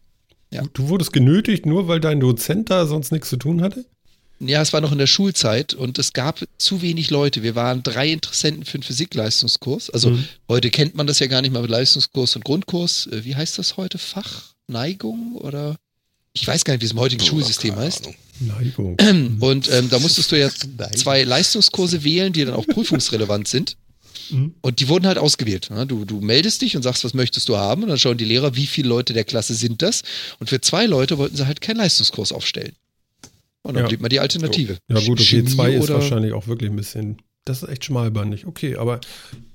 Ja. Du wurdest genötigt, nur weil dein Dozent da sonst nichts zu tun hatte? Ja, es war noch in der Schulzeit und es gab zu wenig Leute. Wir waren drei Interessenten für einen Physikleistungskurs. Also mhm. heute kennt man das ja gar nicht mal mit Leistungskurs und Grundkurs. Äh, wie heißt das heute? Fach? Neigung oder? Ich weiß gar nicht, wie es im heutigen oh, Schulsystem heißt. Neigung. Und ähm, da musstest du ja zwei Leistungskurse wählen, die dann auch prüfungsrelevant sind. Mhm. Und die wurden halt ausgewählt. Du, du meldest dich und sagst, was möchtest du haben? Und dann schauen die Lehrer, wie viele Leute der Klasse sind das. Und für zwei Leute wollten sie halt keinen Leistungskurs aufstellen. Und dann ja. blieb mal die Alternative. Ja gut, okay, Chemie 2 ist wahrscheinlich auch wirklich ein bisschen, das ist echt schmalbandig. Okay, aber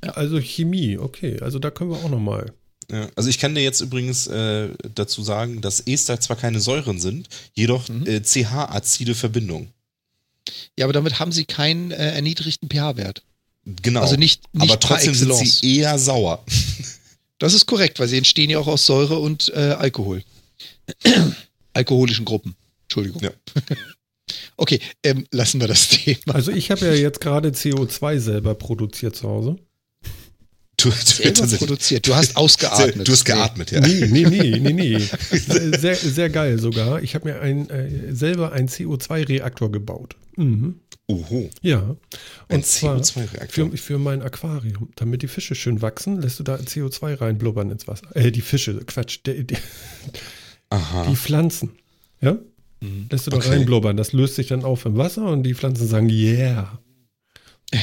ja. also Chemie, okay, also da können wir auch nochmal. Ja, also ich kann dir jetzt übrigens äh, dazu sagen, dass Ester zwar keine Säuren sind, jedoch mhm. äh, CH-azide Verbindungen. Ja, aber damit haben sie keinen äh, erniedrigten pH-Wert. Genau. Also nicht, nicht aber trotzdem sind sie eher sauer. Das ist korrekt, weil sie entstehen ja auch aus Säure und äh, Alkohol. Alkoholischen Gruppen. Entschuldigung. Ja. Okay, ähm, lassen wir das Thema. Also ich habe ja jetzt gerade CO2 selber produziert zu Hause. Du, du, produziert. Du hast ausgeatmet. Du hast geatmet, ja. Nee, nee, nee, nee, nee. Sehr, sehr geil sogar. Ich habe mir ein, äh, selber einen CO2-Reaktor gebaut. Mhm. Oho. Ja. Und Ein zwar für, für mein Aquarium. Damit die Fische schön wachsen, lässt du da CO2 reinblubbern ins Wasser. Äh, die Fische, Quatsch. Die, die, die Pflanzen. Ja? Mhm. Lässt du da okay. reinblubbern. Das löst sich dann auf im Wasser und die Pflanzen sagen, yeah.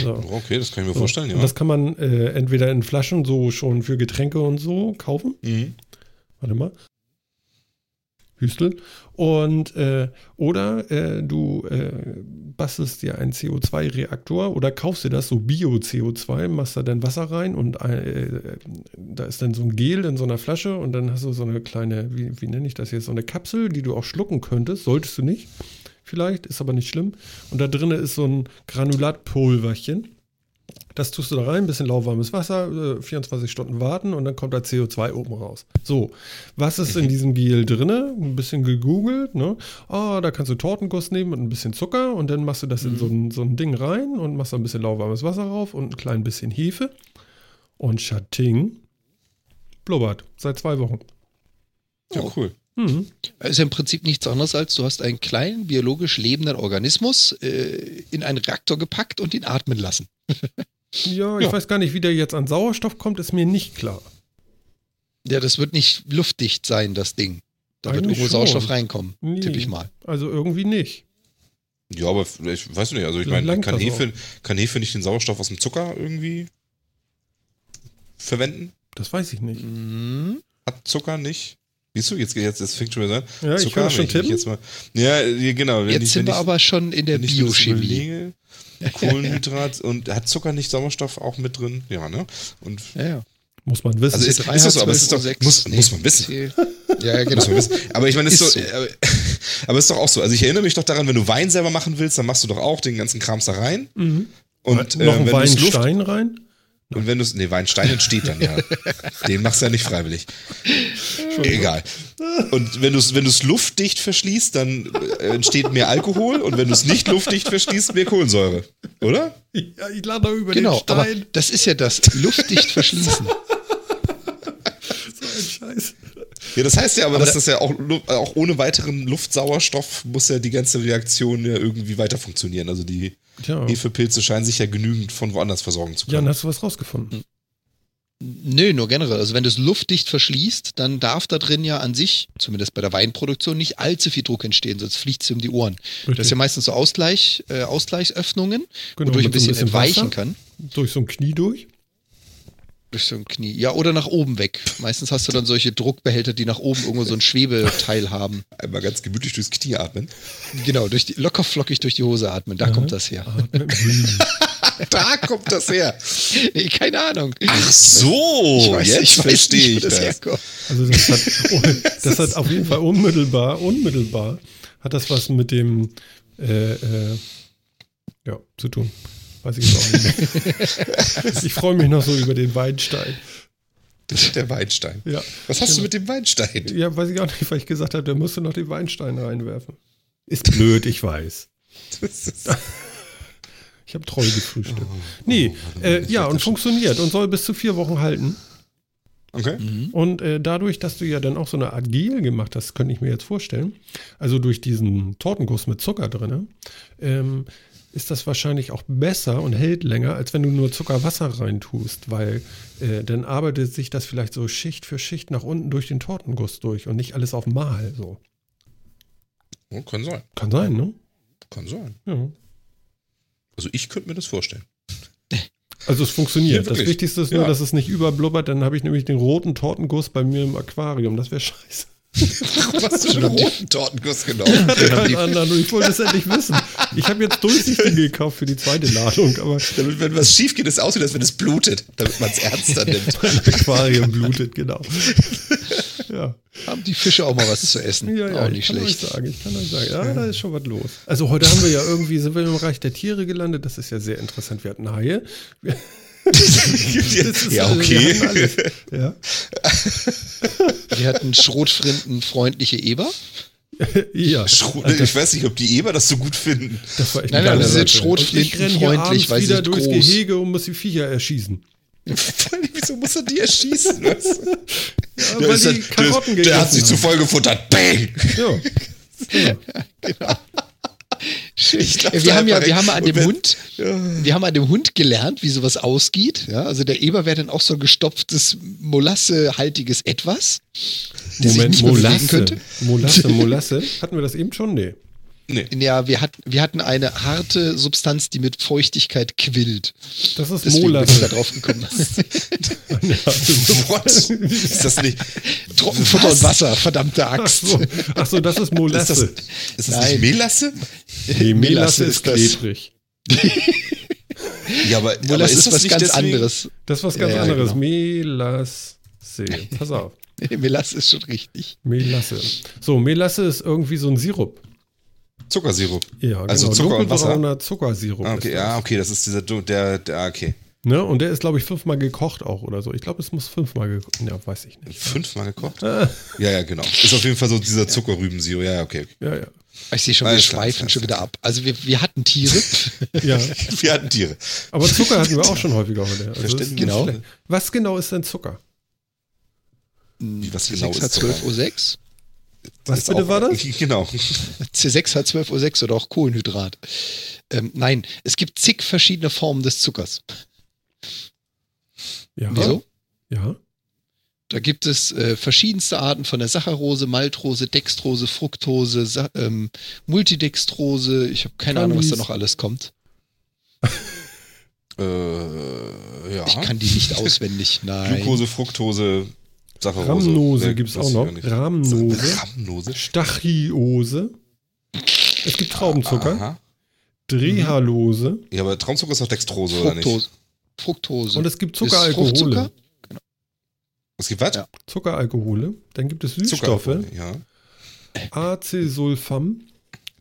So. Okay, das kann ich mir so. vorstellen, ja. Und das kann man äh, entweder in Flaschen so schon für Getränke und so kaufen. Mhm. Warte mal. Hüstel. Und äh, oder äh, du äh, bastelst dir einen CO2-Reaktor oder kaufst dir das so Bio-CO2, machst da dann Wasser rein und äh, da ist dann so ein Gel in so einer Flasche und dann hast du so eine kleine, wie, wie nenne ich das jetzt, so eine Kapsel, die du auch schlucken könntest, solltest du nicht. Vielleicht, ist aber nicht schlimm. Und da drin ist so ein Granulatpulverchen. Das tust du da rein, ein bisschen lauwarmes Wasser, 24 äh, Stunden warten und dann kommt da CO2 oben raus. So, was ist in mhm. diesem Gel drin? Ein bisschen gegoogelt, ne? Oh, da kannst du Tortenguss nehmen und ein bisschen Zucker und dann machst du das in so ein, so ein Ding rein und machst da ein bisschen lauwarmes Wasser rauf und ein klein bisschen Hefe. Und Schatting blubbert seit zwei Wochen. Ja, cool. Mhm. Ist ja im Prinzip nichts anderes als du hast einen kleinen biologisch lebenden Organismus äh, in einen Reaktor gepackt und ihn atmen lassen. Ja, ich ja. weiß gar nicht, wie der jetzt an Sauerstoff kommt, ist mir nicht klar. Ja, das wird nicht luftdicht sein, das Ding. Da Eigentlich wird irgendwo schon. Sauerstoff reinkommen, nee, tippe ich mal. Also irgendwie nicht. Ja, aber ich weiß nicht, also ich meine, kann Hefe, kann Hefe nicht den Sauerstoff aus dem Zucker irgendwie verwenden? Das weiß ich nicht. Mhm. Hat Zucker nicht? Siehst du, jetzt, jetzt, jetzt fängt schon wieder an. Ja, Zucker, ich schon tippen. Jetzt mal, ja, genau. jetzt sind wir aber schon in der Biochemie. Kohlenhydrat und hat Zucker nicht Sauerstoff auch mit drin? Ja, ne? Und ja, ja. Muss man wissen. Also ist, ist das so, aber es ist doch, 6, muss, nee, muss man wissen. Ja, genau. Muss man wissen. Aber ich meine, ist, ist so, so. aber ist doch auch so. Also ich erinnere mich doch daran, wenn du Wein selber machen willst, dann machst du doch auch den ganzen Krams da rein. Mhm. Und noch äh, einen Weinstein rein? Und wenn du es, nee, Weinstein entsteht dann ja. Den machst du ja nicht freiwillig. Egal. Und wenn du es wenn luftdicht verschließt, dann äh, entsteht mehr Alkohol und wenn du es nicht luftdicht verschließt, mehr Kohlensäure. Oder? Ja, ich lade über genau, den Stein. Aber das ist ja das. Luftdicht verschließen. so ein Scheiß. Ja, das heißt ja aber, aber dass das ja auch, auch ohne weiteren Luftsauerstoff muss ja die ganze Reaktion ja irgendwie weiter funktionieren. Also die Tja. Hefepilze scheinen sich ja genügend von woanders versorgen zu können. Ja, dann hast du was rausgefunden. Nö, nur generell. Also wenn du es luftdicht verschließt, dann darf da drin ja an sich, zumindest bei der Weinproduktion, nicht allzu viel Druck entstehen, sonst fliegt es um die Ohren. Richtig. Das ist ja meistens so Ausgleich, äh, Ausgleichsöffnungen, genau, wodurch ein bisschen, ein bisschen entweichen Wasser, kann. Durch so ein Knie durch? Durch so ein Knie. Ja, oder nach oben weg. Meistens hast du dann solche Druckbehälter, die nach oben irgendwo so ein Schwebeteil haben. Einmal ganz gemütlich durchs Knie atmen. Genau, durch die, locker flockig durch die Hose atmen. Da ja. kommt das her. da kommt das her. Nee, keine Ahnung. Ach so, ich weiß, jetzt ich verstehe ich das. Herkommt. Also das hat, das hat auf jeden Fall unmittelbar, unmittelbar hat das was mit dem äh, äh, ja, zu tun. Weiß ich jetzt auch nicht mehr. ich freue mich noch so über den Weinstein. Das ist der Weinstein. Ja. Was hast genau. du mit dem Weinstein? Ja, weiß ich auch nicht, weil ich gesagt habe, der musste noch den Weinstein reinwerfen. Ist blöd, ich weiß. ich habe treu gefrühstückt. Oh, nee, oh, äh, ja, und funktioniert und soll bis zu vier Wochen halten. Okay. Mhm. Und äh, dadurch, dass du ja dann auch so eine Art Gel gemacht hast, könnte ich mir jetzt vorstellen, also durch diesen Tortenguss mit Zucker drin, ähm, ist das wahrscheinlich auch besser und hält länger, als wenn du nur Zuckerwasser reintust, weil äh, dann arbeitet sich das vielleicht so Schicht für Schicht nach unten durch den Tortenguss durch und nicht alles auf Mal so. Ja, kann sein. Kann sein, ne? Kann sein. Ja. Also ich könnte mir das vorstellen. Also es funktioniert. Ja, das Wichtigste ist nur, ja. dass es nicht überblubbert, dann habe ich nämlich den roten Tortenguss bei mir im Aquarium. Das wäre scheiße. Hast du schon einen roten Tortenguss genommen? Keinen anderen. Ich wollte es endlich wissen. Ich habe jetzt durchsichtige gekauft für die zweite Ladung. Aber damit, wenn was schief geht, ist es aussieht, als wenn es blutet, damit man es ernster nimmt. Aquarium blutet, genau. Ja. Haben die Fische auch mal was zu essen? Ja, ja, auch nicht ich schlecht. Kann euch sagen, ich kann euch sagen, ja, da ist schon was los. Also heute haben wir ja irgendwie, sind wir im Bereich der Tiere gelandet. Das ist ja sehr interessant. Wir hatten Haie. Wir ja, okay. Wir, ja. Wir hatten schrotfrintenfreundliche Eber. ja. Schrot, also ich weiß nicht, ob die Eber das so gut finden. Das war echt nein, nein, das sind schrotflintenfreundlich, weil sie wieder durchs groß. Gehege und muss die Viecher erschießen. Wieso muss er die erschießen? ja, der, weil die Karotten der, der hat sich zu voll gefuttert. Bang! Ja. ja. genau. wir haben ja, wir haben an dem wenn, Hund, ja. wir haben an dem Hund gelernt, wie sowas ausgeht. Ja, also der Eber wäre dann auch so ein gestopftes Molassehaltiges Etwas. Moment, Molasse. Molasse, Molasse. Hatten wir das eben schon? Nee. Nee. Ja, wir, hat, wir hatten eine harte Substanz, die mit Feuchtigkeit quillt. Das ist Deswegen Molas. Bin ich da drauf gekommen. What? Ist das nicht? Trockenfutter und Wasser, verdammte Axt. Ach so, Ach so das ist Molasse. Ist das, ist das nicht Melasse? Nee, Melasse ist klebrig. ja, aber, Molasse aber ist, ist was ganz deswegen? anderes. Das ist was ganz ja, anderes. Genau. Melasse. Pass auf. Melasse ist schon richtig. Melasse. So, Melasse ist irgendwie so ein Sirup. Zuckersirup. Ja, also genau. Zucker und Wasser. Zuckersirup. Ah, okay, ja, okay, das ist dieser, der, der, okay. Ne? Und der ist, glaube ich, fünfmal gekocht auch oder so. Ich glaube, es muss fünfmal gekocht. Ja, weiß ich nicht. Fünfmal gekocht? Ah. Ja, ja, genau. Ist auf jeden Fall so dieser Zuckerrübensirup. Ja, ja, okay. Ja, ja. Ich sehe schon, wir schweifen schon wieder ab. Also wir, wir hatten Tiere. ja. Wir hatten Tiere. Aber Zucker hatten wir auch schon häufiger heute. Also genau. Was genau ist denn Zucker? Wie, was genau ist 12 Uhr 6? Was bitte auch, war das? Genau. C6 hat 12 oder auch Kohlenhydrat. Ähm, nein, es gibt zig verschiedene Formen des Zuckers. Ja. Wieso? Ja. Da gibt es äh, verschiedenste Arten von der Saccharose, Maltrose, Dextrose, Fructose, Sa ähm, Multidextrose. Ich habe keine Ahnung, was da noch alles kommt. äh, ja. Ich kann die nicht auswendig, nein. Glucose, Fructose, Saccharose. Ramnose gibt es auch noch. Ramnose. Ramnose. Stachiose. Es gibt Traubenzucker. Aha. Drehalose. Ja, aber Traubenzucker ist doch Dextrose, Fructose. oder nicht? Fructose. Und es gibt Zuckeralkohole. Genau. Es gibt was? Ja. Zuckeralkohole. Dann gibt es Süßstoffe. Ja. Acesulfam.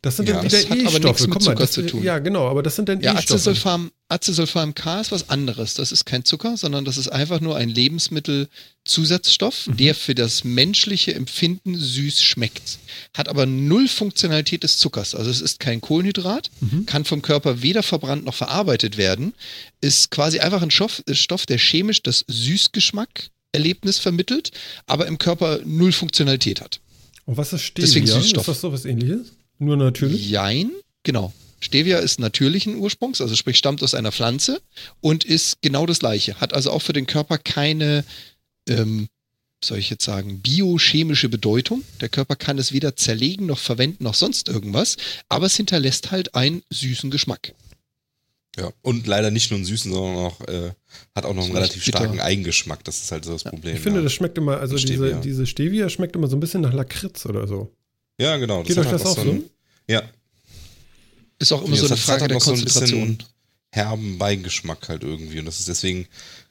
Das sind ja, dann wieder E-Stoffe. Guck mal, das, zu tun. Ja, genau, aber das sind dann ja, E-Stoffe. Acesulfam, Acesulfam K ist was anderes. Das ist kein Zucker, sondern das ist einfach nur ein Lebensmittelzusatzstoff, mhm. der für das menschliche Empfinden süß schmeckt. Hat aber null Funktionalität des Zuckers. Also es ist kein Kohlenhydrat, mhm. kann vom Körper weder verbrannt noch verarbeitet werden, ist quasi einfach ein Stoff, Stoff der chemisch das Süßgeschmack-Erlebnis vermittelt, aber im Körper null Funktionalität hat. Und was ist Stevia? Deswegen Süßstoff. Ist das so was ähnliches? Nur natürlich? Jein, genau. Stevia ist natürlichen Ursprungs, also sprich stammt aus einer Pflanze und ist genau das gleiche. Hat also auch für den Körper keine, ähm, soll ich jetzt sagen, biochemische Bedeutung. Der Körper kann es weder zerlegen noch verwenden noch sonst irgendwas, aber es hinterlässt halt einen süßen Geschmack. Ja, und leider nicht nur einen süßen, sondern auch, äh, hat auch noch einen relativ starken bitter. Eigengeschmack. Das ist halt so das ja. Problem. Ich finde, ja. das schmeckt immer, also Stevia. Diese, diese Stevia schmeckt immer so ein bisschen nach Lakritz oder so. Ja, genau. Geht euch das auch so? Ein, ja. Ist auch immer ja, so eine Frage der Konzentration. So herben Beigeschmack halt irgendwie. Und das ist deswegen,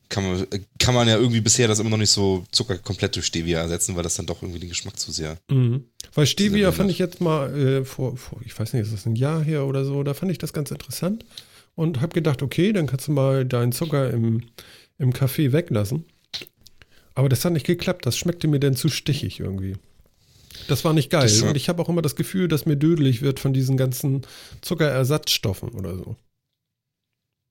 kann man, kann man ja irgendwie bisher das immer noch nicht so Zucker komplett durch Stevia ersetzen, weil das dann doch irgendwie den Geschmack zu sehr. Mhm. Weil Stevia fand ich jetzt mal äh, vor, vor, ich weiß nicht, ist das ein Jahr her oder so, da fand ich das ganz interessant und habe gedacht, okay, dann kannst du mal deinen Zucker im, im Kaffee weglassen. Aber das hat nicht geklappt, das schmeckte mir dann zu stichig irgendwie. Das war nicht geil. Das, und ich habe auch immer das Gefühl, dass mir dödelig wird von diesen ganzen Zuckerersatzstoffen oder so.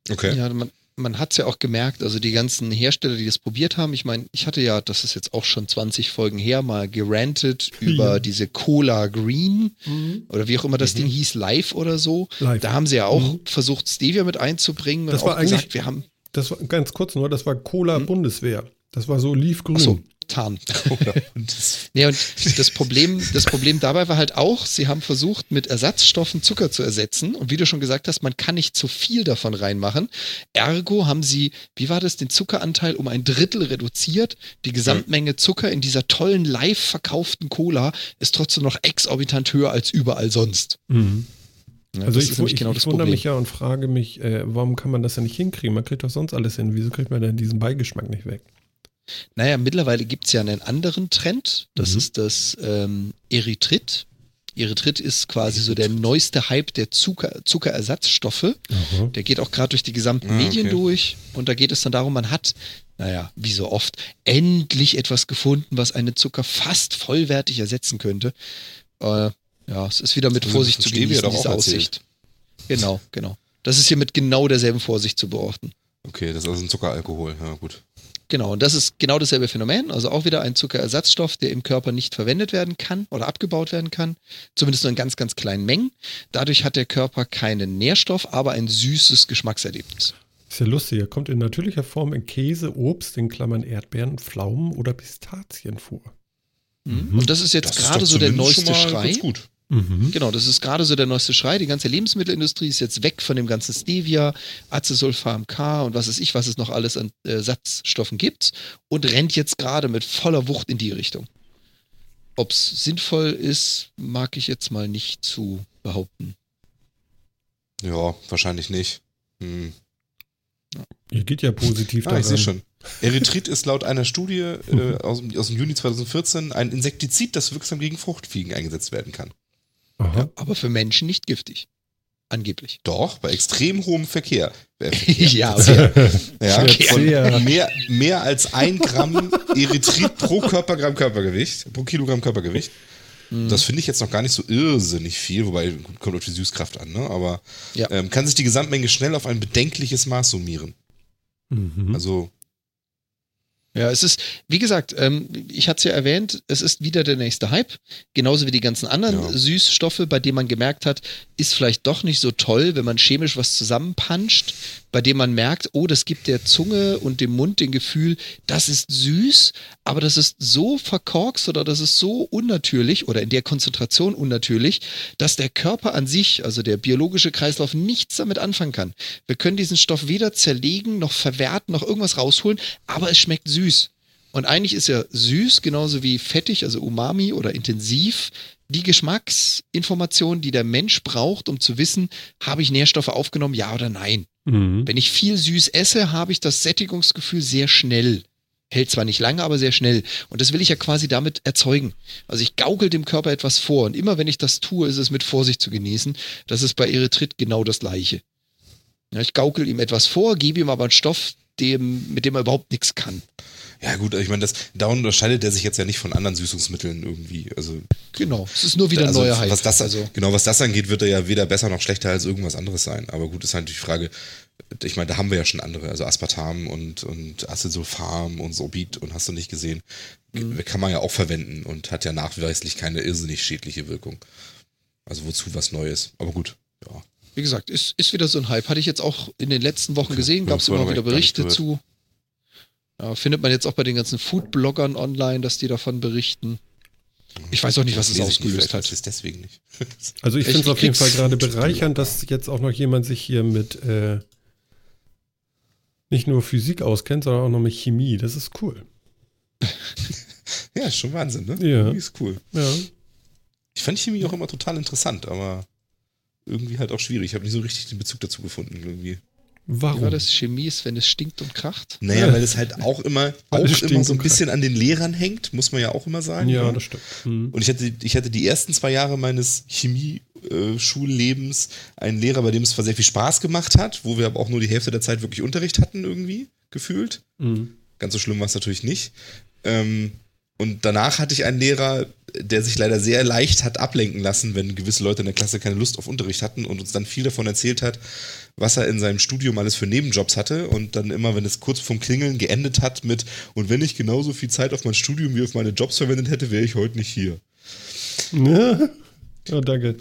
Okay. Ja, man, man hat es ja auch gemerkt, also die ganzen Hersteller, die das probiert haben, ich meine, ich hatte ja, das ist jetzt auch schon 20 Folgen her, mal gerantet über ja. diese Cola Green mhm. oder wie auch immer das mhm. Ding hieß, live oder so. Live. Da haben sie ja auch mhm. versucht, Stevia mit einzubringen das und war auch gesagt, wir haben. Das war ganz kurz nur, das war Cola hm? Bundeswehr. Das war so liefgrün. Ach so, Tarn. ja, und das Problem, das Problem dabei war halt auch, sie haben versucht, mit Ersatzstoffen Zucker zu ersetzen. Und wie du schon gesagt hast, man kann nicht zu viel davon reinmachen. Ergo haben sie, wie war das, den Zuckeranteil um ein Drittel reduziert. Die Gesamtmenge Zucker in dieser tollen live verkauften Cola ist trotzdem noch exorbitant höher als überall sonst. Mhm. Ja, also ich, ich, genau ich wundere mich ja und frage mich, äh, warum kann man das ja nicht hinkriegen? Man kriegt doch sonst alles hin. Wieso kriegt man denn diesen Beigeschmack nicht weg? Naja, mittlerweile gibt es ja einen anderen Trend. Das mhm. ist das ähm, Erythrit. Erythrit ist quasi so der neueste Hype der Zucker, Zuckerersatzstoffe. Mhm. Der geht auch gerade durch die gesamten ah, Medien okay. durch. Und da geht es dann darum, man hat, naja, wie so oft, endlich etwas gefunden, was einen Zucker fast vollwertig ersetzen könnte. Äh, ja, es ist wieder mit Vorsicht zu genießen, diese Aussicht. Genau, genau. Das ist hier mit genau derselben Vorsicht zu beobachten. Okay, das ist also ein Zuckeralkohol, ja gut. Genau, und das ist genau dasselbe Phänomen, also auch wieder ein Zuckerersatzstoff, der im Körper nicht verwendet werden kann oder abgebaut werden kann, zumindest nur in ganz, ganz kleinen Mengen. Dadurch hat der Körper keinen Nährstoff, aber ein süßes Geschmackserlebnis. Ist ja lustig, er kommt in natürlicher Form in Käse, Obst, in Klammern Erdbeeren, Pflaumen oder Pistazien vor. Mhm. Und das ist jetzt das gerade ist so der neueste Schrei. Gut. Mhm. Genau, das ist gerade so der neueste Schrei. Die ganze Lebensmittelindustrie ist jetzt weg von dem ganzen Stevia, Acesulfam K und was weiß ich, was es noch alles an äh, Satzstoffen gibt und rennt jetzt gerade mit voller Wucht in die Richtung. Ob es sinnvoll ist, mag ich jetzt mal nicht zu behaupten. Ja, wahrscheinlich nicht. Hm. Ihr geht ja positiv ah, daran. Ich sehe schon. Erythrit ist laut einer Studie äh, aus, aus, dem Juni 2014 ein Insektizid, das wirksam gegen Fruchtfliegen eingesetzt werden kann. Ja, aber für Menschen nicht giftig. Angeblich. Doch, bei extrem hohem Verkehr. Verkehr. ja, okay. ja, von mehr, mehr als ein Gramm Erythrit pro Körpergramm Körpergewicht, pro Kilogramm Körpergewicht. Mhm. Das finde ich jetzt noch gar nicht so irrsinnig viel, wobei kommt auf die Süßkraft an, ne? aber ja. ähm, kann sich die Gesamtmenge schnell auf ein bedenkliches Maß summieren. Mhm. Also ja, es ist, wie gesagt, ähm, ich hatte es ja erwähnt, es ist wieder der nächste Hype, genauso wie die ganzen anderen ja. Süßstoffe, bei denen man gemerkt hat, ist vielleicht doch nicht so toll, wenn man chemisch was zusammenpanscht, bei dem man merkt, oh, das gibt der Zunge und dem Mund den Gefühl, das ist süß, aber das ist so verkorkst oder das ist so unnatürlich oder in der Konzentration unnatürlich, dass der Körper an sich, also der biologische Kreislauf, nichts damit anfangen kann. Wir können diesen Stoff weder zerlegen, noch verwerten, noch irgendwas rausholen, aber es schmeckt süß. Und eigentlich ist ja süß genauso wie fettig, also Umami oder intensiv, die Geschmacksinformation, die der Mensch braucht, um zu wissen, habe ich Nährstoffe aufgenommen, ja oder nein. Mhm. Wenn ich viel süß esse, habe ich das Sättigungsgefühl sehr schnell. Hält zwar nicht lange, aber sehr schnell. Und das will ich ja quasi damit erzeugen. Also ich gaukel dem Körper etwas vor. Und immer wenn ich das tue, ist es mit Vorsicht zu genießen. Das ist bei Erythrit genau das Gleiche. Ja, ich gaukel ihm etwas vor, gebe ihm aber einen Stoff, dem, mit dem er überhaupt nichts kann. Ja, gut, ich meine, das, da unterscheidet er sich jetzt ja nicht von anderen Süßungsmitteln irgendwie. Also, genau, es ist nur wieder also, neuer Hype. Was das, also. Genau, was das angeht, wird er ja weder besser noch schlechter als irgendwas anderes sein. Aber gut, ist halt die Frage, ich meine, da haben wir ja schon andere, also Aspartam und, und Acesulfam und Sorbit und hast du nicht gesehen. Mhm. Kann man ja auch verwenden und hat ja nachweislich keine irrsinnig schädliche Wirkung. Also wozu was Neues. Aber gut, ja. Wie gesagt, ist, ist wieder so ein Hype. Hatte ich jetzt auch in den letzten Wochen gesehen, gab es immer wieder Berichte zu. Ja, findet man jetzt auch bei den ganzen Food-Bloggern online, dass die davon berichten. Ich weiß auch nicht, was es ausgelöst hat. Ist deswegen nicht. Also ich finde es auf jeden Fall gerade bereichernd, dass jetzt auch noch jemand sich hier mit äh, nicht nur Physik auskennt, sondern auch noch mit Chemie. Das ist cool. ja, ist schon Wahnsinn, ne? Ja. Chemie ist cool. Ja. Ich fand Chemie auch immer total interessant, aber irgendwie halt auch schwierig. Ich habe nicht so richtig den Bezug dazu gefunden, irgendwie. Warum? Wie war das Chemie ist, wenn es stinkt und kracht? Naja, weil es halt auch immer, auch immer so ein bisschen an den Lehrern hängt, muss man ja auch immer sagen. Ja, ja. Ne? das stimmt. Mhm. Und ich hatte, ich hatte die ersten zwei Jahre meines Chemie-Schullebens einen Lehrer, bei dem es zwar sehr viel Spaß gemacht hat, wo wir aber auch nur die Hälfte der Zeit wirklich Unterricht hatten, irgendwie, gefühlt. Mhm. Ganz so schlimm war es natürlich nicht. Ähm, und danach hatte ich einen Lehrer, der sich leider sehr leicht hat ablenken lassen, wenn gewisse Leute in der Klasse keine Lust auf Unterricht hatten und uns dann viel davon erzählt hat, was er in seinem Studium alles für Nebenjobs hatte und dann immer, wenn es kurz vorm Klingeln geendet hat mit und wenn ich genauso viel Zeit auf mein Studium wie auf meine Jobs verwendet hätte, wäre ich heute nicht hier. Ja. Oh, danke.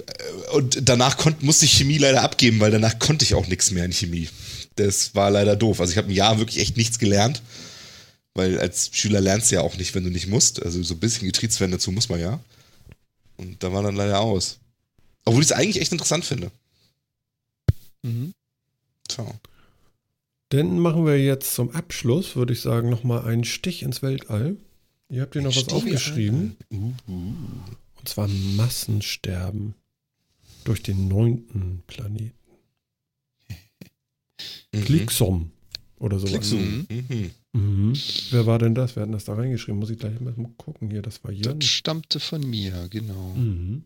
Und danach konnt, musste ich Chemie leider abgeben, weil danach konnte ich auch nichts mehr in Chemie. Das war leider doof. Also ich habe ein Jahr wirklich echt nichts gelernt. Weil als Schüler lernst du ja auch nicht, wenn du nicht musst. Also so ein bisschen getriezt werden dazu muss man ja. Und da war dann leider aus. Obwohl ich es eigentlich echt interessant finde. Mhm. So. Dann machen wir jetzt zum Abschluss, würde ich sagen, nochmal einen Stich ins Weltall. Ihr habt hier noch was aufgeschrieben. Uh. Und zwar Massensterben durch den neunten Planeten. Mhm. Klicksom oder sowas. Klicksom. Mhm. Mhm. Wer war denn das? Wir hatten das da reingeschrieben. Muss ich gleich mal gucken hier. Das war Jan. Das stammte von mir, genau. Mhm.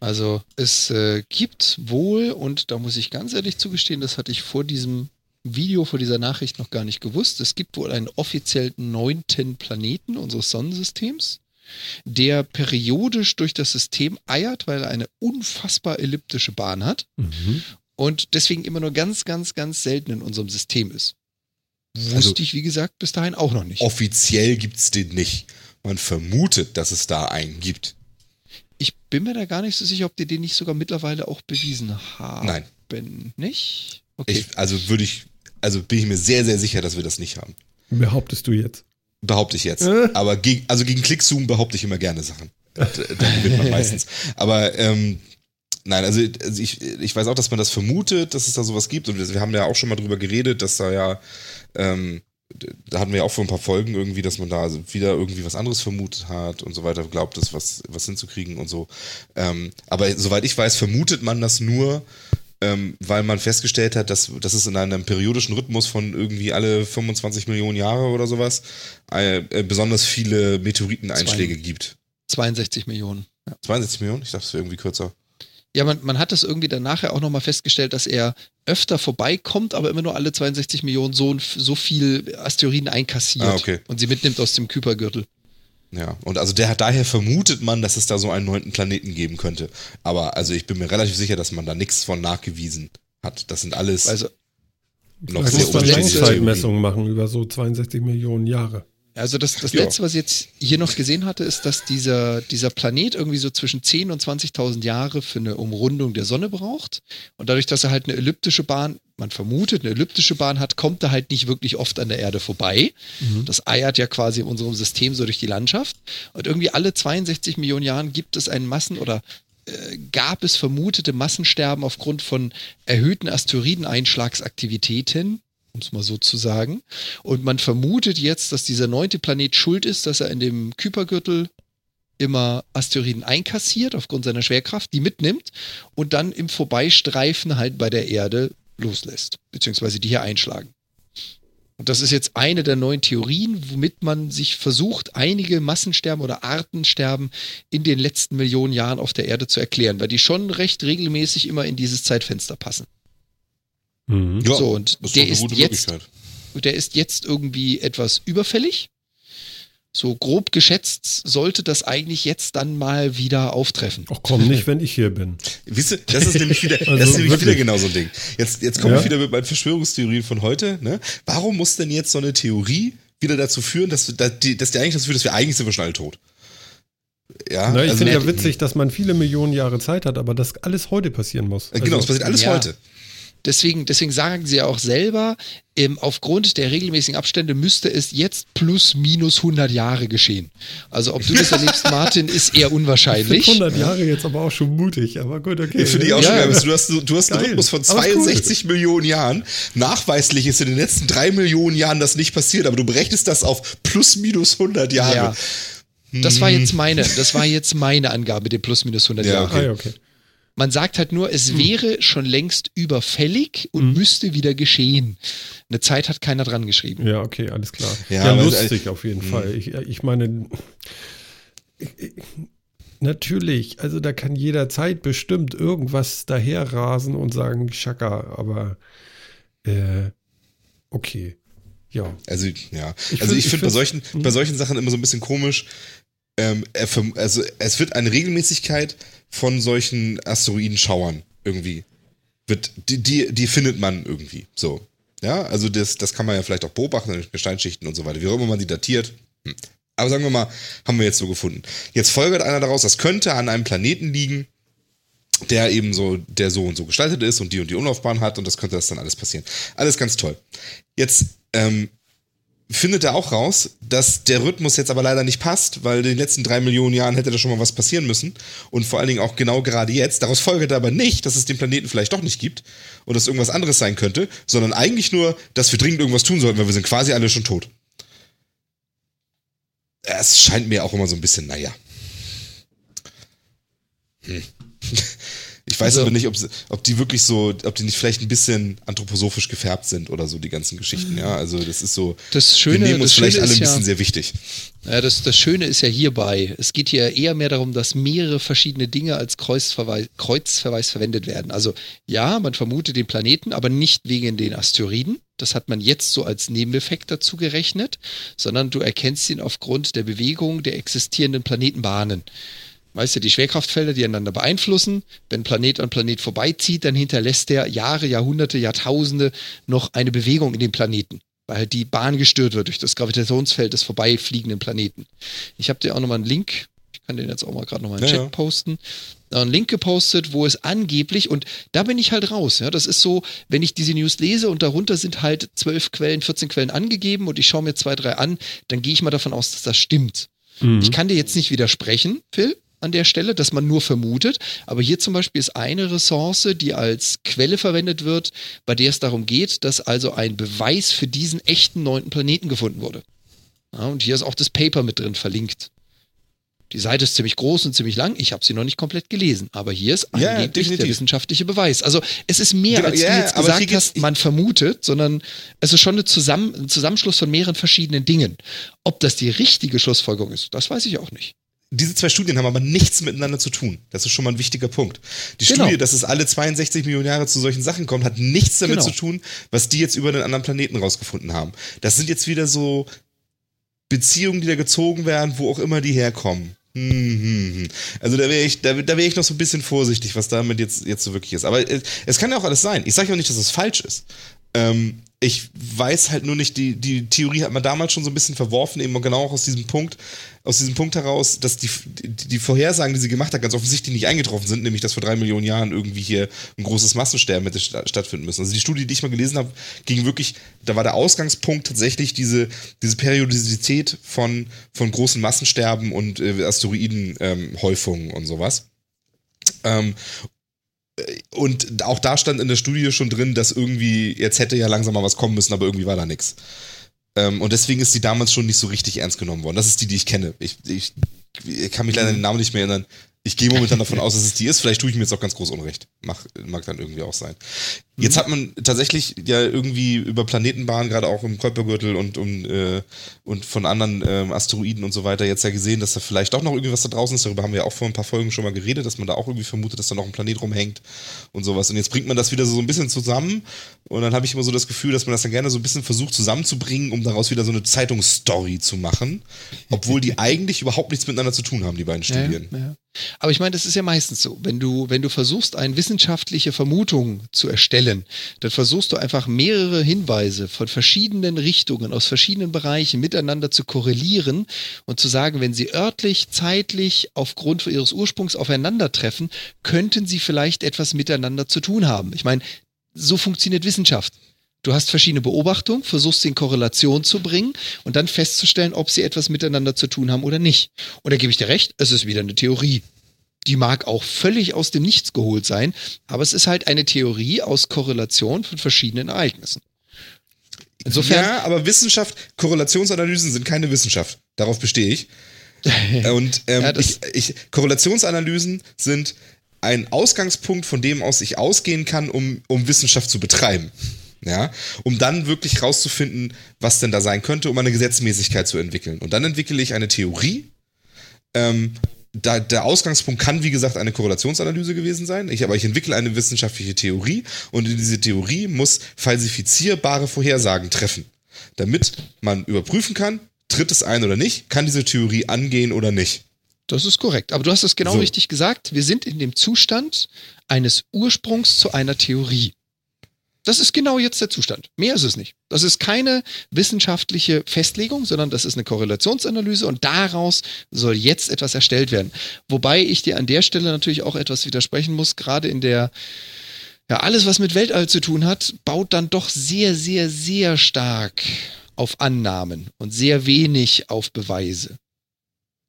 Also es äh, gibt wohl, und da muss ich ganz ehrlich zugestehen, das hatte ich vor diesem Video, vor dieser Nachricht noch gar nicht gewusst, es gibt wohl einen offiziell neunten Planeten unseres Sonnensystems, der periodisch durch das System eiert, weil er eine unfassbar elliptische Bahn hat mhm. und deswegen immer nur ganz, ganz, ganz selten in unserem System ist. Wusste also, ich, wie gesagt, bis dahin auch noch nicht. Offiziell gibt es den nicht. Man vermutet, dass es da einen gibt. Ich bin mir da gar nicht so sicher, ob die den nicht sogar mittlerweile auch bewiesen haben. Nein. Nicht? Okay. Ich, also würde ich, also bin ich mir sehr, sehr sicher, dass wir das nicht haben. Behauptest du jetzt? Behaupte ich jetzt. Äh? Aber gegen, also gegen Clickzoom behaupte ich immer gerne Sachen. da gewinnt man meistens. Aber ähm, nein, also, also ich, ich weiß auch, dass man das vermutet, dass es da sowas gibt. Und wir haben ja auch schon mal drüber geredet, dass da ja ähm, da hatten wir ja auch vor ein paar Folgen irgendwie, dass man da wieder irgendwie was anderes vermutet hat und so weiter, glaubt, das was, was hinzukriegen und so. Ähm, aber soweit ich weiß, vermutet man das nur, ähm, weil man festgestellt hat, dass, dass es in einem periodischen Rhythmus von irgendwie alle 25 Millionen Jahre oder sowas äh, äh, besonders viele Meteoriteneinschläge gibt. 62 Millionen. Ja. 62 Millionen? Ich dachte, es wäre irgendwie kürzer. Ja, man, man hat das irgendwie dann nachher auch nochmal festgestellt, dass er öfter vorbeikommt, aber immer nur alle 62 Millionen so, so viel Asteroiden einkassiert ah, okay. und sie mitnimmt aus dem Kuipergürtel. Ja, und also der, daher vermutet man, dass es da so einen neunten Planeten geben könnte. Aber also ich bin mir relativ sicher, dass man da nichts von nachgewiesen hat. Das sind alles also, noch sehr unterschiedliche Zeitmessungen machen über so 62 Millionen Jahre. Also das, das ja. Letzte, was ich jetzt hier noch gesehen hatte, ist, dass dieser, dieser Planet irgendwie so zwischen 10.000 und 20.000 Jahre für eine Umrundung der Sonne braucht. Und dadurch, dass er halt eine elliptische Bahn, man vermutet, eine elliptische Bahn hat, kommt er halt nicht wirklich oft an der Erde vorbei. Mhm. Das eiert ja quasi in unserem System so durch die Landschaft. Und irgendwie alle 62 Millionen Jahren gibt es einen Massen- oder äh, gab es vermutete Massensterben aufgrund von erhöhten Asteroideneinschlagsaktivitäten um es mal so zu sagen. Und man vermutet jetzt, dass dieser neunte Planet schuld ist, dass er in dem Kypergürtel immer Asteroiden einkassiert aufgrund seiner Schwerkraft, die mitnimmt und dann im Vorbeistreifen halt bei der Erde loslässt, beziehungsweise die hier einschlagen. Und das ist jetzt eine der neuen Theorien, womit man sich versucht, einige Massensterben oder Artensterben in den letzten Millionen Jahren auf der Erde zu erklären, weil die schon recht regelmäßig immer in dieses Zeitfenster passen. Mhm. Ja, so, und der ist jetzt, der ist jetzt irgendwie etwas überfällig. So grob geschätzt sollte das eigentlich jetzt dann mal wieder auftreffen. Ach komm, nicht, wenn ich hier bin. Wisst ihr, das ist nämlich wieder, also das ist nämlich wieder genau so ein Ding. Jetzt, jetzt komme ja? ich wieder mit meinen Verschwörungstheorien von heute. Ne? Warum muss denn jetzt so eine Theorie wieder dazu führen, dass, dass, die, dass die eigentlich dazu führt, dass wir eigentlich sind wir schon alle tot? Ja, Na, ich also finde ja witzig, dass man viele Millionen Jahre Zeit hat, aber das alles heute passieren muss. Genau, also, es passiert alles ja. heute. Deswegen, deswegen sagen sie ja auch selber, ähm, aufgrund der regelmäßigen Abstände müsste es jetzt plus minus 100 Jahre geschehen. Also ob du das erlebst, Martin, ist eher unwahrscheinlich. 100 Jahre jetzt aber auch schon mutig, aber gut, okay. Finde ich auch ja, schon geil. Du hast, du hast einen Rhythmus von 62 cool. Millionen Jahren. Nachweislich ist in den letzten drei Millionen Jahren das nicht passiert, aber du berechnest das auf plus minus 100 Jahre. Ja. Das war jetzt meine, das war jetzt meine Angabe, den plus minus 100 ja, Jahre. Okay. Ah, okay. Man sagt halt nur, es hm. wäre schon längst überfällig und hm. müsste wieder geschehen. Eine Zeit hat keiner dran geschrieben. Ja, okay, alles klar. Ja, ja lustig äh, auf jeden hm. Fall. Ich, ich meine, ich, natürlich, also da kann jederzeit bestimmt irgendwas daherrasen und sagen, Schaka, aber äh, okay. Ja. Also, ja. Ich also find, ich finde bei solchen, bei hm. solchen Sachen immer so ein bisschen komisch. Ähm, also es wird eine Regelmäßigkeit von solchen Asteroidenschauern irgendwie. Wird, die, die, die findet man irgendwie. So. Ja, also das, das kann man ja vielleicht auch beobachten in Gesteinsschichten und so weiter. Wie auch immer man die datiert. Hm. Aber sagen wir mal, haben wir jetzt so gefunden. Jetzt folgert einer daraus, das könnte an einem Planeten liegen, der eben so, der so und so gestaltet ist und die und die Umlaufbahn hat und das könnte das dann alles passieren. Alles ganz toll. Jetzt ähm, findet er auch raus, dass der Rhythmus jetzt aber leider nicht passt, weil in den letzten drei Millionen Jahren hätte da schon mal was passieren müssen. Und vor allen Dingen auch genau gerade jetzt. Daraus folgt aber nicht, dass es den Planeten vielleicht doch nicht gibt und dass irgendwas anderes sein könnte, sondern eigentlich nur, dass wir dringend irgendwas tun sollten, weil wir sind quasi alle schon tot. Es scheint mir auch immer so ein bisschen, naja. Hm. Ich weiß also, aber nicht, ob, ob die wirklich so, ob die nicht vielleicht ein bisschen anthroposophisch gefärbt sind oder so, die ganzen Geschichten, ja. Also das ist so, das Schöne, wir nehmen uns vielleicht alle ein bisschen ja, sehr wichtig. Ja, das, das Schöne ist ja hierbei, es geht hier eher mehr darum, dass mehrere verschiedene Dinge als Kreuzverweis, Kreuzverweis verwendet werden. Also ja, man vermutet den Planeten, aber nicht wegen den Asteroiden. Das hat man jetzt so als Nebeneffekt dazu gerechnet, sondern du erkennst ihn aufgrund der Bewegung der existierenden Planetenbahnen. Weißt du, die Schwerkraftfelder, die einander beeinflussen. Wenn Planet an Planet vorbeizieht, dann hinterlässt der Jahre, Jahrhunderte, Jahrtausende noch eine Bewegung in dem Planeten. weil halt die Bahn gestört wird durch das Gravitationsfeld des vorbeifliegenden Planeten. Ich habe dir auch nochmal einen Link, ich kann den jetzt auch mal gerade nochmal in den ja, Chat ja. posten, einen Link gepostet, wo es angeblich, und da bin ich halt raus, ja, das ist so, wenn ich diese News lese und darunter sind halt zwölf Quellen, 14 Quellen angegeben und ich schaue mir zwei, drei an, dann gehe ich mal davon aus, dass das stimmt. Mhm. Ich kann dir jetzt nicht widersprechen, Phil, an der Stelle, dass man nur vermutet. Aber hier zum Beispiel ist eine Ressource, die als Quelle verwendet wird, bei der es darum geht, dass also ein Beweis für diesen echten neunten Planeten gefunden wurde. Ja, und hier ist auch das Paper mit drin verlinkt. Die Seite ist ziemlich groß und ziemlich lang. Ich habe sie noch nicht komplett gelesen, aber hier ist angeblich ja, der wissenschaftliche Beweis. Also es ist mehr, genau, als ja, du jetzt gesagt hast, man vermutet, sondern es ist schon eine Zusammen ein Zusammenschluss von mehreren verschiedenen Dingen. Ob das die richtige Schlussfolgerung ist, das weiß ich auch nicht diese zwei Studien haben aber nichts miteinander zu tun. Das ist schon mal ein wichtiger Punkt. Die genau. Studie, dass es alle 62 Millionen Jahre zu solchen Sachen kommt, hat nichts damit genau. zu tun, was die jetzt über den anderen Planeten rausgefunden haben. Das sind jetzt wieder so Beziehungen, die da gezogen werden, wo auch immer die herkommen. Hm, hm, hm. Also da wäre ich, da, da wäre ich noch so ein bisschen vorsichtig, was damit jetzt, jetzt so wirklich ist. Aber es, es kann ja auch alles sein. Ich sage ja auch nicht, dass es falsch ist. Ähm, ich weiß halt nur nicht, die, die Theorie hat man damals schon so ein bisschen verworfen, eben genau auch aus diesem Punkt, aus diesem Punkt heraus, dass die, die, Vorhersagen, die sie gemacht hat, ganz offensichtlich nicht eingetroffen sind, nämlich dass vor drei Millionen Jahren irgendwie hier ein großes Massensterben hätte stattfinden müssen. Also die Studie, die ich mal gelesen habe, ging wirklich, da war der Ausgangspunkt tatsächlich diese, diese Periodizität von, von großen Massensterben und äh, Asteroidenhäufungen ähm, und sowas. Ähm, und auch da stand in der Studie schon drin, dass irgendwie, jetzt hätte ja langsam mal was kommen müssen, aber irgendwie war da nichts. Ähm, und deswegen ist die damals schon nicht so richtig ernst genommen worden. Das ist die, die ich kenne. Ich, ich, ich kann mich leider den Namen nicht mehr erinnern. Ich gehe momentan davon aus, dass es die ist. Vielleicht tue ich mir jetzt auch ganz groß Unrecht. Mach, mag dann irgendwie auch sein. Jetzt hat man tatsächlich ja irgendwie über Planetenbahnen, gerade auch im Kuipergürtel und, um, äh, und von anderen äh, Asteroiden und so weiter, jetzt ja gesehen, dass da vielleicht doch noch irgendwas da draußen ist. Darüber haben wir ja auch vor ein paar Folgen schon mal geredet, dass man da auch irgendwie vermutet, dass da noch ein Planet rumhängt und sowas. Und jetzt bringt man das wieder so ein bisschen zusammen. Und dann habe ich immer so das Gefühl, dass man das dann gerne so ein bisschen versucht zusammenzubringen, um daraus wieder so eine Zeitungsstory zu machen. Obwohl die eigentlich überhaupt nichts miteinander zu tun haben, die beiden Studien. Ja, ja. Aber ich meine, das ist ja meistens so. Wenn du, wenn du versuchst, eine wissenschaftliche Vermutung zu erstellen, dann versuchst du einfach mehrere Hinweise von verschiedenen Richtungen, aus verschiedenen Bereichen miteinander zu korrelieren und zu sagen, wenn sie örtlich, zeitlich, aufgrund ihres Ursprungs aufeinandertreffen, könnten sie vielleicht etwas miteinander zu tun haben. Ich meine, so funktioniert Wissenschaft. Du hast verschiedene Beobachtungen, versuchst sie in Korrelation zu bringen und dann festzustellen, ob sie etwas miteinander zu tun haben oder nicht. Und da gebe ich dir recht, es ist wieder eine Theorie. Die mag auch völlig aus dem Nichts geholt sein, aber es ist halt eine Theorie aus Korrelation von verschiedenen Ereignissen. Insofern. Ja, aber Wissenschaft, Korrelationsanalysen sind keine Wissenschaft. Darauf bestehe ich. Und ähm, ja, ich, ich, Korrelationsanalysen sind ein Ausgangspunkt, von dem aus ich ausgehen kann, um, um Wissenschaft zu betreiben ja, um dann wirklich rauszufinden, was denn da sein könnte, um eine Gesetzmäßigkeit zu entwickeln. Und dann entwickle ich eine Theorie. Ähm, da, der Ausgangspunkt kann, wie gesagt, eine Korrelationsanalyse gewesen sein. Ich, aber ich entwickle eine wissenschaftliche Theorie und in diese Theorie muss falsifizierbare Vorhersagen treffen, damit man überprüfen kann, tritt es ein oder nicht, kann diese Theorie angehen oder nicht. Das ist korrekt. Aber du hast es genau so. richtig gesagt. Wir sind in dem Zustand eines Ursprungs zu einer Theorie. Das ist genau jetzt der Zustand. Mehr ist es nicht. Das ist keine wissenschaftliche Festlegung, sondern das ist eine Korrelationsanalyse und daraus soll jetzt etwas erstellt werden. Wobei ich dir an der Stelle natürlich auch etwas widersprechen muss, gerade in der ja, alles, was mit Weltall zu tun hat, baut dann doch sehr, sehr, sehr stark auf Annahmen und sehr wenig auf Beweise.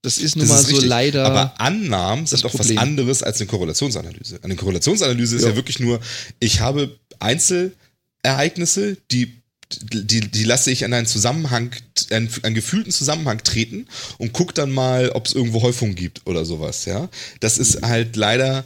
Das ist nun das mal ist so richtig. leider. Aber Annahmen sind doch was anderes als eine Korrelationsanalyse. Eine Korrelationsanalyse ist ja. ja wirklich nur, ich habe Einzelereignisse, die die, die lasse ich in einen Zusammenhang, einen, einen gefühlten Zusammenhang treten und guck dann mal, ob es irgendwo Häufungen gibt oder sowas, ja. Das ist halt leider,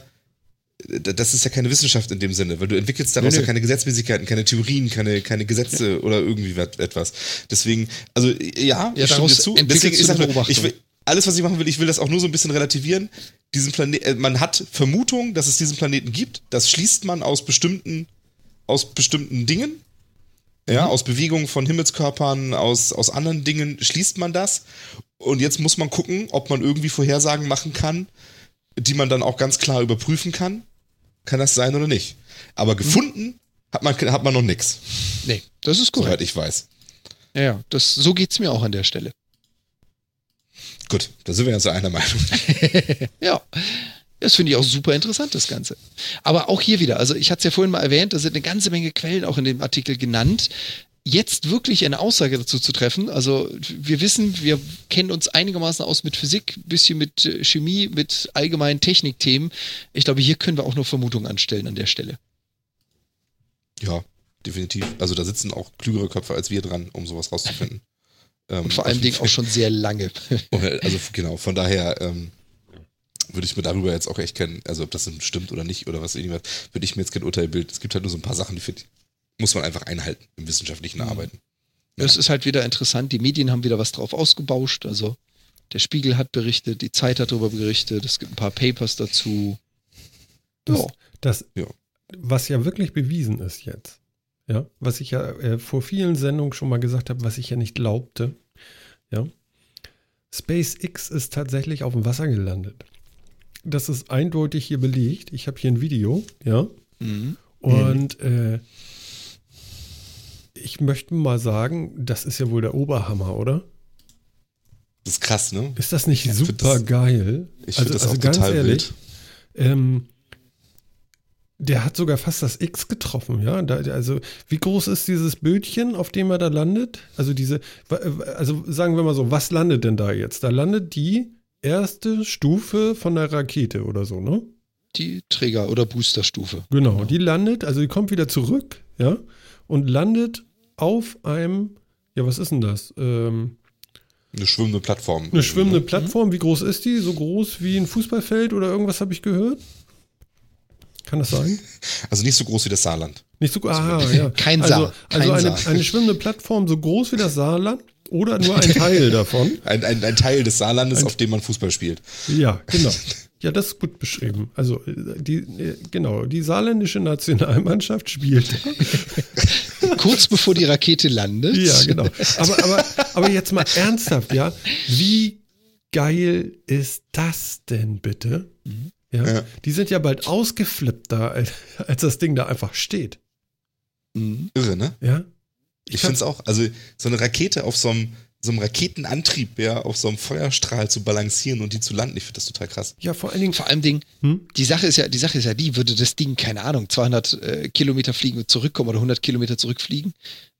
das ist ja keine Wissenschaft in dem Sinne, weil du entwickelst daraus nee, ja keine Gesetzmäßigkeiten, keine Theorien, keine, keine Gesetze ja. oder irgendwie etwas. Deswegen, also ja, ja ich stimme dir zu. Deswegen, nur, ich, will, alles, was ich machen will, ich will das auch nur so ein bisschen relativieren. Diesen Planet, äh, man hat Vermutung, dass es diesen Planeten gibt. Das schließt man aus bestimmten, aus bestimmten Dingen. Ja, mhm. aus Bewegungen von Himmelskörpern, aus, aus anderen Dingen schließt man das. Und jetzt muss man gucken, ob man irgendwie Vorhersagen machen kann, die man dann auch ganz klar überprüfen kann. Kann das sein oder nicht? Aber mhm. gefunden mhm. hat, man, hat man noch nichts. Nee, das ist korrekt. Soweit ich weiß. Ja, das, so geht es mir auch an der Stelle. Gut, da sind wir ja zu einer Meinung. ja. Das finde ich auch super interessant, das Ganze. Aber auch hier wieder, also ich hatte es ja vorhin mal erwähnt, da sind eine ganze Menge Quellen auch in dem Artikel genannt. Jetzt wirklich eine Aussage dazu zu treffen, also wir wissen, wir kennen uns einigermaßen aus mit Physik, bisschen mit äh, Chemie, mit allgemeinen Technikthemen. Ich glaube, hier können wir auch nur Vermutungen anstellen an der Stelle. Ja, definitiv. Also da sitzen auch klügere Köpfe als wir dran, um sowas rauszufinden. Ähm, Und vor allen Dingen auch schon sehr lange. also genau, von daher ähm, würde ich mir darüber jetzt auch echt kennen, also ob das stimmt oder nicht oder was irgendwas, würde ich mir jetzt kein Urteil bilden. Es gibt halt nur so ein paar Sachen, die find, muss man einfach einhalten im wissenschaftlichen mhm. Arbeiten. Ja. Es ist halt wieder interessant, die Medien haben wieder was drauf ausgebauscht, also der Spiegel hat berichtet, die Zeit hat darüber berichtet, es gibt ein paar Papers dazu. Das, ja. das ja. was ja wirklich bewiesen ist jetzt, ja, was ich ja äh, vor vielen Sendungen schon mal gesagt habe, was ich ja nicht glaubte, ja, SpaceX ist tatsächlich auf dem Wasser gelandet. Das ist eindeutig hier belegt. Ich habe hier ein Video, ja. Mhm. Und äh, ich möchte mal sagen, das ist ja wohl der Oberhammer, oder? Das ist krass, ne? Ist das nicht ja, super das, geil? Ich finde also, das also auch ganz total ehrlich, wild. Ähm, der hat sogar fast das X getroffen, ja. Da, also, wie groß ist dieses Bildchen, auf dem er da landet? Also, diese, also sagen wir mal so, was landet denn da jetzt? Da landet die erste Stufe von der Rakete oder so, ne? Die Träger- oder Boosterstufe. Genau, genau, die landet, also die kommt wieder zurück, ja, und landet auf einem, ja, was ist denn das? Ähm, eine schwimmende Plattform. Eine schwimmende ne? Plattform, wie groß ist die? So groß wie ein Fußballfeld oder irgendwas habe ich gehört? Kann das sein? Also nicht so groß wie das Saarland. Nicht so groß. Ah, ja. Kein also, Saar. Also Kein eine, Saar. eine schwimmende Plattform so groß wie das Saarland oder nur ein Teil davon. Ein, ein, ein Teil des Saarlandes, ein, auf dem man Fußball spielt. Ja, genau. Ja, das ist gut beschrieben. Also die, genau, die saarländische Nationalmannschaft spielt. Kurz bevor die Rakete landet. Ja, genau. Aber, aber, aber jetzt mal ernsthaft, ja. Wie geil ist das denn bitte? Mhm. Ja? ja. Die sind ja bald ausgeflippt da, als, als das Ding da einfach steht. Mhm. Irre, ne? Ja. Ich, ich finde es auch, also so eine Rakete auf so einem, so einem Raketenantrieb, ja, auf so einem Feuerstrahl zu balancieren und die zu landen, ich finde das total krass. Ja, vor allen Dingen, vor allem Ding, hm? die Sache ist ja, die Sache ist ja die, würde das Ding, keine Ahnung, 200 äh, Kilometer fliegen und zurückkommen oder 100 Kilometer zurückfliegen,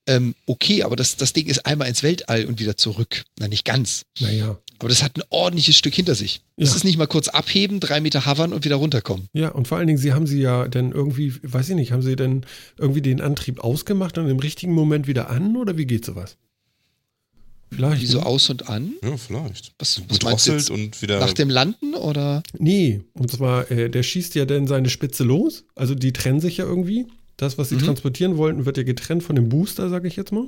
ähm, okay, aber das, das Ding ist einmal ins Weltall und wieder zurück. Na, nicht ganz. Naja. Aber das hat ein ordentliches Stück hinter sich. Das ja. ist nicht mal kurz abheben, drei Meter hovern und wieder runterkommen. Ja, und vor allen Dingen, sie haben sie ja dann irgendwie, weiß ich nicht, haben sie denn irgendwie den Antrieb ausgemacht und im richtigen Moment wieder an oder wie geht sowas? Vielleicht. Wie so ne? aus und an? Ja, vielleicht. Was, was meinst du jetzt? und wieder. Nach dem Landen oder? Nee, und zwar, äh, der schießt ja dann seine Spitze los. Also die trennen sich ja irgendwie. Das, was sie mhm. transportieren wollten, wird ja getrennt von dem Booster, sage ich jetzt mal.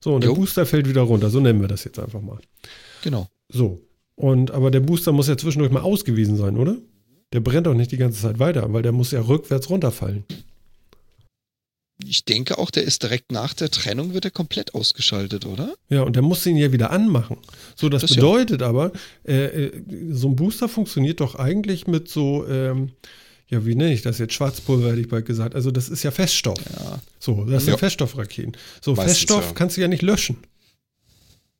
So, und jo. der Booster fällt wieder runter. So nennen wir das jetzt einfach mal. Genau. So. Und aber der Booster muss ja zwischendurch mal ausgewiesen sein, oder? Der brennt doch nicht die ganze Zeit weiter, weil der muss ja rückwärts runterfallen. Ich denke auch, der ist direkt nach der Trennung wird er komplett ausgeschaltet, oder? Ja, und der muss ihn ja wieder anmachen. So, das, das bedeutet ja. aber, äh, äh, so ein Booster funktioniert doch eigentlich mit so, ähm, ja, wie nenne ich das jetzt? Schwarzpulver hätte ich bald gesagt. Also das ist ja Feststoff. Ja. So, das sind ja. Feststoffraketen. So, Meistens, Feststoff ja. kannst du ja nicht löschen.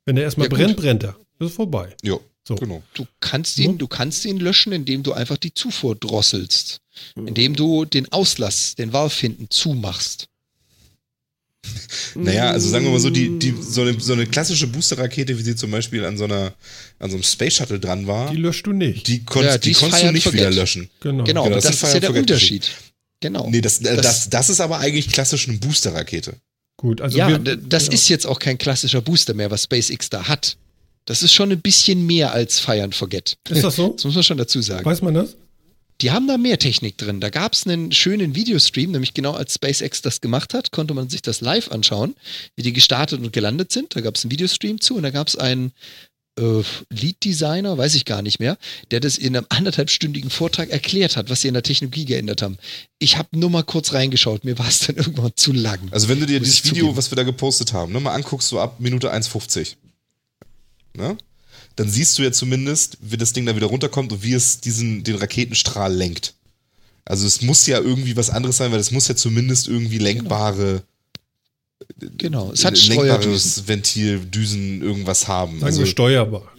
Wenn der erstmal brennt, brennt er. Das ist vorbei. Ja, so. genau. Du kannst ihn, du kannst ihn löschen, indem du einfach die Zufuhr drosselst. Indem du den Auslass, den hinten zumachst. Naja, also sagen wir mal so, die, die, so, eine, so eine klassische Boosterrakete, wie sie zum Beispiel an so, einer, an so einem Space Shuttle dran war. Die löscht du nicht. Die, konnt, ja, die, die konntest du nicht wieder löschen. Genau, genau, genau das, das, ist ja der Unterschied. Genau. Nee, das, das, das, das ist aber eigentlich klassisch eine Boosterrakete. Gut, also. Ja, wir, das ja. ist jetzt auch kein klassischer Booster mehr, was SpaceX da hat. Das ist schon ein bisschen mehr als Fire and Forget. Ist das so? Das muss man schon dazu sagen. Weiß man das? Die haben da mehr Technik drin. Da gab es einen schönen Videostream, nämlich genau als SpaceX das gemacht hat, konnte man sich das live anschauen, wie die gestartet und gelandet sind. Da gab es einen Videostream zu und da gab es einen äh, Lead-Designer, weiß ich gar nicht mehr, der das in einem anderthalbstündigen Vortrag erklärt hat, was sie in der Technologie geändert haben. Ich habe nur mal kurz reingeschaut, mir war es dann irgendwann zu lang. Also wenn du dir dieses Video, zugeben. was wir da gepostet haben, ne, mal anguckst, so ab Minute 1,50. Ne? Dann siehst du ja zumindest, wie das Ding da wieder runterkommt und wie es diesen, den Raketenstrahl lenkt. Also es muss ja irgendwie was anderes sein, weil es muss ja zumindest irgendwie lenkbare genau, es hat ein lenkbares Ventil, Düsen, irgendwas haben. Sagen also steuerbar.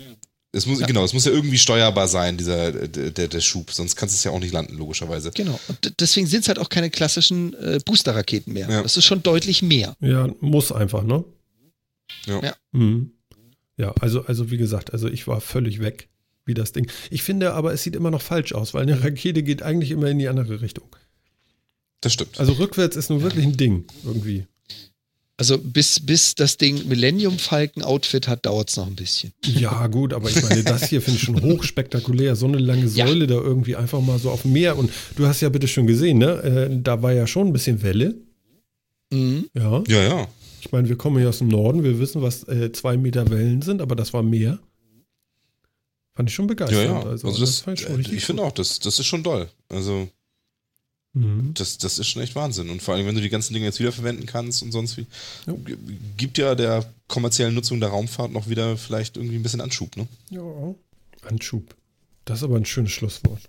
Es muss, ja. Genau, es muss ja irgendwie steuerbar sein, dieser, der, der Schub, sonst kannst du es ja auch nicht landen, logischerweise. Genau, und deswegen sind es halt auch keine klassischen äh, Booster-Raketen mehr. Ja. Das ist schon deutlich mehr. Ja, muss einfach, ne? Ja. Ja, mhm. Ja also, also wie gesagt, also ich war völlig weg, wie das Ding. Ich finde aber, es sieht immer noch falsch aus, weil eine Rakete geht eigentlich immer in die andere Richtung. Das stimmt. Also rückwärts ist nun wirklich ein Ding, irgendwie. Also bis, bis das Ding Millennium Falcon Outfit hat, dauert es noch ein bisschen. Ja, gut, aber ich meine, das hier finde ich schon hochspektakulär. So eine lange Säule ja. da irgendwie einfach mal so auf dem Meer. Und du hast ja bitte schon gesehen, ne? Äh, da war ja schon ein bisschen Welle. Mhm. Ja. Ja, ja. Ich meine, wir kommen hier aus dem Norden, wir wissen, was äh, zwei Meter Wellen sind, aber das war mehr. Fand ich schon begeistert. Ja, ja. Also, also das, das ich, ich finde auch, das, das ist schon doll. Also Mhm. Das, das ist schon echt Wahnsinn. Und vor allem, wenn du die ganzen Dinge jetzt wiederverwenden kannst und sonst wie, ja. gibt ja der kommerziellen Nutzung der Raumfahrt noch wieder vielleicht irgendwie ein bisschen Anschub, ne? Ja, Anschub. Das ist aber ein schönes Schlusswort.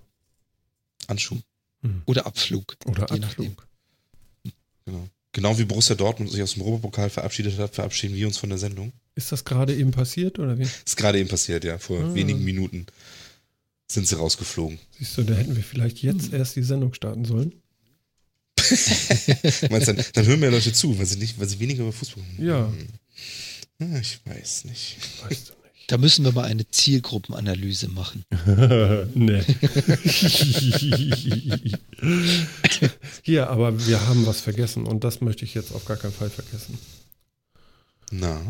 Anschub. Mhm. Oder Abflug. Oder Abflug. Genau wie Borussia Dortmund sich aus dem Europapokal verabschiedet hat, verabschieden wir uns von der Sendung. Ist das gerade eben passiert oder wie? Ist gerade eben passiert, ja. Vor ah. wenigen Minuten sind sie rausgeflogen. Siehst du, da hätten wir vielleicht jetzt erst die Sendung starten sollen. Meinst dann, dann hören mehr Leute zu, weil sie, nicht, weil sie weniger über Fußball Ja. ja. Ich weiß nicht. Weißt du nicht. Da müssen wir mal eine Zielgruppenanalyse machen. nee. Hier, aber wir haben was vergessen und das möchte ich jetzt auf gar keinen Fall vergessen. Na.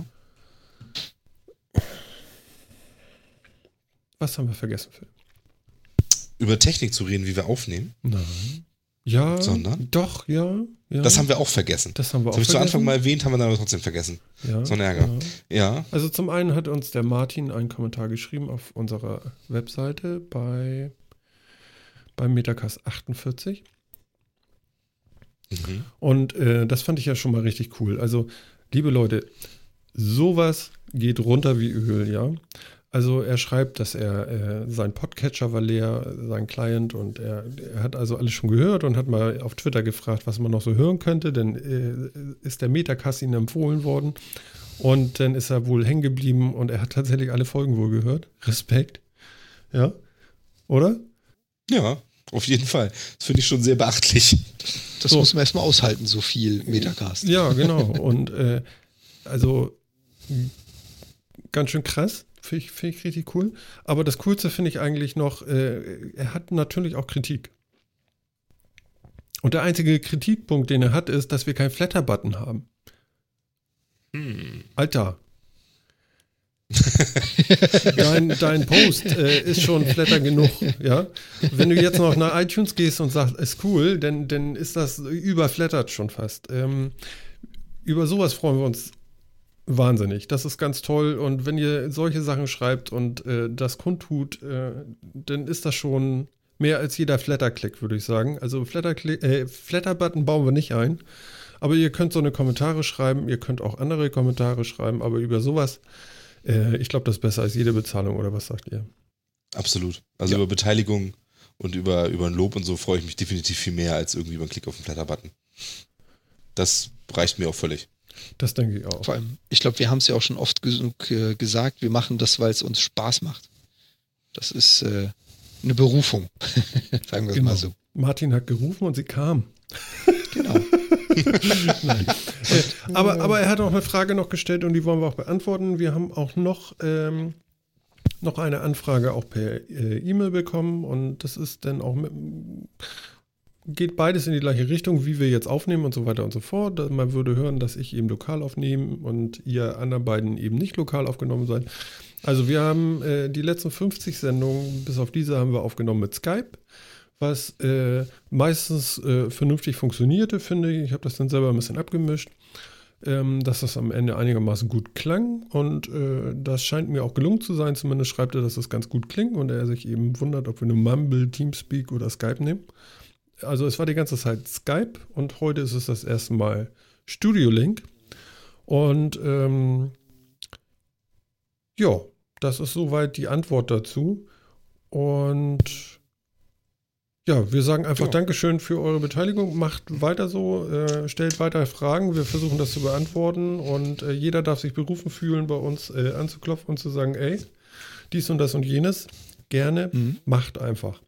Was haben wir vergessen, Phil? Über Technik zu reden, wie wir aufnehmen? Nein. Ja, sondern? Doch, ja, ja. Das haben wir auch vergessen. Das haben wir das auch habe ich zu Anfang mal erwähnt, haben wir dann aber trotzdem vergessen. Ja, so ein Ärger. Ja. ja. Also zum einen hat uns der Martin einen Kommentar geschrieben auf unserer Webseite bei beim Metacast 48. Mhm. Und äh, das fand ich ja schon mal richtig cool. Also, liebe Leute, sowas geht runter wie Öl, ja. Also er schreibt, dass er äh, sein Podcatcher war leer, sein Client und er, er, hat also alles schon gehört und hat mal auf Twitter gefragt, was man noch so hören könnte, denn äh, ist der Metacast ihm empfohlen worden und dann ist er wohl hängen geblieben und er hat tatsächlich alle Folgen wohl gehört. Respekt. Ja. Oder? Ja, auf jeden Fall. Das finde ich schon sehr beachtlich. Das so. muss man erstmal aushalten, so viel Metacast. Ja, genau. Und äh, also ganz schön krass. Finde ich, find ich richtig cool. Aber das Coolste finde ich eigentlich noch, äh, er hat natürlich auch Kritik. Und der einzige Kritikpunkt, den er hat, ist, dass wir keinen Flatter-Button haben. Hm. Alter. dein, dein Post äh, ist schon Flatter genug, ja. Wenn du jetzt noch nach iTunes gehst und sagst, ist cool, dann, dann ist das überflattert schon fast. Ähm, über sowas freuen wir uns wahnsinnig. Das ist ganz toll. Und wenn ihr solche Sachen schreibt und äh, das kundtut, äh, dann ist das schon mehr als jeder Flatter-Click, würde ich sagen. Also Flatter-Button äh, Flatter bauen wir nicht ein. Aber ihr könnt so eine Kommentare schreiben, ihr könnt auch andere Kommentare schreiben, aber über sowas, äh, ich glaube, das ist besser als jede Bezahlung, oder was sagt ihr? Absolut. Also ja. über Beteiligung und über, über ein Lob und so freue ich mich definitiv viel mehr als irgendwie über einen Klick auf den Flatter-Button. Das reicht mir auch völlig. Das denke ich auch. Vor allem, ich glaube, wir haben es ja auch schon oft genug äh, gesagt, wir machen das, weil es uns Spaß macht. Das ist äh, eine Berufung, sagen wir genau. mal so. Martin hat gerufen und sie kam. Genau. Aber, aber er hat auch eine Frage noch gestellt und die wollen wir auch beantworten. Wir haben auch noch, ähm, noch eine Anfrage auch per äh, E-Mail bekommen und das ist dann auch mit, geht beides in die gleiche Richtung, wie wir jetzt aufnehmen und so weiter und so fort. Man würde hören, dass ich eben lokal aufnehme und ihr anderen beiden eben nicht lokal aufgenommen seid. Also wir haben äh, die letzten 50 Sendungen, bis auf diese haben wir aufgenommen mit Skype, was äh, meistens äh, vernünftig funktionierte, finde ich. Ich habe das dann selber ein bisschen abgemischt, ähm, dass das am Ende einigermaßen gut klang und äh, das scheint mir auch gelungen zu sein. Zumindest schreibt er, dass das ganz gut klingt und er sich eben wundert, ob wir nur Mumble, Teamspeak oder Skype nehmen also es war die ganze Zeit Skype und heute ist es das erste Mal Studio Link. Und ähm, ja, das ist soweit die Antwort dazu. Und Ja, wir sagen einfach ja. Dankeschön für eure Beteiligung. Macht weiter so, äh, stellt weiter Fragen. Wir versuchen das zu beantworten und äh, jeder darf sich berufen fühlen, bei uns äh, anzuklopfen und zu sagen, ey, dies und das und jenes. Gerne, mhm. macht einfach.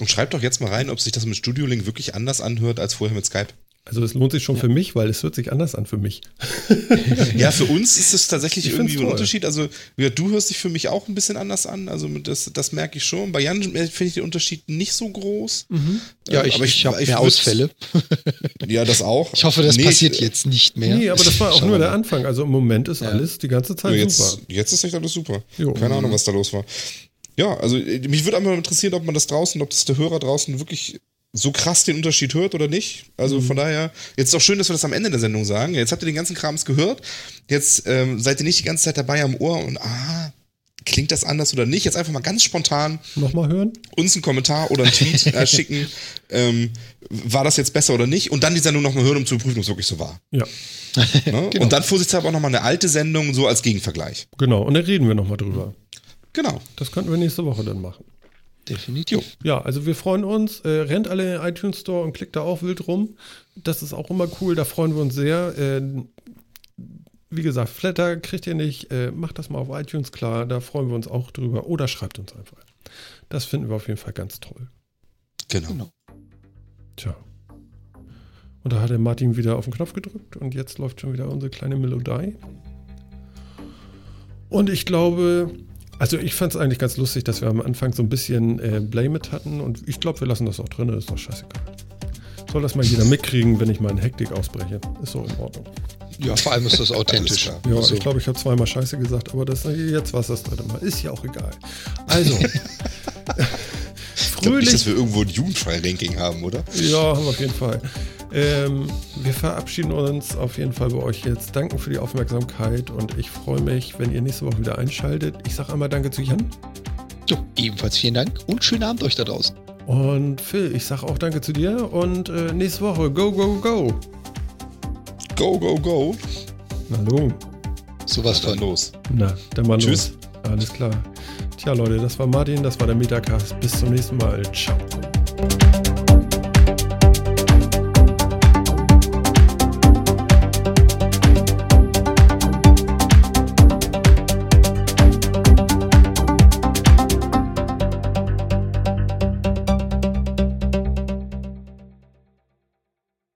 Und schreibt doch jetzt mal rein, ob sich das mit Studio Link wirklich anders anhört als vorher mit Skype. Also es lohnt sich schon ja. für mich, weil es hört sich anders an für mich. ja, für uns ist es tatsächlich ich irgendwie ein Unterschied. Also du hörst dich für mich auch ein bisschen anders an. Also das, das merke ich schon. Bei Jan finde ich den Unterschied nicht so groß. Mhm. Ja, ich, aber ich, ich habe mehr Ausfälle. ja, das auch. Ich hoffe, das nee, passiert jetzt nicht mehr. Nee, aber das war auch nur der Anfang. Also im Moment ist ja. alles die ganze Zeit jetzt, super. Jetzt ist echt alles super. Jo. Keine Ahnung, was da los war. Ja, also mich würde einfach interessieren, ob man das draußen, ob das der Hörer draußen wirklich so krass den Unterschied hört oder nicht. Also mhm. von daher, jetzt ist auch schön, dass wir das am Ende der Sendung sagen. Jetzt habt ihr den ganzen Krams gehört. Jetzt ähm, seid ihr nicht die ganze Zeit dabei am Ohr und ah, klingt das anders oder nicht? Jetzt einfach mal ganz spontan nochmal hören. Uns einen Kommentar oder einen Tweet äh, schicken. Ähm, war das jetzt besser oder nicht? Und dann die Sendung nochmal hören, um zu prüfen, ob es wirklich so war. Ja. Ne? genau. Und dann vorsichtshalber auch nochmal eine alte Sendung so als Gegenvergleich. Genau, und dann reden wir nochmal drüber. Genau. Das könnten wir nächste Woche dann machen. Definitiv. Ja, also wir freuen uns. Äh, rennt alle in den iTunes Store und klickt da auch wild rum. Das ist auch immer cool, da freuen wir uns sehr. Äh, wie gesagt, Flatter kriegt ihr nicht. Äh, macht das mal auf iTunes klar, da freuen wir uns auch drüber. Oder schreibt uns einfach. Das finden wir auf jeden Fall ganz toll. Genau. genau. Tja. Und da hat der Martin wieder auf den Knopf gedrückt und jetzt läuft schon wieder unsere kleine Melodie. Und ich glaube, also ich fand es eigentlich ganz lustig, dass wir am Anfang so ein bisschen äh, Blame It hatten und ich glaube, wir lassen das auch drin, ist doch scheißegal. Soll das mal jeder mitkriegen, wenn ich mal in Hektik ausbreche. Ist so in Ordnung. Ja, vor allem ist das authentisch. ja, also. ich glaube, ich habe zweimal Scheiße gesagt, aber das, jetzt war es das dritte Mal. Ist ja auch egal. Also. fröhlich. Ich nicht, dass wir irgendwo ein Jugendfrei-Ranking haben, oder? Ja, haben wir auf jeden Fall. Ähm, wir verabschieden uns auf jeden Fall bei euch jetzt. Danken für die Aufmerksamkeit und ich freue mich, wenn ihr nächste Woche wieder einschaltet. Ich sage einmal Danke zu Jan. Jo, ebenfalls vielen Dank und schönen Abend euch da draußen. Und Phil, ich sage auch Danke zu dir und äh, nächste Woche go, go, go. Go, go, go. Na nun. So was von los. Na, dann mal Tschüss. los. Alles klar. Tja, Leute, das war Martin, das war der Metacast. Bis zum nächsten Mal. Ciao.